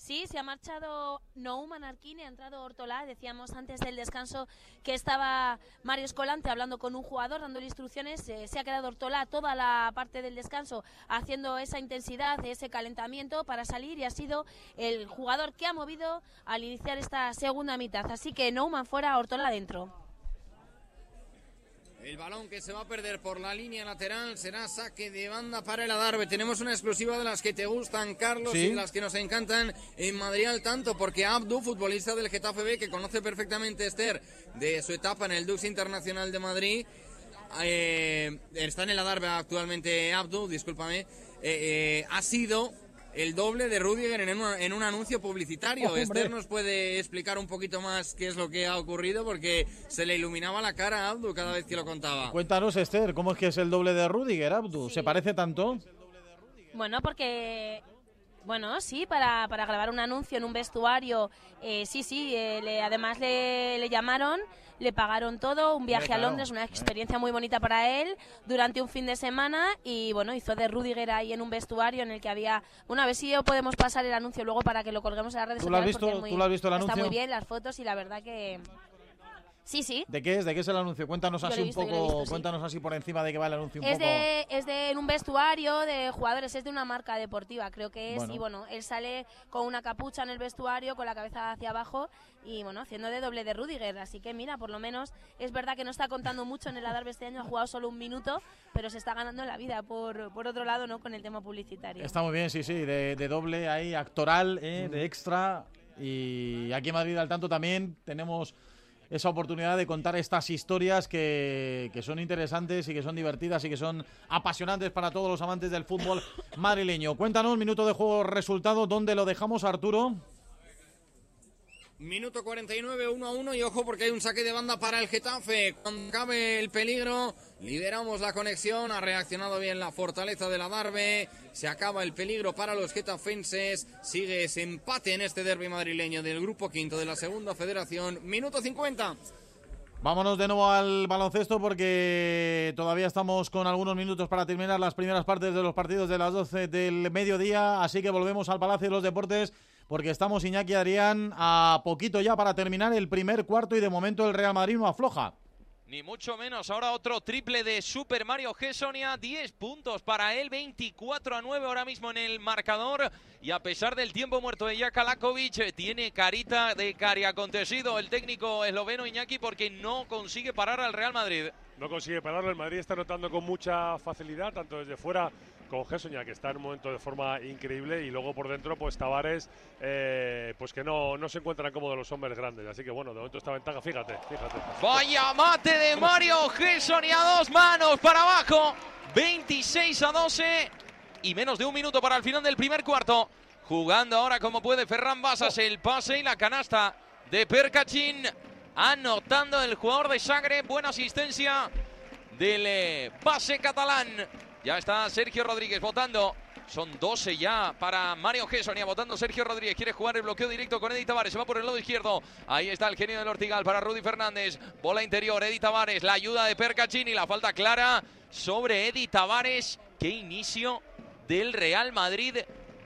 Sí, se ha marchado Nouman Arquini, ha entrado Ortolá. Decíamos antes del descanso que estaba Mario Escolante hablando con un jugador, dándole instrucciones. Eh, se ha quedado Ortolá toda la parte del descanso haciendo esa intensidad, ese calentamiento para salir y ha sido el jugador que ha movido al iniciar esta segunda mitad. Así que Nouman fuera, Ortolá dentro. El balón que se va a perder por la línea lateral será saque de banda para el Adarve. Tenemos una exclusiva de las que te gustan, Carlos, Sí. y las que nos encantan en Madrid al tanto, porque Abdu, futbolista del Getafe B, que conoce perfectamente Esther de su etapa en el Dux Internacional de Madrid, eh, está en el Adarve actualmente Abdu, discúlpame, eh, eh, ha sido el doble de Rudiger en un, en un anuncio publicitario. Hombre. Esther nos puede explicar un poquito más qué es lo que ha ocurrido, porque se le iluminaba la cara a Abdu cada vez que lo contaba. Cuéntanos, Esther, ¿cómo es que es el doble de Rudiger, Abdu? ¿Se parece tanto? Bueno, porque. Bueno, sí, para, para grabar un anuncio en un vestuario, eh, sí, sí, eh, le- además le, le llamaron, le pagaron todo, un viaje Hombre, a Londres, una eh. experiencia muy bonita para él, durante un fin de semana y bueno, hizo de Rudiger ahí en un vestuario en el que había... Bueno, a ver si podemos pasar el anuncio luego para que lo colguemos en las redes ¿Tú lo has sociales. visto- muy- tú lo has visto el Está anuncio? muy bien las fotos y la verdad que... Sí, sí. ¿De qué es? ¿De qué es el anuncio? Cuéntanos así un poco, visto, sí. cuéntanos así por encima de qué va el anuncio un Es poco. de, es de en un vestuario de jugadores, es de una marca deportiva, creo que es. Bueno. Y bueno, él sale con una capucha en el vestuario, con la cabeza hacia abajo y bueno, haciendo de doble de Rudiger. Así que mira, por lo menos es verdad que no está contando mucho en el Adarve este año, ha jugado solo un minuto, pero se está ganando la vida por, por otro lado, ¿no? Con el tema publicitario. Está muy bien, sí, sí, de, de doble ahí, actoral, eh, de extra. Y aquí en Madrid al tanto también tenemos esa oportunidad de contar estas historias que, que son interesantes y que son divertidas y que son apasionantes para todos los amantes del fútbol madrileño. Cuéntanos, minuto de juego, resultado, ¿dónde lo dejamos, Arturo? Minuto 49, 1 a 1 y ojo porque hay un saque de banda para el Getafe. Cuando cabe el peligro, liberamos la conexión. Ha reaccionado bien la fortaleza de la Darbe. Se acaba el peligro para los getafenses. Sigue ese empate en este derby madrileño del grupo quinto de la segunda federación. Minuto 50. Vámonos de nuevo al baloncesto porque todavía estamos con algunos minutos para terminar las primeras partes de los partidos de las 12 del mediodía, así que volvemos al Palacio de los Deportes porque estamos Iñaki y Adrián a poquito ya para terminar el primer cuarto y de momento el Real Madrid no afloja. Ni mucho menos. Ahora otro triple de Super Mario Gessonia. 10 puntos para él. 24 a 9 ahora mismo en el marcador. Y a pesar del tiempo muerto de Jaka Lakovic, tiene carita de cari acontecido el técnico esloveno Iñaki porque no consigue parar al Real Madrid. No consigue pararlo. El Madrid está notando con mucha facilidad, tanto desde fuera con Gessonia, que está en un momento de forma increíble, y luego por dentro, pues Tavares, eh, pues que no, no se encuentran cómodos los hombres grandes. Así que bueno, de momento esta ventaja, fíjate, fíjate. Vaya mate de Mario Gessonia, dos manos para abajo, 26 a 12 y menos de un minuto para el final del primer cuarto. Jugando ahora como puede Ferran Basas, el pase y la canasta de Percachín. Anotando el jugador de Sagre, buena asistencia del eh, pase catalán. Ya está Sergio Rodríguez votando. Son 12 ya para Mario Gessonia votando Sergio Rodríguez. Quiere jugar el bloqueo directo con Edith Tavares. Se va por el lado izquierdo. Ahí está el genio del Ortigal para Rudy Fernández. Bola interior. Edith Tavares. La ayuda de Percachini. La falta clara sobre Edith Tavares. Qué inicio del Real Madrid.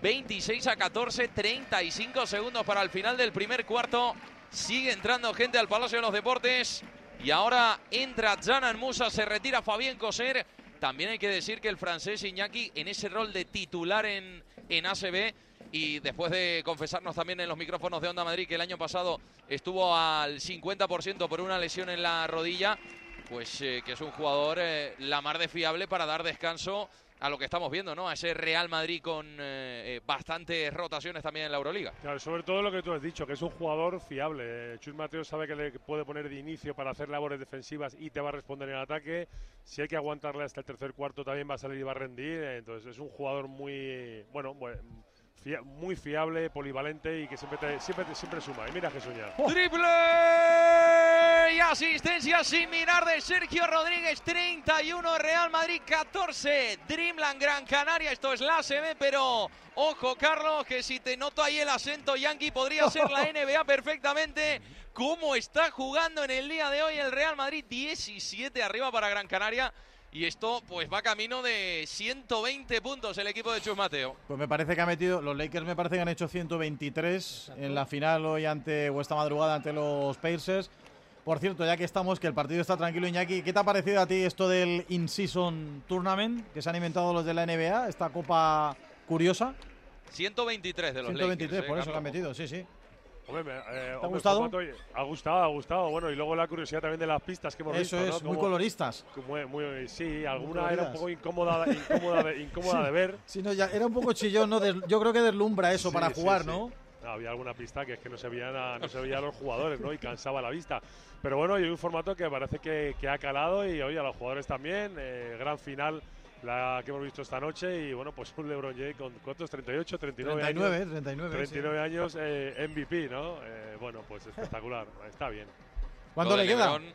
26 a 14. 35 segundos para el final del primer cuarto. Sigue entrando gente al Palacio de los Deportes. Y ahora entra Janan Musa. Se retira Fabián Coser. También hay que decir que el francés Iñaki en ese rol de titular en, en ACB y después de confesarnos también en los micrófonos de Onda Madrid que el año pasado estuvo al 50% por una lesión en la rodilla, pues eh, que es un jugador eh, la mar de fiable para dar descanso a lo que estamos viendo, ¿no? A ese Real Madrid con eh, eh, bastantes rotaciones también en la Euroliga. Claro, sobre todo lo que tú has dicho, que es un jugador fiable. Chus Mateo sabe que le puede poner de inicio para hacer labores defensivas y te va a responder en el ataque. Si hay que aguantarle hasta el tercer cuarto también va a salir y va a rendir. Entonces es un jugador muy, bueno fia- muy fiable, polivalente y que siempre, te- siempre, te- siempre suma. Y mira Jesús ya. Triple y asistencia sin mirar de Sergio Rodríguez, 31 Real Madrid 14, Dreamland Gran Canaria, esto es la CB, pero ojo Carlos, que si te noto ahí el acento yankee podría ser la <laughs> NBA perfectamente. ¿Cómo está jugando en el día de hoy el Real Madrid? 17 arriba para Gran Canaria. Y esto pues va camino de 120 puntos el equipo de Chus Mateo. Pues me parece que ha metido, los Lakers me parece que han hecho 123 en la final hoy ante, o esta madrugada ante los Pacers. Por cierto, ya que estamos, que el partido está tranquilo, Iñaki, ¿qué te ha parecido a ti esto del In-Season Tournament que se han inventado los de la NBA, esta copa curiosa? 123 de los 123, Lakers, ¿eh, por eso que han metido, sí, sí. Hombre, me- eh, hombre, gustado? formato, ha gustado, ha gustado. Bueno, y luego la curiosidad también de las pistas que hemos Eso visto. es, ¿no? muy Como- coloristas. Muy, muy- sí, alguna era coloridas. un poco incómoda, incómoda, de, incómoda de ver. Sí, no, ya era un poco chillón, ¿no? Des- yo creo que deslumbra eso Sí, para sí, jugar, sí. ¿no? No, Había alguna pista que es que no se veían a, no se veía a los jugadores, ¿no? Y cansaba la vista. Pero bueno, hay un formato que parece que, que ha calado y oye, a los jugadores también. eh, gran final la que hemos visto esta noche y bueno, pues un LeBron James con ¿cuántos? 38, 39 39, años. 39, sí. 39 años eh, MVP, ¿no? Eh, bueno, pues espectacular, está bien. ¿Cuánto le queda? LeBron,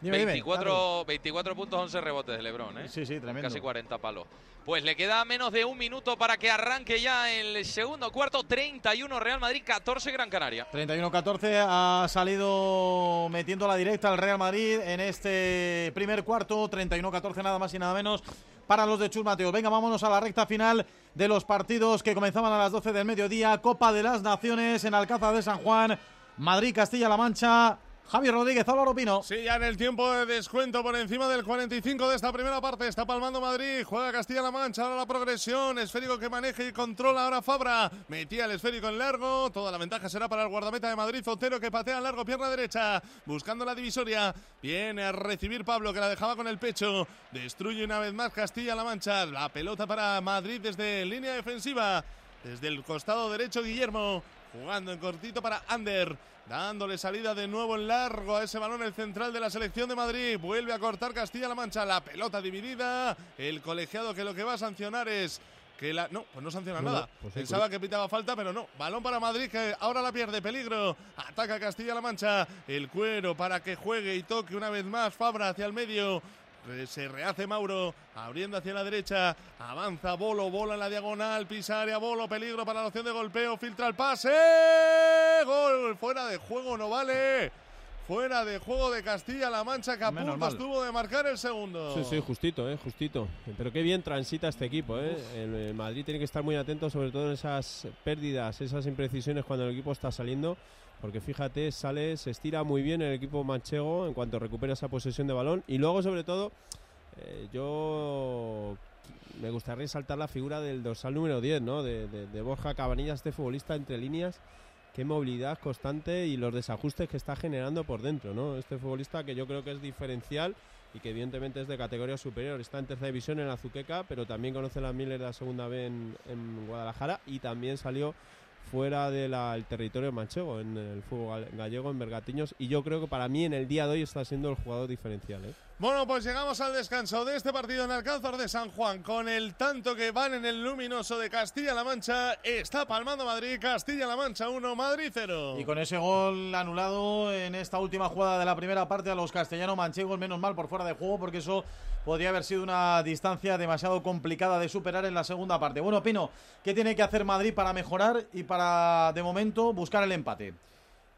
Dime, dime, 24, claro. 24 puntos, 11 rebotes de Lebron, ¿eh? Sí, sí, tremendo. Casi 40 palos. Pues le queda menos de un minuto para que arranque ya el segundo cuarto. 31 Real Madrid, 14 Gran Canaria. 31-14 ha salido metiendo la directa al Real Madrid en este primer cuarto. 31-14 nada más y nada menos para los de Chus Mateo. Venga, vámonos a la recta final de los partidos que comenzaban a las 12 del mediodía. Copa de las Naciones en Alcázar de San Juan. Madrid, Castilla-La Mancha. Javier Rodríguez, Álvaro Pino. Sí, ya en el tiempo de descuento por encima del 45 de esta primera parte. Está palmando Madrid, juega Castilla-La Mancha, ahora la progresión. Esférico que maneja y controla ahora Fabra. Metía el esférico en largo. Toda la ventaja será para el guardameta de Madrid, Zotero, que patea en largo, pierna derecha. Buscando la divisoria. Viene a recibir Pablo, que la dejaba con el pecho. Destruye una vez más Castilla-La Mancha. La pelota para Madrid desde línea defensiva. Desde el costado derecho, Guillermo. Jugando en cortito para Ander. Dándole salida de nuevo en largo a ese balón el central de la selección de Madrid. Vuelve a cortar Castilla-La Mancha. La pelota dividida. El colegiado que lo que va a sancionar es que la. No, pues no sanciona No, nada. pues sí, Pensaba pues- que pitaba falta, pero no. Balón para Madrid que ahora la pierde. Peligro. Ataca Castilla-La Mancha. El cuero para que juegue y toque una vez más Fabra hacia el medio. Re- Se rehace Mauro, abriendo hacia la derecha, avanza Bolo, bola en la diagonal, pisa área, Bolo, peligro para la opción de golpeo, filtra el pase, gol, fuera de juego, no vale. Fuera de juego de Castilla-La Mancha, que a punto estuvo de marcar el segundo. Sí, sí, justito, eh, justito. Pero qué bien transita este equipo, eh. El, el Madrid tiene que estar muy atento, sobre todo en esas pérdidas, esas imprecisiones cuando el equipo está saliendo. Porque fíjate, sale, se estira muy bien el equipo manchego en cuanto recupera esa posesión de balón. Y luego, sobre todo, eh, yo me gustaría resaltar la figura del dorsal número 10, ¿no? De, de- Borja Cabanillas, este futbolista entre líneas. Qué movilidad constante y los desajustes que está generando por dentro, ¿no? Este futbolista que yo creo que es diferencial y que evidentemente es de categoría superior. Está en tercera división en la Azuqueca, pero también conoce la Miller de la segunda B en, en Guadalajara y también salió fuera del territorio manchego, en el fútbol gal- gallego, en Bergatiños. Y yo creo que para mí en el día de hoy está siendo el jugador diferencial. ¿eh? Bueno, pues llegamos al descanso de este partido en Alcázar de San Juan con el tanto que van en el luminoso de Castilla-La Mancha. Está palmando Madrid, Castilla-La Mancha 1, Madrid 0. Y con ese gol anulado en esta última jugada de la primera parte a los castellanos manchegos, menos mal por fuera de juego, porque eso podría haber sido una distancia demasiado complicada de superar en la segunda parte. Bueno, Pino, ¿qué tiene que hacer Madrid para mejorar y para, de momento, buscar el empate?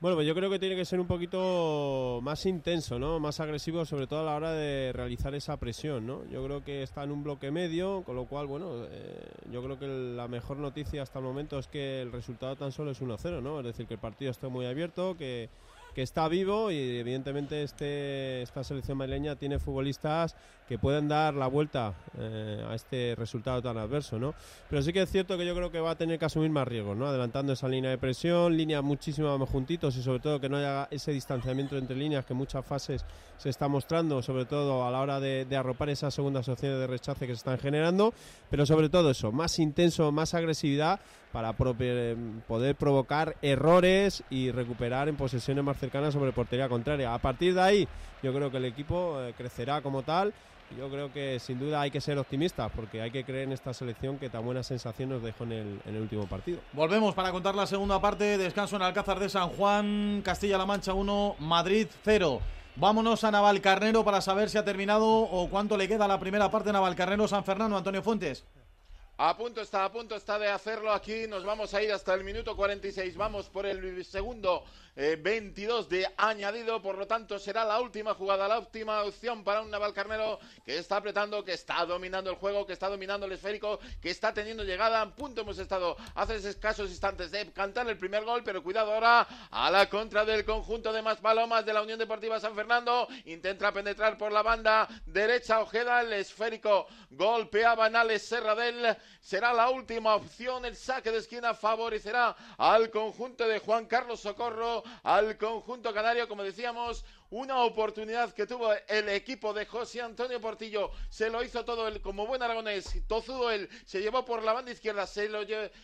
Bueno, pues yo creo que tiene que ser un poquito más intenso, ¿no? Más agresivo, sobre todo a la hora de realizar esa presión, ¿no? Yo creo que está en un bloque medio, con lo cual, bueno, eh, yo creo que la mejor noticia hasta el momento es que el resultado tan solo es 1-0, ¿no? Es decir, que el partido está muy abierto, que, que está vivo y evidentemente este, esta selección madrileña tiene futbolistas que pueden dar la vuelta eh, a este resultado tan adverso, ¿no? Pero sí que es cierto que yo creo que va a tener que asumir más riesgos, ¿no? Adelantando esa línea de presión, líneas muchísimo más juntitos y sobre todo que no haya ese distanciamiento entre líneas que muchas fases se está mostrando, sobre todo a la hora de, de arropar esas segundas opciones de rechace que se están generando, pero sobre todo eso, más intenso, más agresividad para prope- poder provocar errores y recuperar en posesiones más cercanas sobre portería contraria. A partir de ahí, yo creo que el equipo eh, crecerá como tal. Yo creo que sin duda hay que ser optimistas porque hay que creer en esta selección que tan buena sensación nos dejó en el, último partido. Volvemos para contar la segunda parte. Descanso en Alcázar de San Juan, Castilla-La Mancha 1, Madrid 0. Vámonos a Navalcarnero para saber si ha terminado o cuánto le queda la primera parte Navalcarnero San Fernando. Antonio Fuentes. A punto está, a punto está de hacerlo aquí. Nos vamos a ir hasta el minuto 46. Vamos por el segundo eh, 22 de añadido. Por lo tanto, será la última jugada, la última opción para un Navalcarnero que está apretando, que está dominando el juego, que está dominando el esférico, que está teniendo llegada. A punto hemos estado hace escasos instantes de cantar el primer gol, pero cuidado ahora a la contra del conjunto de más palomas de la Unión Deportiva San Fernando. Intenta penetrar por la banda derecha Ojeda, el esférico golpea Banales Serradel. Será la última opción. El saque de esquina favorecerá al conjunto de Juan Carlos Socorro, al conjunto canario, como decíamos. Una oportunidad que tuvo el equipo de José Antonio Portillo. Se lo hizo todo él como buen aragonés. Tozudo él. Se llevó por la banda izquierda. Se, lo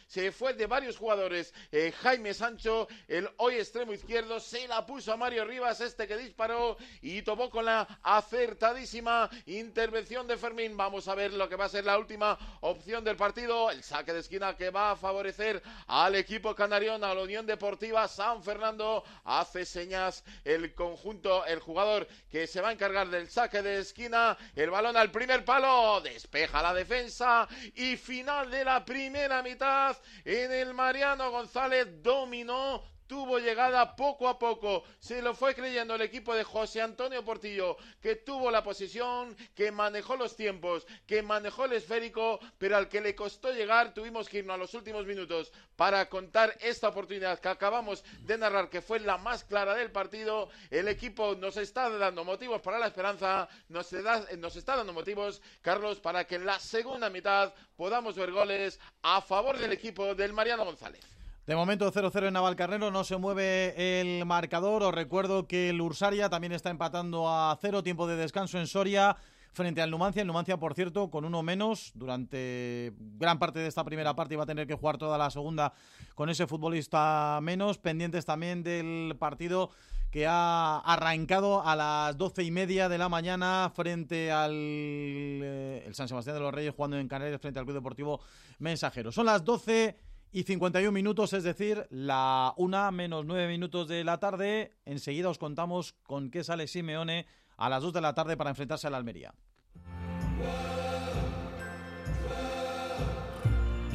se fue de varios jugadores. Eh, Jaime Sancho, el hoy extremo izquierdo. Se la puso a Mario Rivas, este que disparó. Y tomó con la acertadísima intervención de Fermín. Vamos a ver lo que va a ser la última opción del partido. El saque de esquina que va a favorecer al equipo canarión, a la Unión Deportiva San Fernando. Hace señas el conjunto, el jugador que se va a encargar del saque de esquina. El balón al primer palo, despeja la defensa y final de la primera mitad en el Mariano González dominó tuvo llegada poco a poco, se lo fue creyendo el equipo de José Antonio Portillo, que tuvo la posición, que manejó los tiempos, que manejó el esférico, pero al que le costó llegar tuvimos que irnos a los últimos minutos para contar esta oportunidad que acabamos de narrar, que fue la más clara del partido. El equipo nos está dando motivos para la esperanza, nos, está dando motivos, Carlos, para que en la segunda mitad podamos ver goles a favor del equipo del Mariano González. De momento 0-0 en Navalcarnero, no se mueve el marcador. Os recuerdo que el Ursaria también está empatando a cero, tiempo de descanso en Soria frente al Numancia. El Numancia, por cierto, con uno menos durante gran parte de esta primera parte y va a tener que jugar toda la segunda con ese futbolista menos. Pendientes también del partido que ha arrancado a las doce y media de la mañana frente al eh, el San Sebastián de los Reyes jugando en Canarias frente al Club Deportivo Mensajero. Son las 12 y 51 minutos, es decir, la una menos nueve minutos de la tarde. Enseguida os contamos con qué sale Simeone a las 2 de la tarde para enfrentarse a la Almería.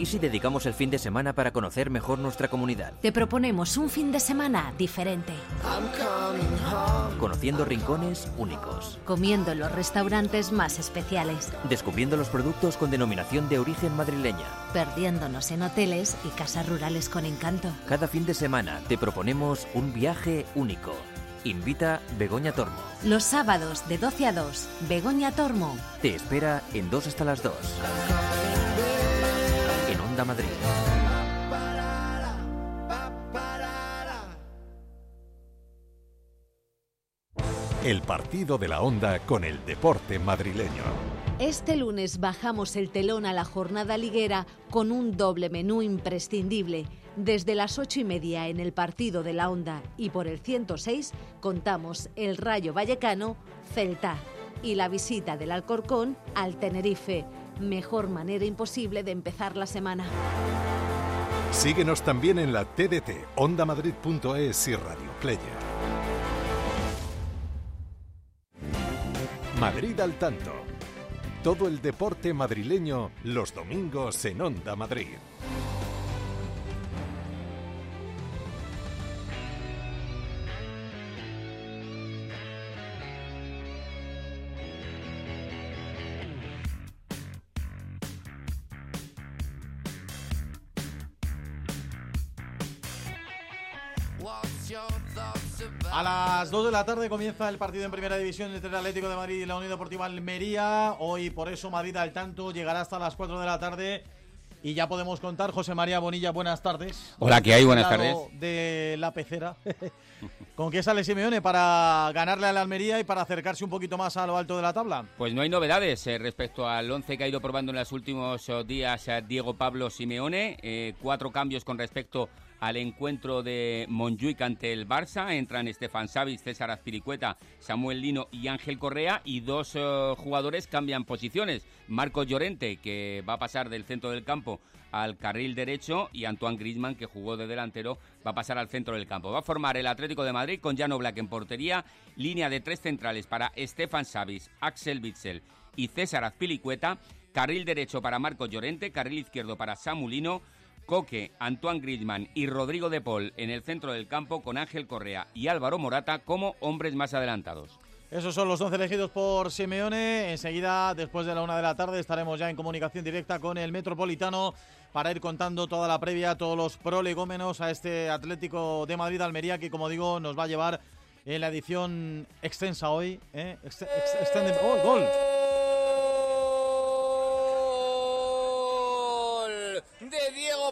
¿Y si dedicamos el fin de semana para conocer mejor nuestra comunidad? Te proponemos un fin de semana diferente. Conociendo rincones únicos. Comiendo en los restaurantes más especiales. Descubriendo los productos con denominación de origen madrileña. Perdiéndonos en hoteles y casas rurales con encanto. Cada fin de semana te proponemos un viaje único. Invita Begoña Tormo. Los sábados de 12 a 2, Begoña Tormo. Te espera en 2 hasta las 2. En Onda Madrid. El partido de la onda con el deporte madrileño. Este lunes bajamos el telón a la jornada liguera con un doble menú imprescindible. Desde las ocho y media en el partido de la Onda y por el 106 contamos el Rayo Vallecano Celta y la visita del Alcorcón al Tenerife. Mejor manera imposible de empezar la semana. Síguenos también en la TDT, ondamadrid.es y Radio Player. Madrid al tanto. Todo el deporte madrileño los domingos en Onda Madrid. A las 2 de la tarde comienza el partido en Primera División entre el Atlético de Madrid y la Unión Deportiva Almería. Hoy por eso Madrid al tanto llegará hasta las 4 de la tarde y ya podemos contar. José María Bonilla, buenas tardes. Hola, ¿qué hay? Buenas tardes. De la pecera. <laughs> ¿Con qué sale Simeone para ganarle a la Almería y para acercarse un poquito más a lo alto de la tabla? Pues no hay novedades eh, respecto al 11 que ha ido probando en los últimos eh, días eh, Diego Pablo Simeone. Eh, cuatro cambios con respecto al encuentro de Montjuic ante el Barça. Entran Estefan Savic, César Azpilicueta, Samuel Lino y Ángel Correa. Y dos eh, jugadores cambian posiciones. Marco Llorente, que va a pasar del centro del campo al carril derecho y Antoine Griezmann, que jugó de delantero, va a pasar al centro del campo. Va a formar el Atlético de Madrid con Jano Black en portería, línea de tres centrales para Stefan Savic, Axel Witzel y César Azpilicueta, carril derecho para Marco Llorente, carril izquierdo para Samulino, Coque, Antoine Griezmann y Rodrigo de Paul en el centro del campo con Ángel Correa y Álvaro Morata como hombres más adelantados. Esos son los 11 elegidos por Simeone. Enseguida, después de la una de la tarde, estaremos ya en comunicación directa con el Metropolitano para ir contando toda la previa, todos los prolegómenos a este Atlético de Madrid-Almería que, como digo, nos va a llevar en la edición extensa hoy. ¿eh? ¡Oh! Gol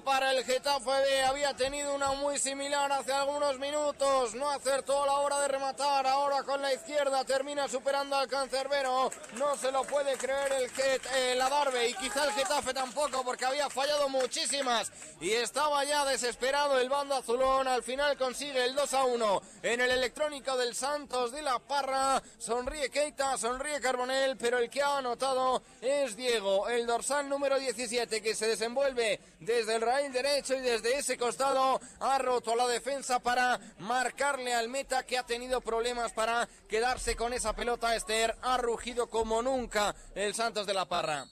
para el Getafe B. Había tenido una muy similar hace algunos minutos. No acertó a la hora de rematar. Ahora con la izquierda termina superando al cancerbero. No se lo puede creer el Get, eh, la Darbe y quizá el Getafe tampoco porque había fallado muchísimas y estaba ya desesperado el bando azulón. Al final consigue el 2 a 1 en el electrónico del Santos de la Parra. Sonríe Keita, sonríe Carbonel, pero el que ha anotado es Diego, el dorsal número 17 que se desenvuelve desde el raíl derecho y desde ese costado ha roto la defensa para marcarle al meta que ha tenido problemas para quedarse con esa pelota. Esther ha rugido como nunca el Santos de la Parra.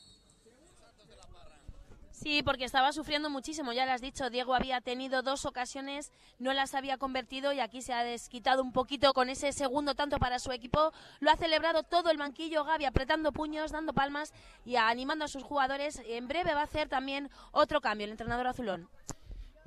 Sí, porque estaba sufriendo muchísimo, ya lo has dicho, Diego había tenido dos ocasiones, no las había convertido y aquí se ha desquitado un poquito con ese segundo tanto para su equipo. Lo ha celebrado todo el banquillo, Gaby apretando puños, dando palmas y animando a sus jugadores. En breve va a hacer también otro cambio el entrenador azulón.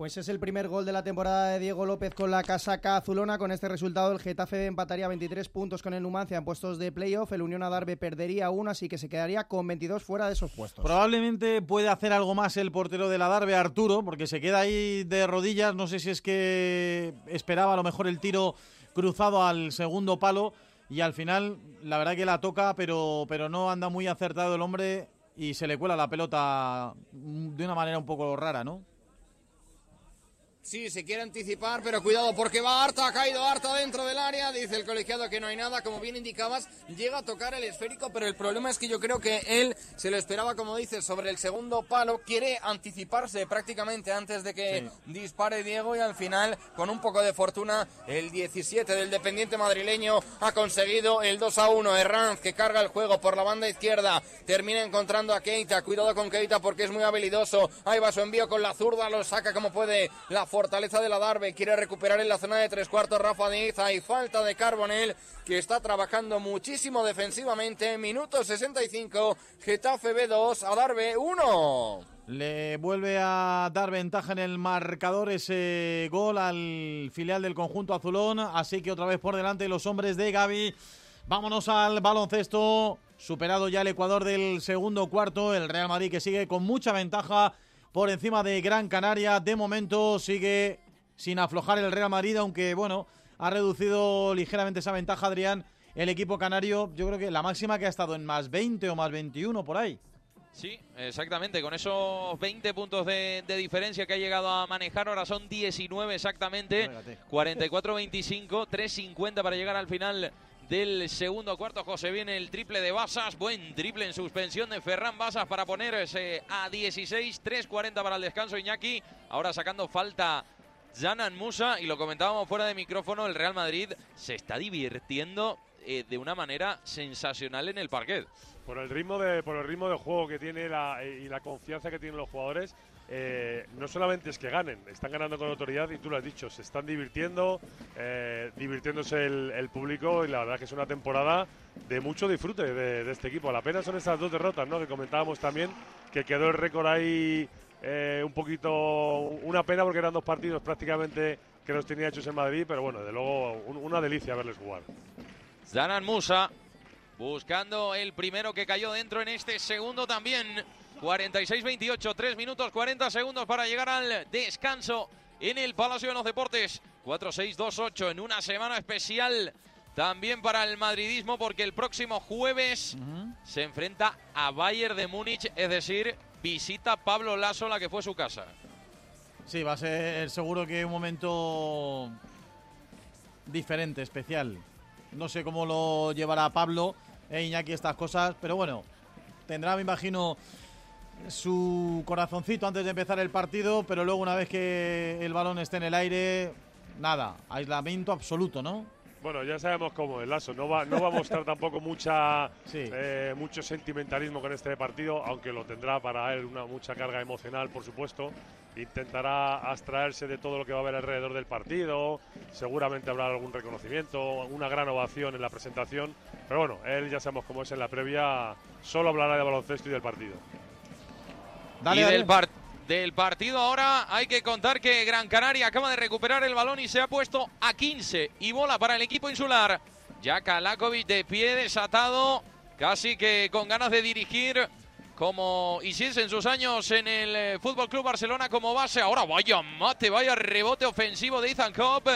Pues es el primer gol de la temporada de Diego López con la casaca azulona. Con este resultado, el Getafe empataría 23 puntos con el Numancia en puestos de playoff. El Unión Adarve perdería uno, así que se quedaría con 22 fuera de esos puestos. Probablemente puede hacer algo más el portero de la Darbe, Arturo, porque se queda ahí de rodillas. No sé si es que esperaba a lo mejor el tiro cruzado al segundo palo y al final la verdad que la toca, pero, pero no anda muy acertado el hombre y se le cuela la pelota de una manera un poco rara, ¿no? Sí, se quiere anticipar, pero cuidado porque va harta, ha caído harta dentro del área, dice el colegiado que no hay nada, como bien indicabas, llega a tocar el esférico, pero el problema es que yo creo que él se lo esperaba, como dices, sobre el segundo palo, quiere anticiparse prácticamente antes de que dispare Diego y al final, con un poco de fortuna, el 17 del dependiente madrileño ha conseguido el 2 a 1. Herranz que carga el juego por la banda izquierda, termina encontrando a Keita, cuidado con Keita porque es muy habilidoso, ahí va su envío con la zurda, lo saca como puede la fortaleza de la Darbe, quiere recuperar en la zona de tres cuartos Rafa Díaz, hay falta de Carbonel que está trabajando muchísimo defensivamente, minuto 65, Getafe B2, a Darbe 1. Le vuelve a dar ventaja en el marcador ese gol al filial del conjunto azulón, así que otra vez por delante los hombres de Gaby. Vámonos al baloncesto, superado ya el Ecuador del segundo cuarto, el Real Madrid que sigue con mucha ventaja por encima de Gran Canaria. De momento sigue sin aflojar el Real Madrid, aunque bueno, ha reducido ligeramente esa ventaja Adrián. El equipo canario, yo creo que la máxima que ha estado en más 20 o más 21 por ahí. Sí, exactamente. Con esos 20 puntos de, de diferencia que ha llegado a manejar, ahora son 19 exactamente. 44-25, 3-50 para llegar al final del segundo cuarto. José viene el triple de Basas. Buen triple en suspensión de Ferran Basas para ponerse a 16. 3-40 para el descanso Iñaki. Ahora sacando falta Janan Musa. Y lo comentábamos fuera de micrófono. El Real Madrid se está divirtiendo eh, de una manera sensacional en el parquet. Por el ritmo de, por el ritmo de juego que tiene la, y la confianza que tienen los jugadores, eh, no solamente es que ganen, están ganando con autoridad y tú lo has dicho, se están divirtiendo, eh, divirtiéndose el, público y la verdad que es una temporada de mucho disfrute de, este equipo. La pena son estas dos derrotas, ¿no? Que comentábamos también que quedó el récord ahí eh, un poquito una pena porque eran dos partidos prácticamente que los tenía hechos en Madrid, pero bueno, de luego un- una delicia verles jugar. Zanan Musa buscando el primero que cayó dentro en este segundo también. 46-28, 3 minutos 40 segundos para llegar al descanso en el Palacio de los Deportes. 4-6-2-8 en una semana especial también para el madridismo porque el próximo jueves se enfrenta a Bayern de Múnich, es decir, visita Pablo Lasso, la que fue su casa. Sí, va a ser seguro que un momento diferente, especial. No sé cómo lo llevará Pablo e Iñaki estas cosas, pero bueno, tendrá, me imagino, su corazoncito antes de empezar el partido, pero luego una vez que el balón esté en el aire, nada, aislamiento absoluto, ¿no? Bueno, ya sabemos cómo es Lasso. No va, no va a mostrar tampoco mucha, eh, mucho sentimentalismo con este partido, aunque lo tendrá para él una mucha carga emocional, por supuesto. Intentará abstraerse de todo lo que va a haber alrededor del partido. Seguramente habrá algún reconocimiento, una gran ovación en la presentación. Pero bueno, él ya sabemos cómo es en la previa. Solo hablará de baloncesto y del partido. Y del, par- del partido ahora hay que contar que Gran Canaria acaba de recuperar el balón y se ha puesto a 15 y bola para el equipo insular. Ya Kalakovic de pie desatado, casi que con ganas de dirigir como hiciese en sus años en el eh, Fútbol Club Barcelona como base. Ahora vaya mate, vaya rebote ofensivo de Ethan Kopp.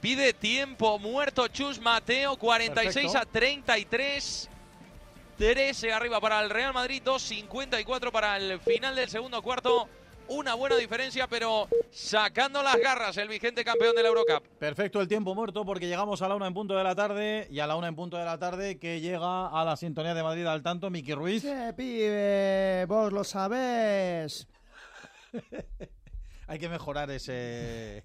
Pide tiempo muerto Chus Mateo, 46 a Perfecto. 33. 13 arriba para el Real Madrid, 2.54 para el final del segundo cuarto. Una buena diferencia, pero sacando las garras el vigente campeón de la Eurocup. Perfecto el tiempo muerto porque llegamos a la una en punto de la tarde y a la una en punto de la tarde que llega a la sintonía de Madrid al tanto Miki Ruiz. Eh, pibe, vos lo sabés. <laughs> Hay que mejorar ese.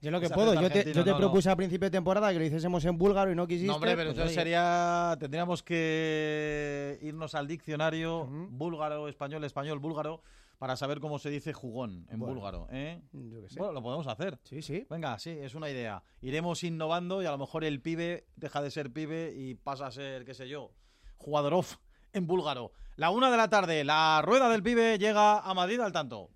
Yo lo que puedo, yo te, yo te no, no. propuse a principio de temporada que lo hiciésemos en búlgaro y no quisiste. No, hombre, pero pues, entonces oye. sería. Tendríamos que irnos al diccionario búlgaro, español, español, búlgaro para saber cómo se dice jugón en Bueno, búlgaro. ¿eh? yo qué sé. Bueno, lo podemos hacer. Sí, sí. Venga, sí, es una idea. Iremos innovando y a lo mejor el pibe deja de ser pibe y pasa a ser, qué sé yo, jugador off en búlgaro. La una de la tarde, la rueda del pibe llega a Madrid al tanto.